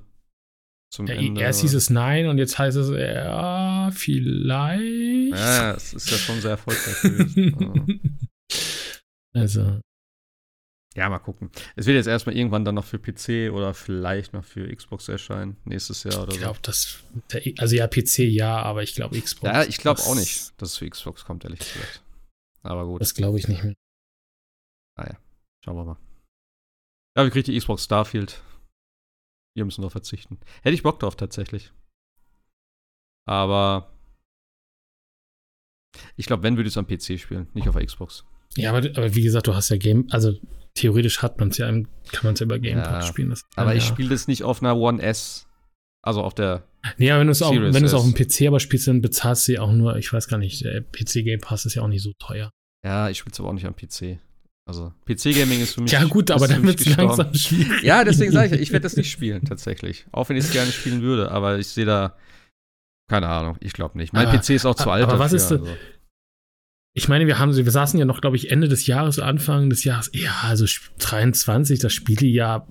zum ja, Ende. Erst hieß es nein und jetzt heißt es ja, vielleicht. Ja, es ist ja schon sehr erfolgreich gewesen. also. Ja, mal gucken. Es wird jetzt erstmal irgendwann dann noch für PC oder vielleicht noch für Xbox erscheinen, nächstes Jahr oder ich glaub, so. Ich glaube, das, also ja, PC ja, aber ich glaube Xbox. Ja, ich glaube auch nicht, dass es für Xbox kommt, ehrlich gesagt. Aber gut. Das glaube ich nicht mehr. Ah ja, schauen wir mal. Ja, wie kriegt die Xbox Starfield? Wir müssen darauf verzichten. Hätte ich Bock drauf tatsächlich. Aber ich glaube, wenn würde ich es am PC spielen, nicht auf der Xbox. Ja, aber, aber wie gesagt, du hast ja Game, also theoretisch hat man es ja, kann man es ja über Game ja, spielen. Das aber ich spiele das nicht auf einer One S, also auf der. Nee, aber wenn du es auf, wenn auf dem PC aber spielst, dann bezahlst du ja auch nur, ich weiß gar nicht, der PC Game Pass ist ja auch nicht so teuer. Ja, ich spiele es aber auch nicht am PC. Also PC-Gaming ist für mich. Ja, gut, aber dann wird es langsam schwierig. Ja, deswegen sage ich, ich werde das nicht spielen, tatsächlich. Auch wenn ich es gerne spielen würde, aber ich sehe da. Keine Ahnung, ich glaube nicht. Mein aber, PC ist auch zu alt. Aber dafür, was ist. Also. Ich meine, wir haben, wir saßen ja noch, glaube ich, Ende des Jahres, Anfang des Jahres. Ja, also 23, das Spielejahr,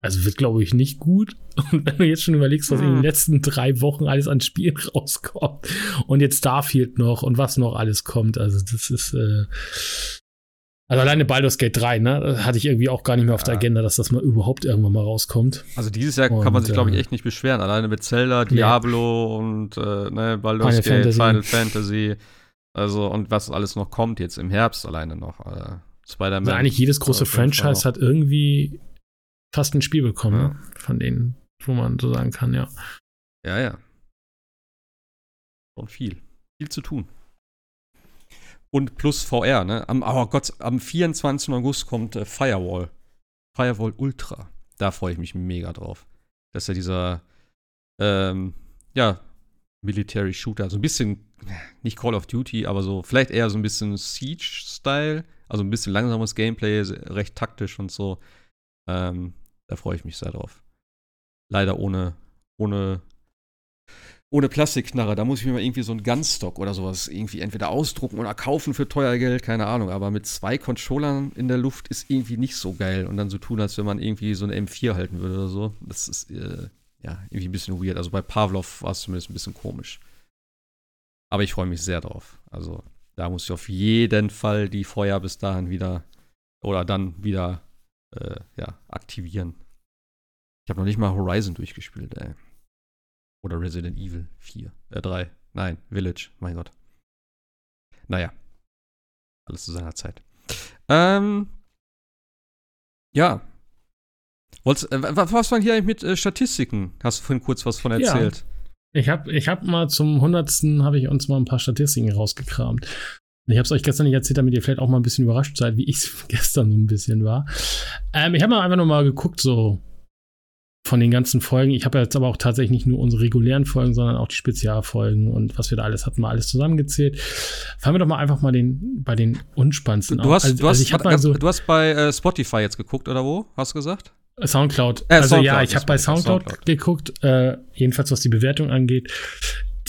also wird, glaube ich, nicht gut. Und wenn du jetzt schon überlegst, was in den hm. letzten drei Wochen alles an Spielen rauskommt und jetzt Starfield noch und was noch alles kommt, also das ist. Äh, also alleine Baldur's Gate 3, ne? Hatte ich irgendwie auch gar nicht mehr auf der Agenda, dass das mal überhaupt irgendwann mal rauskommt. Also dieses Jahr und, kann man sich, glaube ich, äh, echt nicht beschweren. Alleine mit Zelda, Diablo ja. und äh, ne, Baldur's Final Gate, Fantasy. Final Fantasy. Also, und was alles noch kommt jetzt im Herbst alleine noch. Äh, Spider-Man. Also eigentlich jedes große Franchise hat irgendwie fast ein Spiel bekommen, ja. ne? Von denen, wo man so sagen kann, ja. Ja, ja. Schon viel. Viel zu tun und plus VR, ne? Am, oh Gott, am 24. August kommt äh, Firewall. Firewall Ultra. Da freue ich mich mega drauf. Das ist ja dieser, ähm, ja, Military Shooter. So ein bisschen, nicht Call of Duty, aber so, vielleicht eher so ein bisschen Siege-Style. Also ein bisschen langsames Gameplay, recht taktisch und so. Ähm, da freue ich mich sehr drauf. Leider ohne, ohne ohne Plastikknarre. Da muss ich mir mal irgendwie so einen Gunstock oder sowas irgendwie entweder ausdrucken oder kaufen für teuer Geld, keine Ahnung. Aber mit zwei Controllern in der Luft ist irgendwie nicht so geil. Und dann so tun, als wenn man irgendwie so eine M4 halten würde oder so. Das ist äh, ja irgendwie ein bisschen weird. Also bei Pavlov war es zumindest ein bisschen komisch. Aber ich freue mich sehr drauf. Also da muss ich auf jeden Fall die Feuer bis dahin wieder oder dann wieder äh, ja, aktivieren. Ich habe noch nicht mal Horizon durchgespielt, ey. Oder Resident Evil 4, äh 3. Nein, Village, mein Gott. Naja. Alles zu seiner Zeit. Ähm. Ja. Wollt's, äh, was war hier eigentlich mit äh, Statistiken? Hast du vorhin kurz was von erzählt? Ja. Ich habe ich hab mal zum hundertsten habe ich uns mal ein paar Statistiken rausgekramt. Ich habe es euch gestern nicht erzählt, damit ihr vielleicht auch mal ein bisschen überrascht seid, wie ich es gestern so ein bisschen war. Ähm, ich habe mal einfach nur mal geguckt, so von den ganzen Folgen. Ich habe jetzt aber auch tatsächlich nicht nur unsere regulären Folgen, sondern auch die Spezialfolgen und was wir da alles hatten, mal alles zusammengezählt. Fangen wir doch mal einfach mal den, bei den unspannendsten du hast, an. Also, du, hast, also mal so, du hast bei äh, Spotify jetzt geguckt, oder wo? Hast du gesagt? Soundcloud. Äh, also Soundcloud, ja, ich habe bei Soundcloud, Soundcloud. geguckt, äh, jedenfalls was die Bewertung angeht.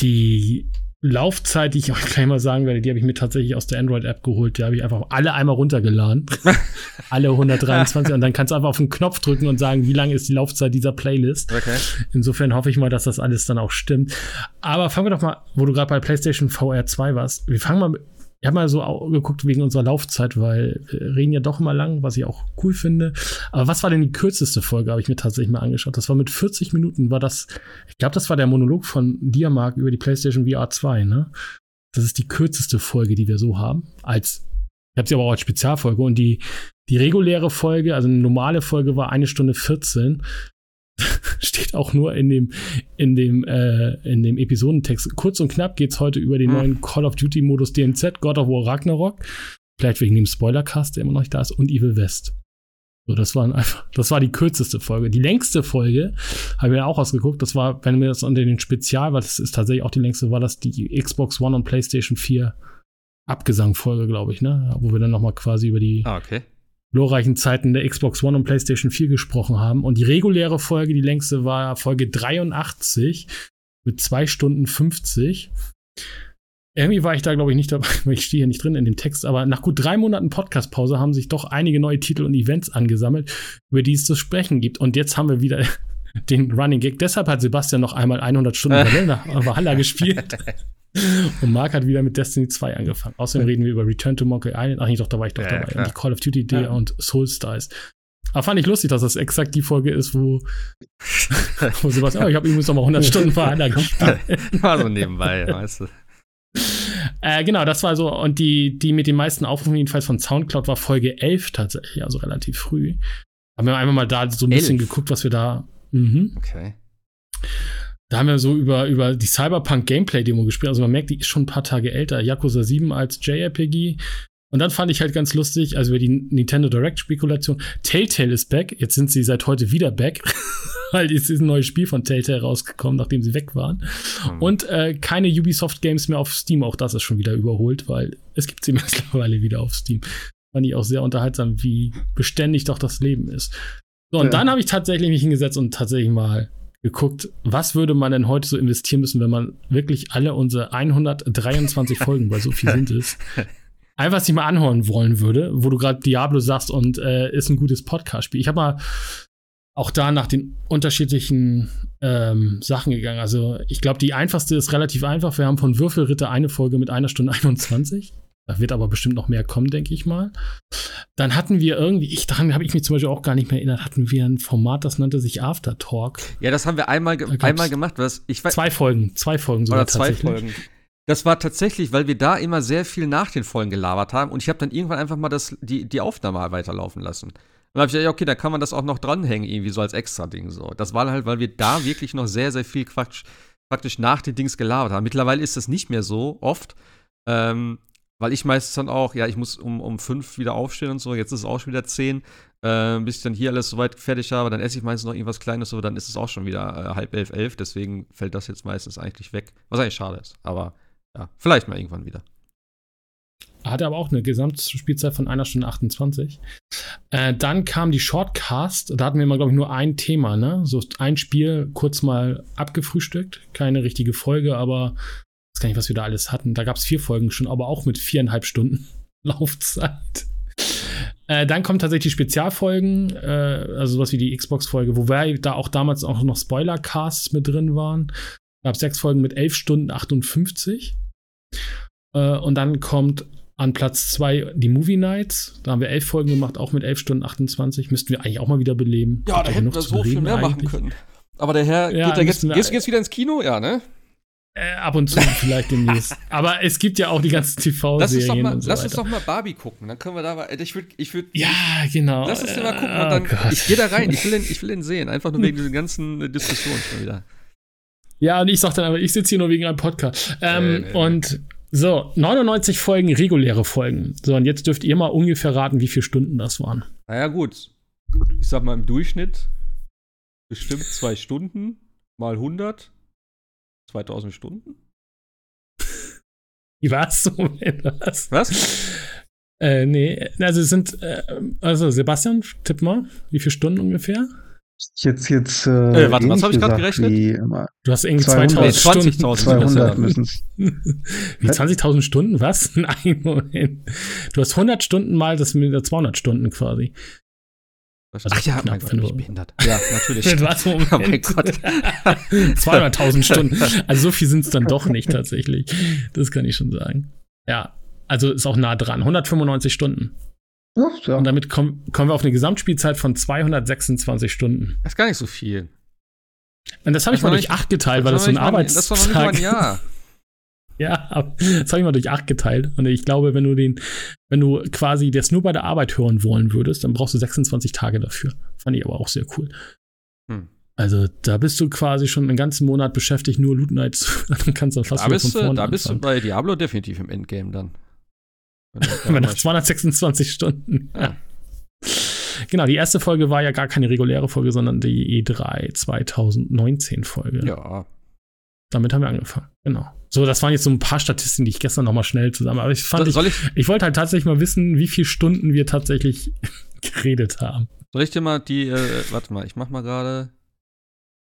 Die Laufzeit, die ich euch gleich mal sagen werde, die habe ich mir tatsächlich aus der Android-App geholt. Die habe ich einfach alle einmal runtergeladen. alle 123. und dann kannst du einfach auf den Knopf drücken und sagen, wie lange ist die Laufzeit dieser Playlist. Okay. Insofern hoffe ich mal, dass das alles dann auch stimmt. Aber fangen wir doch mal, wo du gerade bei PlayStation VR 2 warst. Wir fangen mal ich habe mal so geguckt wegen unserer Laufzeit, weil wir reden ja doch immer lang, was ich auch cool finde. Aber was war denn die kürzeste Folge, habe ich mir tatsächlich mal angeschaut. Das war mit 40 Minuten, war das, ich glaube, das war der Monolog von Diamark über die PlayStation VR 2, ne? Das ist die kürzeste Folge, die wir so haben. Als, ich habe sie aber auch als Spezialfolge und die, die reguläre Folge, also eine normale Folge war eine Stunde 14. steht auch nur in dem, in dem, äh, in dem Episodentext. Kurz und knapp geht es heute über den hm. neuen Call of Duty Modus DMZ, God of War Ragnarok. Vielleicht wegen dem Spoilercast, der immer noch nicht da ist, und Evil West. So, das war einfach, das war die kürzeste Folge. Die längste Folge, habe ich mir auch ausgeguckt, das war, wenn wir das unter den Spezial, weil das ist tatsächlich auch die längste, war das die Xbox One und PlayStation 4 Abgesangfolge, glaube ich, ne? Wo wir dann nochmal quasi über die ah, okay glorreichen Zeiten der Xbox One und PlayStation 4 gesprochen haben. Und die reguläre Folge, die längste, war Folge 83 mit 2 Stunden 50. Irgendwie war ich da, glaube ich, nicht dabei, weil ich stehe hier nicht drin in dem Text, aber nach gut drei Monaten Podcast-Pause haben sich doch einige neue Titel und Events angesammelt, über die es zu sprechen gibt. Und jetzt haben wir wieder den Running Gag. Deshalb hat Sebastian noch einmal 100 Stunden Valhalla gespielt. Und Marc hat wieder mit Destiny 2 angefangen. Außerdem reden wir über Return to Monkey Island. Ach nee, doch, da war ich doch ja, dabei. Klar. Und die Call of Duty Day ja. und Soul Stars. Aber fand ich lustig, dass das exakt die Folge ist, wo, wo Sebastian, oh, ich habe übrigens noch mal 100 Stunden Valhalla gespielt. War so nebenbei, weißt du. Äh, genau, das war so, und die, die mit den meisten Aufrufen jedenfalls von Soundcloud war Folge 11 tatsächlich, also relativ früh. Haben wir einmal mal da so ein bisschen geguckt, was wir da. Mhm. Okay. Da haben wir so über, über die Cyberpunk Gameplay Demo gespielt. Also man merkt, die ist schon ein paar Tage älter. Yakuza 7 als JRPG. Und dann fand ich halt ganz lustig, also über die Nintendo Direct Spekulation. Telltale ist back. Jetzt sind sie seit heute wieder back. Weil es ist ein neues Spiel von Telltale rausgekommen, nachdem sie weg waren. Mhm. Und äh, keine Ubisoft Games mehr auf Steam. Auch das ist schon wieder überholt, weil es gibt sie mittlerweile wieder auf Steam. Fand ich auch sehr unterhaltsam, wie beständig doch das Leben ist. So, und ja. dann habe ich tatsächlich mich hingesetzt und tatsächlich mal geguckt, was würde man denn heute so investieren müssen, wenn man wirklich alle unsere 123 Folgen, weil so viel sind es, einfach sich mal anhören wollen würde, wo du gerade Diablo sagst und äh, ist ein gutes Podcast-Spiel. Ich habe mal auch da nach den unterschiedlichen ähm, Sachen gegangen. Also ich glaube, die einfachste ist relativ einfach. Wir haben von Würfelritter eine Folge mit einer Stunde 21. Da wird aber bestimmt noch mehr kommen, denke ich mal. Dann hatten wir irgendwie, ich daran habe ich mich zum Beispiel auch gar nicht mehr erinnert, hatten wir ein Format, das nannte sich After Talk. Ja, das haben wir einmal, ge einmal gemacht. Was ich zwei Folgen, zwei Folgen sogar Oder zwei Folgen. Das war tatsächlich, weil wir da immer sehr viel nach den Folgen gelabert haben und ich habe dann irgendwann einfach mal das, die, die Aufnahme weiterlaufen lassen. Und dann habe ich ja, okay, da kann man das auch noch dranhängen, irgendwie so als extra Ding. So. Das war halt, weil wir da wirklich noch sehr, sehr viel Quatsch praktisch nach den Dings gelabert haben. Mittlerweile ist das nicht mehr so oft. Ähm, weil ich meistens dann auch, ja, ich muss um, um fünf wieder aufstehen und so, jetzt ist es auch schon wieder zehn, äh, bis ich dann hier alles soweit fertig habe, dann esse ich meistens noch irgendwas Kleines, so, dann ist es auch schon wieder äh, halb elf, elf, deswegen fällt das jetzt meistens eigentlich weg, was eigentlich schade ist, aber ja, vielleicht mal irgendwann wieder. Hatte aber auch eine Gesamtspielzeit von einer Stunde 28. Äh, dann kam die Shortcast. Da hatten wir mal, glaube ich, nur ein Thema, ne? So ein Spiel kurz mal abgefrühstückt. Keine richtige Folge, aber weiß gar nicht, was wir da alles hatten. Da gab es vier Folgen schon, aber auch mit viereinhalb Stunden Laufzeit. Äh, dann kommen tatsächlich die Spezialfolgen, äh, also sowas wie die Xbox-Folge, wobei da auch damals auch noch Spoiler-Casts mit drin waren. Gab sechs Folgen mit elf Stunden 58. Äh, und dann kommt an Platz zwei die Movie Nights. Da haben wir elf Folgen gemacht, auch mit elf Stunden 28. Müssten wir eigentlich auch mal wieder beleben. Ja, da hätten wir so viel mehr eigentlich. machen können. Aber der Herr, ja, geht der jetzt, gehst du jetzt wieder ins Kino? Ja, ne? Äh, ab und zu vielleicht demnächst. Aber es gibt ja auch die ganzen TV-Serien. Lass, uns, so lass uns doch mal Barbie gucken. Dann können wir da mal. Ich würde. Ich würd, ja, genau. Lass uns den mal gucken. Oh, und dann, ich gehe da rein. Ich will, den, ich will den sehen. Einfach nur wegen dieser ganzen Diskussion schon wieder. Ja, und ich sag dann aber, ich sitze hier nur wegen einem Podcast. Ähm, nee, nee, und so, 99 Folgen, reguläre Folgen. So, und jetzt dürft ihr mal ungefähr raten, wie viele Stunden das waren. Naja, gut. Ich sag mal im Durchschnitt bestimmt zwei Stunden mal 100 2000 Stunden? Was? was? Was? Äh, nee, also es sind, äh, also Sebastian, tipp mal, wie viele Stunden ungefähr? Jetzt, jetzt, äh, äh warte, was habe ich gerade gerechnet? Wie, du hast irgendwie 2000 Stunden. 200 müssen es. Wie 20.000 Stunden? Was? Nein, Moment. Du hast 100 Stunden mal das mit 200 Stunden quasi. Also Ach ja, mein Gott, ich behindert. Ja, natürlich. Was, Moment. Oh mein Gott. 200.000 Stunden. Also so viel sind es dann doch nicht tatsächlich. Das kann ich schon sagen. Ja, also ist auch nah dran. 195 Stunden. Ja, ja. Und damit kommen, kommen wir auf eine Gesamtspielzeit von 226 Stunden. Das ist gar nicht so viel. Und das habe ich mal durch 8 geteilt, weil das so ein Arbeitstag Das war noch nicht mal ein Jahr. Ja, das habe ich mal durch acht geteilt. Und ich glaube, wenn du den, wenn du quasi das nur bei der Arbeit hören wollen würdest, dann brauchst du 26 Tage dafür. Fand ich aber auch sehr cool. Hm. Also da bist du quasi schon einen ganzen Monat beschäftigt, nur Loot Nights. dann kannst du fast da bist, von vorne Da bist du bei Diablo definitiv im Endgame dann. Wenn nach 226 Stunden. Ja. Genau, die erste Folge war ja gar keine reguläre Folge, sondern die E3 2019 Folge. Ja. Damit haben wir angefangen. Genau. So, das waren jetzt so ein paar Statistiken, die ich gestern noch mal schnell zusammen. Aber ich fand, Soll ich, ich, ich wollte halt tatsächlich mal wissen, wie viele Stunden wir tatsächlich geredet haben. Soll ich dir mal die, äh, warte mal, ich mach mal gerade.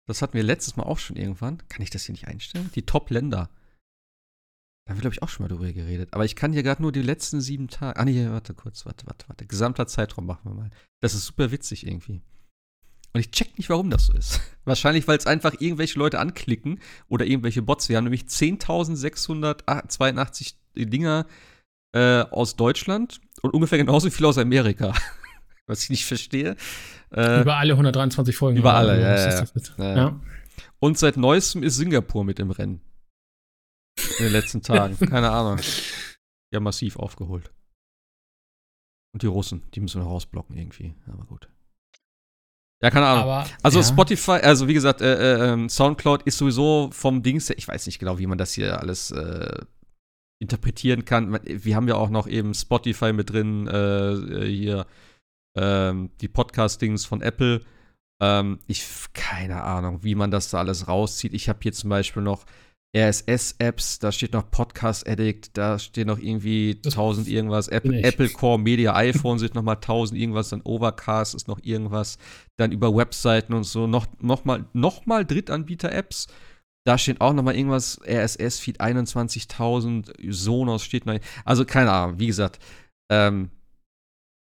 Das hatten wir letztes Mal auch schon irgendwann. Kann ich das hier nicht einstellen? Die Top-Länder. Da haben wir, glaube ich, auch schon mal drüber geredet. Aber ich kann hier gerade nur die letzten sieben Tage. Ah, nee, warte kurz, warte, warte, warte. Gesamter Zeitraum machen wir mal. Das ist super witzig irgendwie. Und ich check nicht, warum das so ist. Wahrscheinlich, weil es einfach irgendwelche Leute anklicken oder irgendwelche Bots. Wir haben nämlich 10.682 Dinger äh, aus Deutschland und ungefähr genauso viel aus Amerika. Was ich nicht verstehe. Äh, über alle 123 Folgen. Über alle, ja, ja, ja. ja. Und seit neuestem ist Singapur mit im Rennen. In den letzten Tagen. Keine Ahnung. Haben massiv aufgeholt. Und die Russen, die müssen wir rausblocken irgendwie. Aber gut. Ja, keine Ahnung. Aber, also ja. Spotify, also wie gesagt, äh, äh, ähm, Soundcloud ist sowieso vom Dings, ich weiß nicht genau, wie man das hier alles äh, interpretieren kann. Wir haben ja auch noch eben Spotify mit drin, äh, äh hier ähm, die Podcast-Dings von Apple. Ähm, ich, keine Ahnung, wie man das da alles rauszieht. Ich habe hier zum Beispiel noch RSS-Apps, da steht noch Podcast Addict, da steht noch irgendwie 1000 irgendwas. Apple, Apple, Core Media iPhone sind nochmal 1000 irgendwas, dann Overcast ist noch irgendwas. Dann über Webseiten und so noch, noch, mal, noch mal Drittanbieter-Apps. Da steht auch nochmal irgendwas, RSS-Feed 21.000, Sonos steht noch. Also keine Ahnung, wie gesagt, ähm,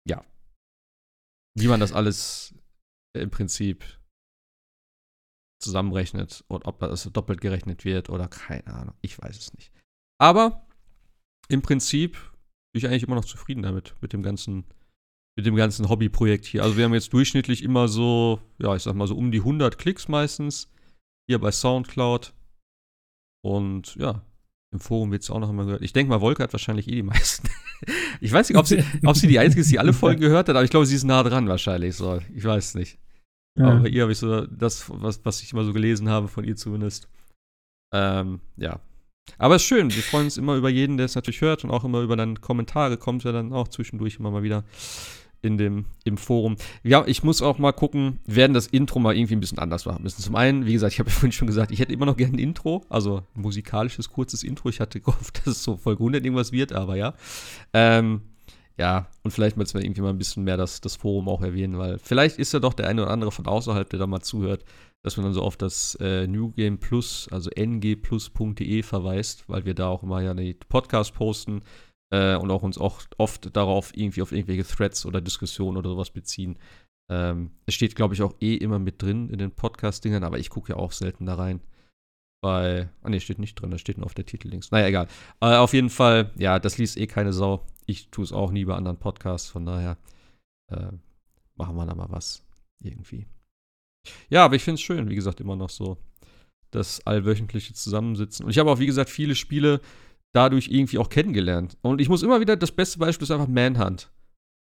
ja. Wie man das alles im Prinzip zusammenrechnet und ob das doppelt gerechnet wird oder keine Ahnung. Ich weiß es nicht. Aber im Prinzip bin ich eigentlich immer noch zufrieden damit, mit dem ganzen, mit dem ganzen Hobbyprojekt hier. Also wir haben jetzt durchschnittlich immer so, ja, ich sag mal so um die 100 Klicks meistens hier bei Soundcloud. Und ja, im Forum wird es auch noch immer gehört. Ich denke mal, Wolke hat wahrscheinlich eh die meisten. ich weiß nicht, ob sie, ob sie die Einzige ist, die alle Folgen gehört hat, aber ich glaube, sie ist nah dran wahrscheinlich. So, ich weiß es nicht. Ja. Aber ihr habe ich so das, was, was ich immer so gelesen habe, von ihr zumindest. Ähm, ja. Aber es ist schön, wir freuen uns immer über jeden, der es natürlich hört und auch immer über dann Kommentare, kommt ja dann auch zwischendurch immer mal wieder in dem, im Forum. Ja, ich muss auch mal gucken, werden das Intro mal irgendwie ein bisschen anders machen müssen. Zum einen, wie gesagt, ich habe ja vorhin schon gesagt, ich hätte immer noch gerne ein Intro, also musikalisches, kurzes Intro. Ich hatte gehofft, dass es so voll 100 irgendwas wird, aber ja. Ähm, ja, und vielleicht müssen wir irgendwie mal ein bisschen mehr das, das Forum auch erwähnen, weil vielleicht ist ja doch der eine oder andere von außerhalb, der da mal zuhört, dass man dann so auf das äh, New Game Plus, also ngplus.de verweist, weil wir da auch immer ja die Podcast posten äh, und auch uns auch oft darauf irgendwie auf irgendwelche Threads oder Diskussionen oder sowas beziehen. Ähm, es steht, glaube ich, auch eh immer mit drin in den Podcast-Dingern, aber ich gucke ja auch selten da rein. Bei, ah ne, steht nicht drin, da steht nur auf der Titellinks. Naja, egal. Äh, auf jeden Fall, ja, das liest eh keine Sau ich tue es auch nie bei anderen Podcasts, von daher äh, machen wir da mal was irgendwie. Ja, aber ich finde es schön, wie gesagt, immer noch so das allwöchentliche Zusammensitzen. Und ich habe auch, wie gesagt, viele Spiele dadurch irgendwie auch kennengelernt. Und ich muss immer wieder, das beste Beispiel ist einfach Manhunt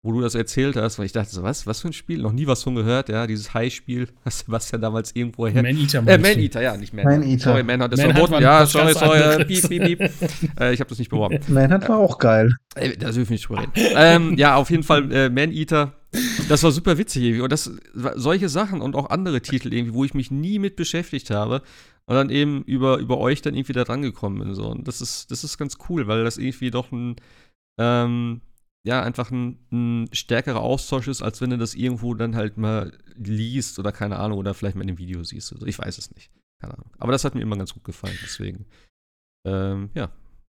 wo du das erzählt hast, weil ich dachte so, was, was für ein Spiel? Noch nie was von gehört, ja, dieses High-Spiel, was Sebastian damals irgendwo her. Man-Eater. Äh, Man-Eater, ja, nicht Man. Man-Eater. Sorry, Man-Eater ist verboten. Ja, sorry, sorry, piep, piep, piep. äh, ich habe das nicht beworben. Man-Eater war auch geil. Äh, da dürfen wir nicht drüber reden. ähm, ja, auf jeden Fall äh, Man-Eater. Das war super witzig irgendwie. Und das, solche Sachen und auch andere Titel irgendwie, wo ich mich nie mit beschäftigt habe und dann eben über, über euch dann irgendwie da dran gekommen bin. So. Und das ist, das ist ganz cool, weil das irgendwie doch ein, ähm, ja, einfach ein, ein, stärkerer Austausch ist, als wenn du das irgendwo dann halt mal liest oder keine Ahnung, oder vielleicht mal in einem Video siehst. Also ich weiß es nicht. Keine Ahnung. Aber das hat mir immer ganz gut gefallen, deswegen. Ähm, ja,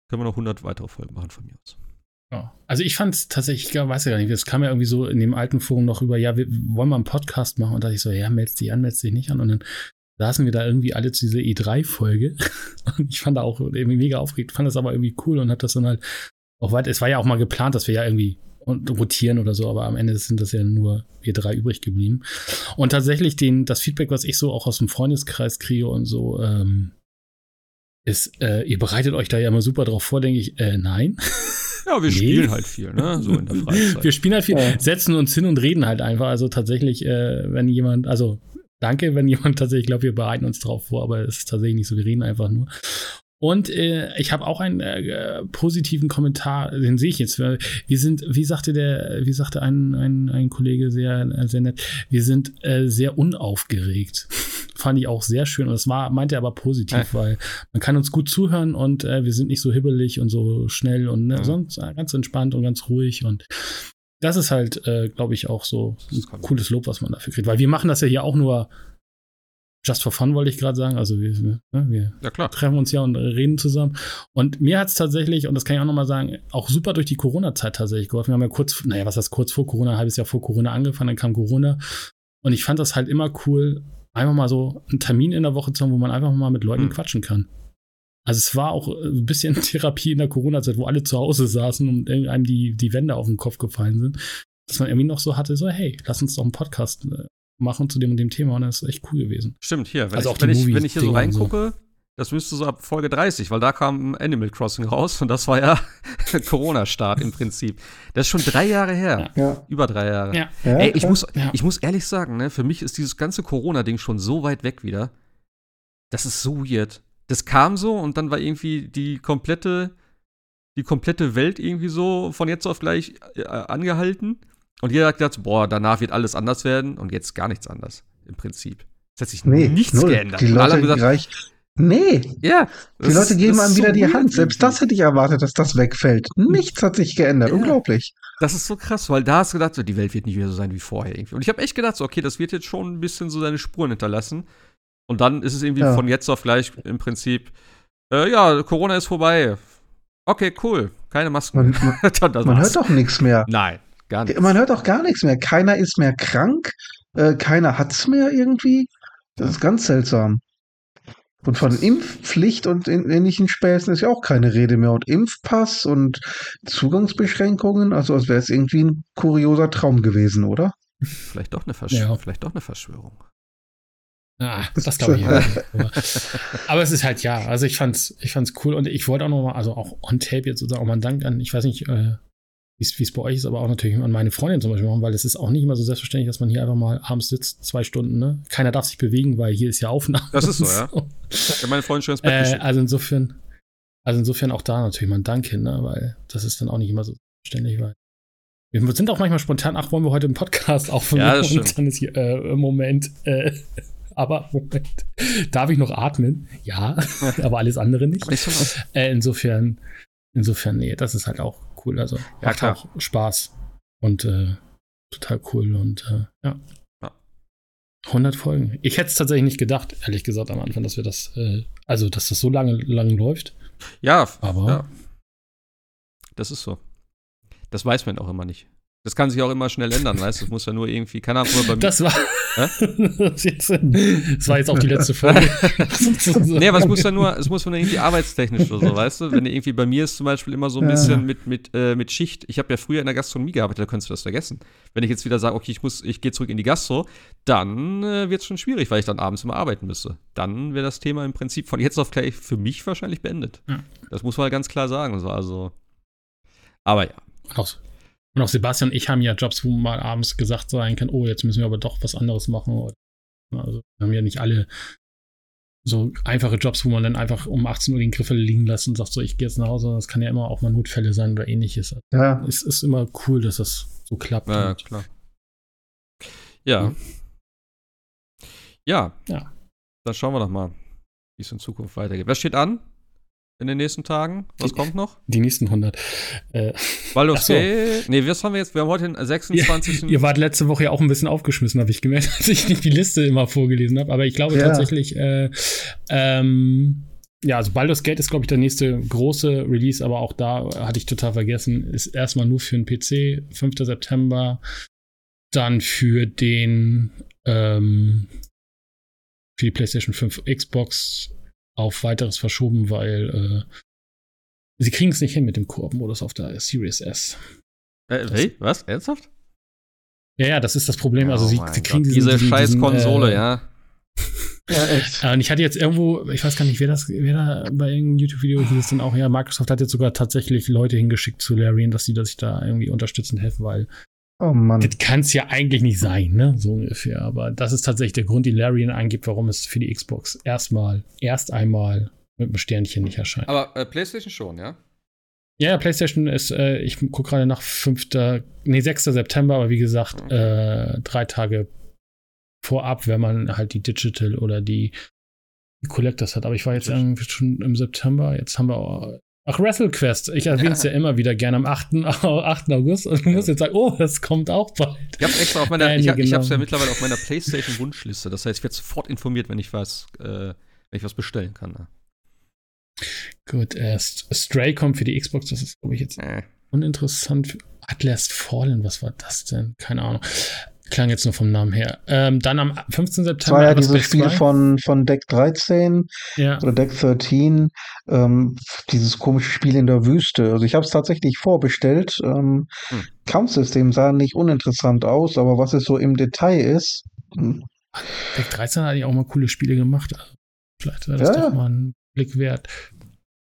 können wir noch 100 weitere Folgen machen von mir aus. Ja. Also ich fand es tatsächlich, ich weiß ja gar nicht, es kam ja irgendwie so in dem alten Forum noch über, ja, wir wollen mal einen Podcast machen und da dachte ich so, ja, meldest dich an, meldest dich nicht an und dann saßen wir da irgendwie alle zu dieser E3-Folge und ich fand da auch irgendwie mega aufgeregt, fand das aber irgendwie cool und hab das dann halt auch weiter. Es war ja auch mal geplant, dass wir ja irgendwie rotieren oder so, aber am Ende sind das ja nur wir drei übrig geblieben. Und tatsächlich den, das Feedback, was ich so auch aus dem Freundeskreis kriege und so, ähm, ist, äh, ihr bereitet euch da ja immer super drauf vor, denke ich, äh, nein. Ja, wir nee. spielen halt viel, ne? So in der Freizeit. wir spielen halt viel, setzen uns hin und reden halt einfach. Also tatsächlich, äh, wenn jemand, also danke, wenn jemand tatsächlich glaubt, wir bereiten uns drauf vor, aber es ist tatsächlich nicht so, wir reden einfach nur. Und äh, ich habe auch einen äh, positiven Kommentar, den sehe ich jetzt. Wir sind, wie sagte der, wie sagte ein, ein, ein Kollege sehr, sehr nett, wir sind äh, sehr unaufgeregt. Fand ich auch sehr schön. Und das war, meinte er aber positiv, ja. weil man kann uns gut zuhören und äh, wir sind nicht so hibbelig und so schnell und ne, ja. sonst äh, ganz entspannt und ganz ruhig. Und das ist halt, äh, glaube ich, auch so ein cooles Lob, was man dafür kriegt. Weil wir machen das ja hier auch nur just for fun, wollte ich gerade sagen. Also wir, ne, wir ja, treffen uns ja und reden zusammen. Und mir hat es tatsächlich, und das kann ich auch nochmal sagen, auch super durch die Corona-Zeit tatsächlich geholfen. Wir haben ja kurz, naja, was heißt kurz vor Corona, ein halbes Jahr vor Corona angefangen, dann kam Corona. Und ich fand das halt immer cool, einfach mal so einen Termin in der Woche zu haben, wo man einfach mal mit Leuten mhm. quatschen kann. Also es war auch ein bisschen Therapie in der Corona-Zeit, wo alle zu Hause saßen und irgendeinem die, die Wände auf den Kopf gefallen sind. Dass man irgendwie noch so hatte, so, hey, lass uns doch einen Podcast äh, machen zu dem und dem Thema. Und das ist echt cool gewesen. Stimmt, hier. Wenn, also ich, auch wenn, ich, wenn ich hier so reingucke, so. das müsste so ab Folge 30, weil da kam Animal Crossing raus und das war ja Corona-Start im Prinzip. Das ist schon drei Jahre her. Ja. Über drei Jahre. Ja. Ey, ich muss, ich muss ehrlich sagen, ne, für mich ist dieses ganze Corona-Ding schon so weit weg wieder. Das ist so weird das kam so und dann war irgendwie die komplette, die komplette Welt irgendwie so von jetzt auf gleich äh, angehalten. Und jeder hat gedacht, boah, danach wird alles anders werden und jetzt gar nichts anders im Prinzip. Es hat sich nee, nichts null. geändert. Die Leute gesagt, reicht, nee. Ja. Die Leute geben einem wieder so die Hand. Selbst das hätte ich erwartet, dass das wegfällt. Nichts hat sich geändert. Ja. Unglaublich. Das ist so krass, weil da hast du gedacht, so, die Welt wird nicht wieder so sein wie vorher irgendwie. Und ich habe echt gedacht, so, okay, das wird jetzt schon ein bisschen so seine Spuren hinterlassen. Und dann ist es irgendwie ja. von jetzt auf gleich im Prinzip, äh, ja, Corona ist vorbei. Okay, cool. Keine Masken. Man, man, man hört doch nichts mehr. Nein, gar nichts. Man hört auch gar nichts mehr. Keiner ist mehr krank. Äh, keiner hat es mehr irgendwie. Das ist ganz seltsam. Und von Impfpflicht und ähnlichen Späßen ist ja auch keine Rede mehr. Und Impfpass und Zugangsbeschränkungen, also als wäre es irgendwie ein kurioser Traum gewesen, oder? Vielleicht doch eine, Versch ja. Vielleicht doch eine Verschwörung. Ah, das glaube ich. Aber es ist halt ja, also ich fand's, ich fand's cool und ich wollte auch noch mal, also auch on tape jetzt sozusagen auch mal einen Dank an, ich weiß nicht, äh, wie es bei euch ist, aber auch natürlich an meine Freundin zum Beispiel machen, weil es ist auch nicht immer so selbstverständlich, dass man hier einfach mal abends sitzt, zwei Stunden, ne? Keiner darf sich bewegen, weil hier ist ja Aufnahme. Das ist so, ja. Ich habe meine Freundin schon ins Bett äh, Also insofern, also insofern auch da natürlich mal ein Dank hin, ne? Weil das ist dann auch nicht immer so selbstverständlich, weil wir sind auch manchmal spontan, ach, wollen wir heute im Podcast aufnehmen? Ja, das und dann ist hier äh, Moment äh, aber Moment, darf ich noch atmen? Ja, aber alles andere nicht. Äh, insofern, insofern, nee, das ist halt auch cool. Also ja, macht klar. auch Spaß und äh, total cool und äh, ja. ja. 100 Folgen. Ich hätte es tatsächlich nicht gedacht, ehrlich gesagt, am Anfang, dass wir das, äh, also dass das so lange, lange läuft. Ja, aber ja. das ist so. Das weiß man auch immer nicht. Das kann sich auch immer schnell ändern, weißt du? Das muss ja nur irgendwie, keine Ahnung, bei mir. Das war. das, war jetzt auch die letzte Folge. nee, aber es muss ja nur, es muss nur irgendwie arbeitstechnisch oder so, weißt du? Wenn irgendwie bei mir ist zum Beispiel immer so ein bisschen mit, mit, äh, mit Schicht. Ich habe ja früher in der Gastronomie gearbeitet, da könntest du das vergessen. Wenn ich jetzt wieder sage, okay, ich muss, ich gehe zurück in die Gastro, dann äh, wird es schon schwierig, weil ich dann abends immer arbeiten müsste. Dann wäre das Thema im Prinzip von jetzt auf gleich für mich wahrscheinlich beendet. Ja. Das muss man halt ganz klar sagen. Also. Aber ja. Auch und auch Sebastian und ich haben ja Jobs, wo mal abends gesagt sein kann, oh, jetzt müssen wir aber doch was anderes machen. Also wir haben ja nicht alle so einfache Jobs, wo man dann einfach um 18 Uhr den Griffel liegen lässt und sagt so, ich gehe jetzt nach Hause. Das kann ja immer auch mal Notfälle sein oder ähnliches. Ja. Es ist immer cool, dass das so klappt. Ja, klar. Ja. Ja. Ja. Dann schauen wir doch mal, wie es in Zukunft weitergeht. Was steht an? In den nächsten Tagen? Was die, kommt noch? Die nächsten 100. Äh, Baldur's so. Gate. Nee, was haben wir jetzt? Wir haben heute den 26. Ja, ihr wart letzte Woche ja auch ein bisschen aufgeschmissen, habe ich gemerkt, als ich nicht die Liste immer vorgelesen habe. Aber ich glaube ja. tatsächlich, äh, ähm, ja, also Baldur's Gate ist, glaube ich, der nächste große Release, aber auch da hatte ich total vergessen, ist erstmal nur für den PC, 5. September. Dann für den, ähm, für die PlayStation 5 Xbox auf weiteres verschoben, weil äh, sie kriegen es nicht hin mit dem Koop-Modus auf der Series S. Äh, hey, was? Ernsthaft? Ja, ja, das ist das Problem. Also, oh sie, sie kriegen diesen, Diese scheiß Konsole, äh, ja. Ja, echt. Und ich hatte jetzt irgendwo, ich weiß gar nicht, wer das, wer da bei irgendeinem YouTube-Video hieß es dann auch, ja, Microsoft hat jetzt sogar tatsächlich Leute hingeschickt zu Larian, dass sie sich da irgendwie unterstützend helfen, weil Oh Mann. Das kann es ja eigentlich nicht sein, ne? So ungefähr. Aber das ist tatsächlich der Grund, den Larian eingibt, warum es für die Xbox erstmal, erst einmal mit einem Sternchen nicht erscheint. Aber äh, PlayStation schon, ja? Ja, PlayStation ist, äh, ich gucke gerade nach 5., nee, 6. September, aber wie gesagt, okay. äh, drei Tage vorab, wenn man halt die Digital oder die, die Collectors hat. Aber ich war jetzt irgendwie schon im September, jetzt haben wir Ach, WrestleQuest. Ich erwähne es ja. ja. immer wieder gerne am 8. 8. August und du musst jetzt sagen, oh, das kommt auch bald. Ich hab's extra auf meiner, nee, ich, genau. ich hab's ja mittlerweile auf meiner PlayStation-Wunschliste. Das heißt, ich werde sofort informiert, wenn ich was, äh, wenn ich was bestellen kann. Ne? Gut, äh, Stray kommt für die Xbox, das ist, glaube ich, jetzt äh. uninteressant. Atlas Fallen, was war das denn? Keine Ahnung. Klang jetzt nur vom Namen her. Ähm, dann am 15. September. Das war ja dieses Spiel von, von Deck 13 ja. oder Deck 13. Ähm, dieses komische Spiel in der Wüste. Also ich habe es tatsächlich vorbestellt. Ähm, hm. Kampfsystem sah nicht uninteressant aus, aber was es so im Detail ist. Hm. Deck 13 hat eigentlich auch mal coole Spiele gemacht. Vielleicht wäre das ja. doch mal ein Blick wert.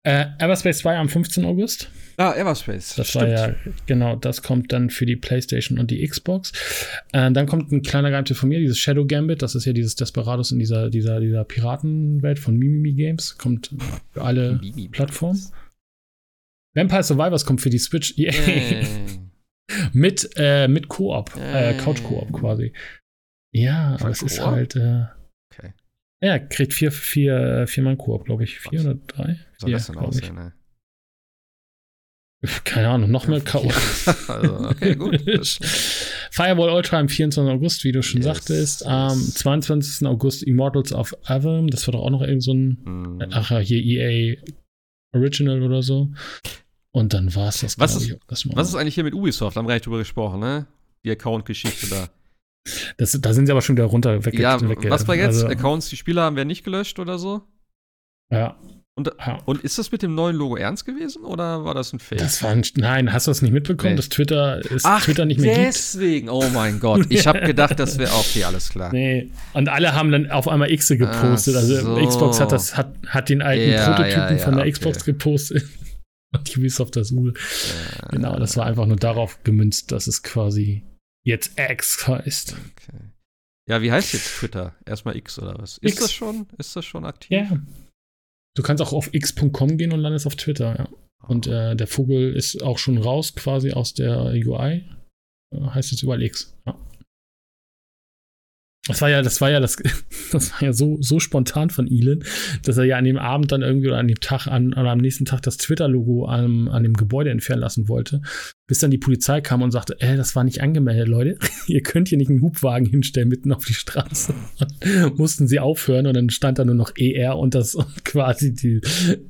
Äh, Everspace 2 am 15. August. Ah, Everspace. Das Stimmt. war ja, genau, das kommt dann für die PlayStation und die Xbox. Äh, dann kommt ein kleiner Geheimtipp von mir, dieses Shadow Gambit, das ist ja dieses Desperados in dieser, dieser, dieser Piratenwelt von Mimimi Games, kommt für alle Plattformen. Vampire Survivors kommt für die Switch. Yeah. mit, äh, mit Koop, äh, Couch-Koop quasi. Ja, aber es ist halt. Äh, okay. Ja, kriegt vier, vier, vier Mann Koop, glaube ich. Vier Was? oder drei? Soll das denn aussehen, ne? Keine Ahnung, noch mehr K.O. also, okay, gut. Firewall Ultra am 24. August, wie du schon yes, sagtest. Am yes. 22. August Immortals of Avon. Das war doch auch noch irgend so ein, mm. ach ja, hier EA Original oder so. Und dann war es das, was ist, ich, das Was ist eigentlich hier mit Ubisoft? Haben wir gar nicht drüber gesprochen, ne? Die Account-Geschichte da. Das, da sind sie aber schon wieder runter weg. Ja, weg, was war jetzt? Also, Accounts, die Spieler haben werden nicht gelöscht oder so? Ja. Und, ja. und ist das mit dem neuen Logo ernst gewesen oder war das ein Fake? Das war ein, nein, hast du das nicht mitbekommen, nee. dass Twitter, ist Ach, Twitter nicht mehr deswegen. gibt? Oh mein Gott. Ich habe gedacht, das wäre okay, alles klar. Nee. Und alle haben dann auf einmal X gepostet. Also so. Also Xbox hat das, hat, hat den alten ja, Prototypen ja, von der okay. Xbox gepostet. Und Ubisoft das U. genau, das war einfach nur darauf gemünzt, dass es quasi jetzt X heißt. Okay. Ja, wie heißt jetzt Twitter? Erstmal X oder was? Ist X. das schon? Ist das schon aktiv? Ja. Du kannst auch auf x.com gehen und landest auf Twitter, ja. Und äh, der Vogel ist auch schon raus quasi aus der UI. Äh, heißt jetzt überall X. Ja. Das war ja, das war ja das, das war ja so, so spontan von Elon, dass er ja an dem Abend dann irgendwie oder an dem Tag an, oder am nächsten Tag das Twitter-Logo an, an dem Gebäude entfernen lassen wollte. Bis dann die Polizei kam und sagte, äh, das war nicht angemeldet, Leute. Ihr könnt hier nicht einen Hubwagen hinstellen mitten auf die Straße. Und mussten sie aufhören und dann stand da nur noch ER und das quasi die,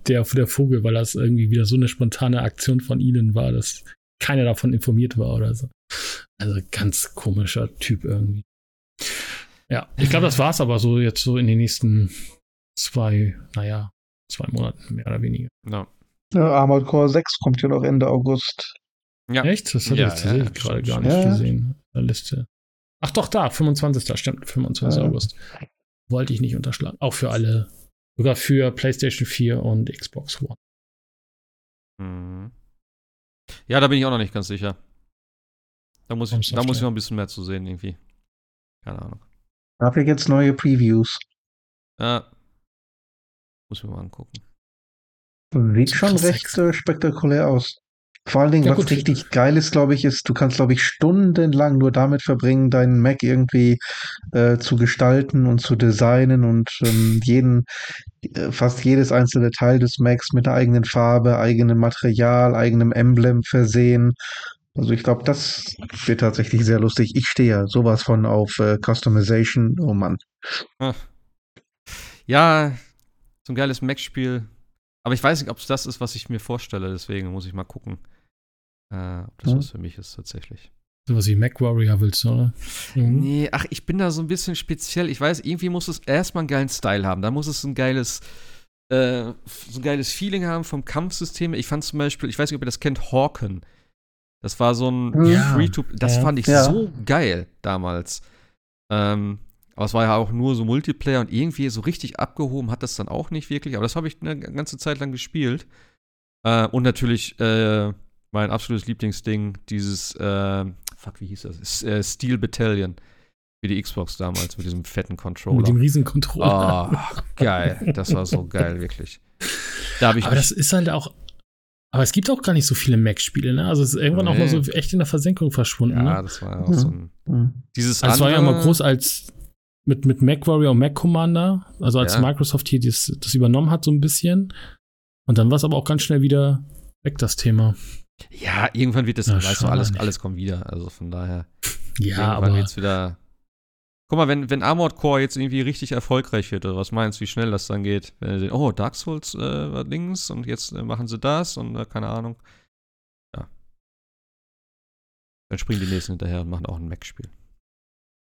der, der Vogel, weil das irgendwie wieder so eine spontane Aktion von Elon war, dass keiner davon informiert war oder so. Also ganz komischer Typ irgendwie. Ja, ich glaube, das war es aber so jetzt so in den nächsten zwei, naja, zwei Monaten mehr oder weniger. No. Ja, Armored Core 6 kommt ja noch Ende August. Ja. Echt? Das habe ja, ich ja, gerade gar nicht ja. gesehen. Der Liste. Ach doch, da, 25. Stimmt, 25. August. Wollte ich nicht unterschlagen. Auch für alle, sogar für PlayStation 4 und Xbox One. Mhm. Ja, da bin ich auch noch nicht ganz sicher. Da muss ich, da muss ich noch ein bisschen mehr zu sehen, irgendwie. Keine Ahnung. Dafür jetzt neue Previews. Ja. Muss ich mal angucken. Sieht schon recht äh, spektakulär aus. Vor allen Dingen, ja, was gut. richtig geil ist, glaube ich, ist, du kannst, glaube ich, stundenlang nur damit verbringen, deinen Mac irgendwie äh, zu gestalten und zu designen und ähm, jeden, äh, fast jedes einzelne Teil des Macs mit einer eigenen Farbe, eigenem Material, eigenem Emblem versehen also ich glaube, das wird tatsächlich sehr lustig. Ich stehe ja sowas von auf äh, Customization. Oh Mann. Ja, so ein geiles Mac-Spiel. Aber ich weiß nicht, ob es das ist, was ich mir vorstelle. Deswegen muss ich mal gucken, äh, ob das ja. was für mich ist tatsächlich. Sowas wie Mac Warrior willst du, oder? Mhm. Nee, ach, ich bin da so ein bisschen speziell. Ich weiß, irgendwie muss es erstmal einen geilen Style haben. Da muss es ein geiles, äh, so ein geiles Feeling haben vom Kampfsystem. Ich fand zum Beispiel, ich weiß nicht, ob ihr das kennt, Hawken. Das war so ein ja. Free-to- Das ja. fand ich ja. so geil damals. Ähm, aber es war ja auch nur so Multiplayer und irgendwie so richtig abgehoben hat das dann auch nicht wirklich. Aber das habe ich eine ganze Zeit lang gespielt. Äh, und natürlich äh, mein absolutes Lieblingsding, dieses, äh, fuck, wie hieß das? Äh, Steel Battalion. Wie die Xbox damals mit diesem fetten Controller. Mit dem riesen Controller. Oh, geil. Das war so geil, wirklich. Da Aber das ist halt auch aber es gibt auch gar nicht so viele Mac-Spiele, ne? Also es ist irgendwann nee. auch mal so echt in der Versenkung verschwunden. Ja, ne? das war ja auch so ein. Mhm. Dieses also es war ja immer groß als mit, mit Mac Warrior und Mac Commander, also als ja. Microsoft hier das, das übernommen hat, so ein bisschen. Und dann war es aber auch ganz schnell wieder weg, das Thema. Ja, irgendwann wird das, ja, weißt du, alles, alles kommt wieder. Also von daher. Ja, irgendwann aber. Wird's wieder Guck mal, wenn, wenn Armored Core jetzt irgendwie richtig erfolgreich wird, oder was meinst du, wie schnell das dann geht? Wenn sie sehen, oh, Dark Souls äh, war Dings und jetzt äh, machen sie das und äh, keine Ahnung. Ja. Dann springen die nächsten hinterher und machen auch ein Mac-Spiel.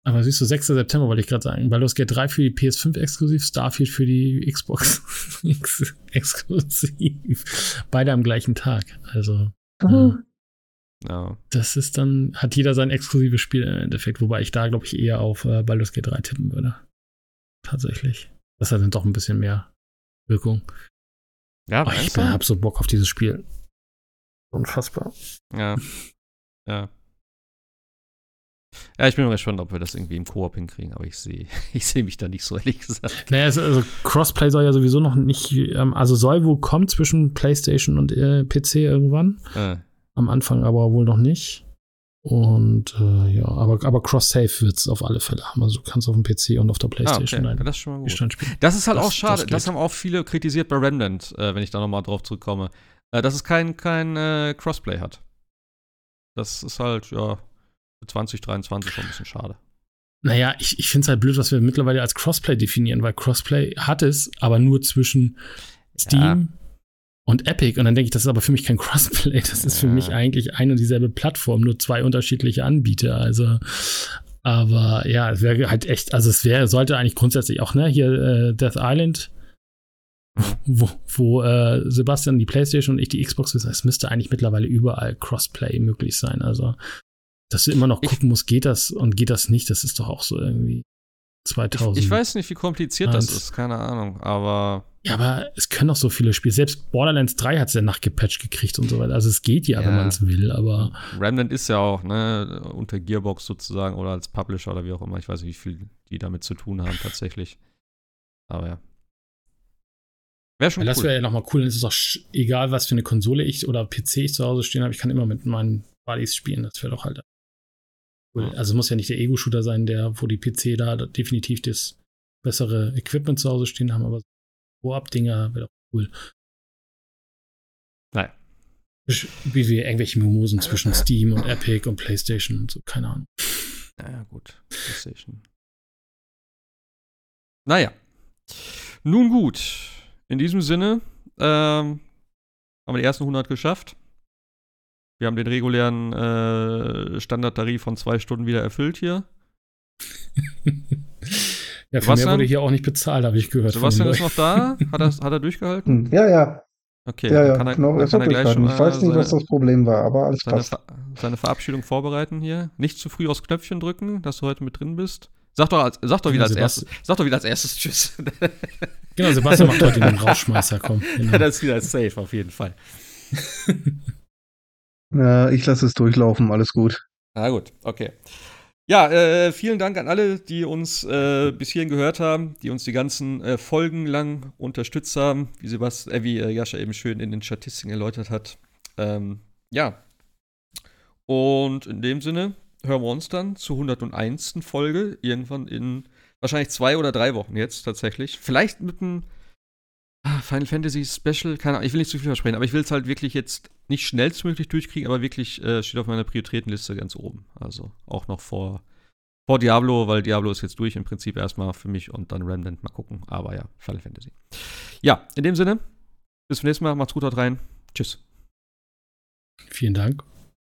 Aber siehst du, 6. September wollte ich gerade sagen. Baldur's Gate 3 für die PS5 exklusiv, Starfield für die Xbox exklusiv. Beide am gleichen Tag. Also. Mhm. Ja. Das ist dann, hat jeder sein exklusives Spiel im Endeffekt, wobei ich da, glaube ich, eher auf äh, Baldur's Gate 3 tippen würde. Tatsächlich. Das hat dann doch ein bisschen mehr Wirkung. Ja, oh, ich hab so Bock auf dieses Spiel. Unfassbar. Ja. Ja. Ja, ich bin mal gespannt, ob wir das irgendwie im Koop hinkriegen, aber ich sehe ich seh mich da nicht so, ehrlich gesagt. Naja, also, also Crossplay soll ja sowieso noch nicht, ähm, also soll wohl kommen zwischen PlayStation und äh, PC irgendwann. Äh. Am Anfang aber wohl noch nicht. Und äh, ja, aber, aber Cross-Save wird es auf alle Fälle haben. Also du kannst auf dem PC und auf der PlayStation ah, okay. das ist schon mal gut. Das ist halt das, auch schade. Das, das, haben auch viele kritisiert bei Remnant, äh, wenn ich da nochmal drauf zurückkomme. Äh, dass es kein, kein äh, Crossplay hat. Das ist halt, ja, 2023 schon ein bisschen schade. Naja, ich, ich finde es halt blöd, was wir mittlerweile als Crossplay definieren, weil Crossplay hat es, aber nur zwischen Steam ja. Und Epic. Und dann denke ich, das ist aber für mich kein Crossplay. Das ist ja. für mich eigentlich eine und dieselbe Plattform, nur zwei unterschiedliche Anbieter. Also, aber ja, es wäre halt echt, also es wäre, sollte eigentlich grundsätzlich auch, ne, hier äh, Death Island, wo, wo äh, Sebastian die Playstation und ich die Xbox wissen, es müsste eigentlich mittlerweile überall Crossplay möglich sein. Also dass du immer noch gucken musst, geht das und geht das nicht, das ist doch auch so irgendwie 2000. Ich, ich weiß nicht, wie kompliziert das ist, keine Ahnung, aber. Ja, aber es können auch so viele Spiele. Selbst Borderlands 3 hat es ja nachgepatcht gekriegt und so weiter. Also es geht ja, ja. wenn man es will, aber. Remnant ist ja auch, ne, unter Gearbox sozusagen oder als Publisher oder wie auch immer. Ich weiß nicht, wie viel die damit zu tun haben tatsächlich. Aber ja. Wäre schon ja, cool. Das wäre ja nochmal cool. Es ist auch egal, was für eine Konsole ich oder PC ich zu Hause stehen habe. Ich kann immer mit meinen Buddies spielen. Das wäre doch halt. Also muss ja nicht der Ego-Shooter sein, der, wo die PC da definitiv das bessere Equipment zu Hause stehen haben, aber Vorab-Dinger wäre doch cool. Nein. Wie wir irgendwelche Mimosen zwischen Steam und Epic und PlayStation und so, keine Ahnung. Naja, gut. PlayStation. Naja. Nun gut. In diesem Sinne ähm, haben wir die ersten 100 geschafft. Wir haben den regulären äh, Standardtarif von zwei Stunden wieder erfüllt hier. ja, für mehr wurde hier auch nicht bezahlt, habe ich gehört. Sebastian ist noch da? Hat er, hat er durchgehalten? Hm, ja, ja. Okay, ja, ja. Kann er, genau, kann er gleich schon, ich weiß nicht, seine, was das Problem war, aber alles seine, passt. Seine Verabschiedung vorbereiten hier. Nicht zu früh aufs Knöpfchen drücken, dass du heute mit drin bist. Sag doch, sag doch, wieder, als erstes, sag doch wieder als erstes Tschüss. Genau, Sebastian macht heute den Rauschmeißer, komm. Genau. Ja, das ist wieder safe, auf jeden Fall. Ja, ich lasse es durchlaufen, alles gut. Na gut, okay. Ja, äh, vielen Dank an alle, die uns äh, bis hierhin gehört haben, die uns die ganzen äh, Folgen lang unterstützt haben, wie, Sebastian, äh, wie äh, Jascha eben schön in den Statistiken erläutert hat. Ähm, ja. Und in dem Sinne hören wir uns dann zur 101. Folge, irgendwann in wahrscheinlich zwei oder drei Wochen jetzt tatsächlich. Vielleicht mit einem Final Fantasy Special, keine Ahnung, ich will nicht zu viel versprechen, aber ich will es halt wirklich jetzt nicht schnellstmöglich durchkriegen, aber wirklich äh, steht auf meiner Prioritätenliste ganz oben. Also auch noch vor, vor Diablo, weil Diablo ist jetzt durch im Prinzip erstmal für mich und dann Remnant mal gucken. Aber ja, Final Fantasy. Ja, in dem Sinne, bis zum nächsten Mal, macht's gut, haut rein. Tschüss. Vielen Dank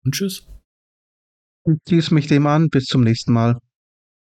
und tschüss. Schließe mich dem an, bis zum nächsten Mal.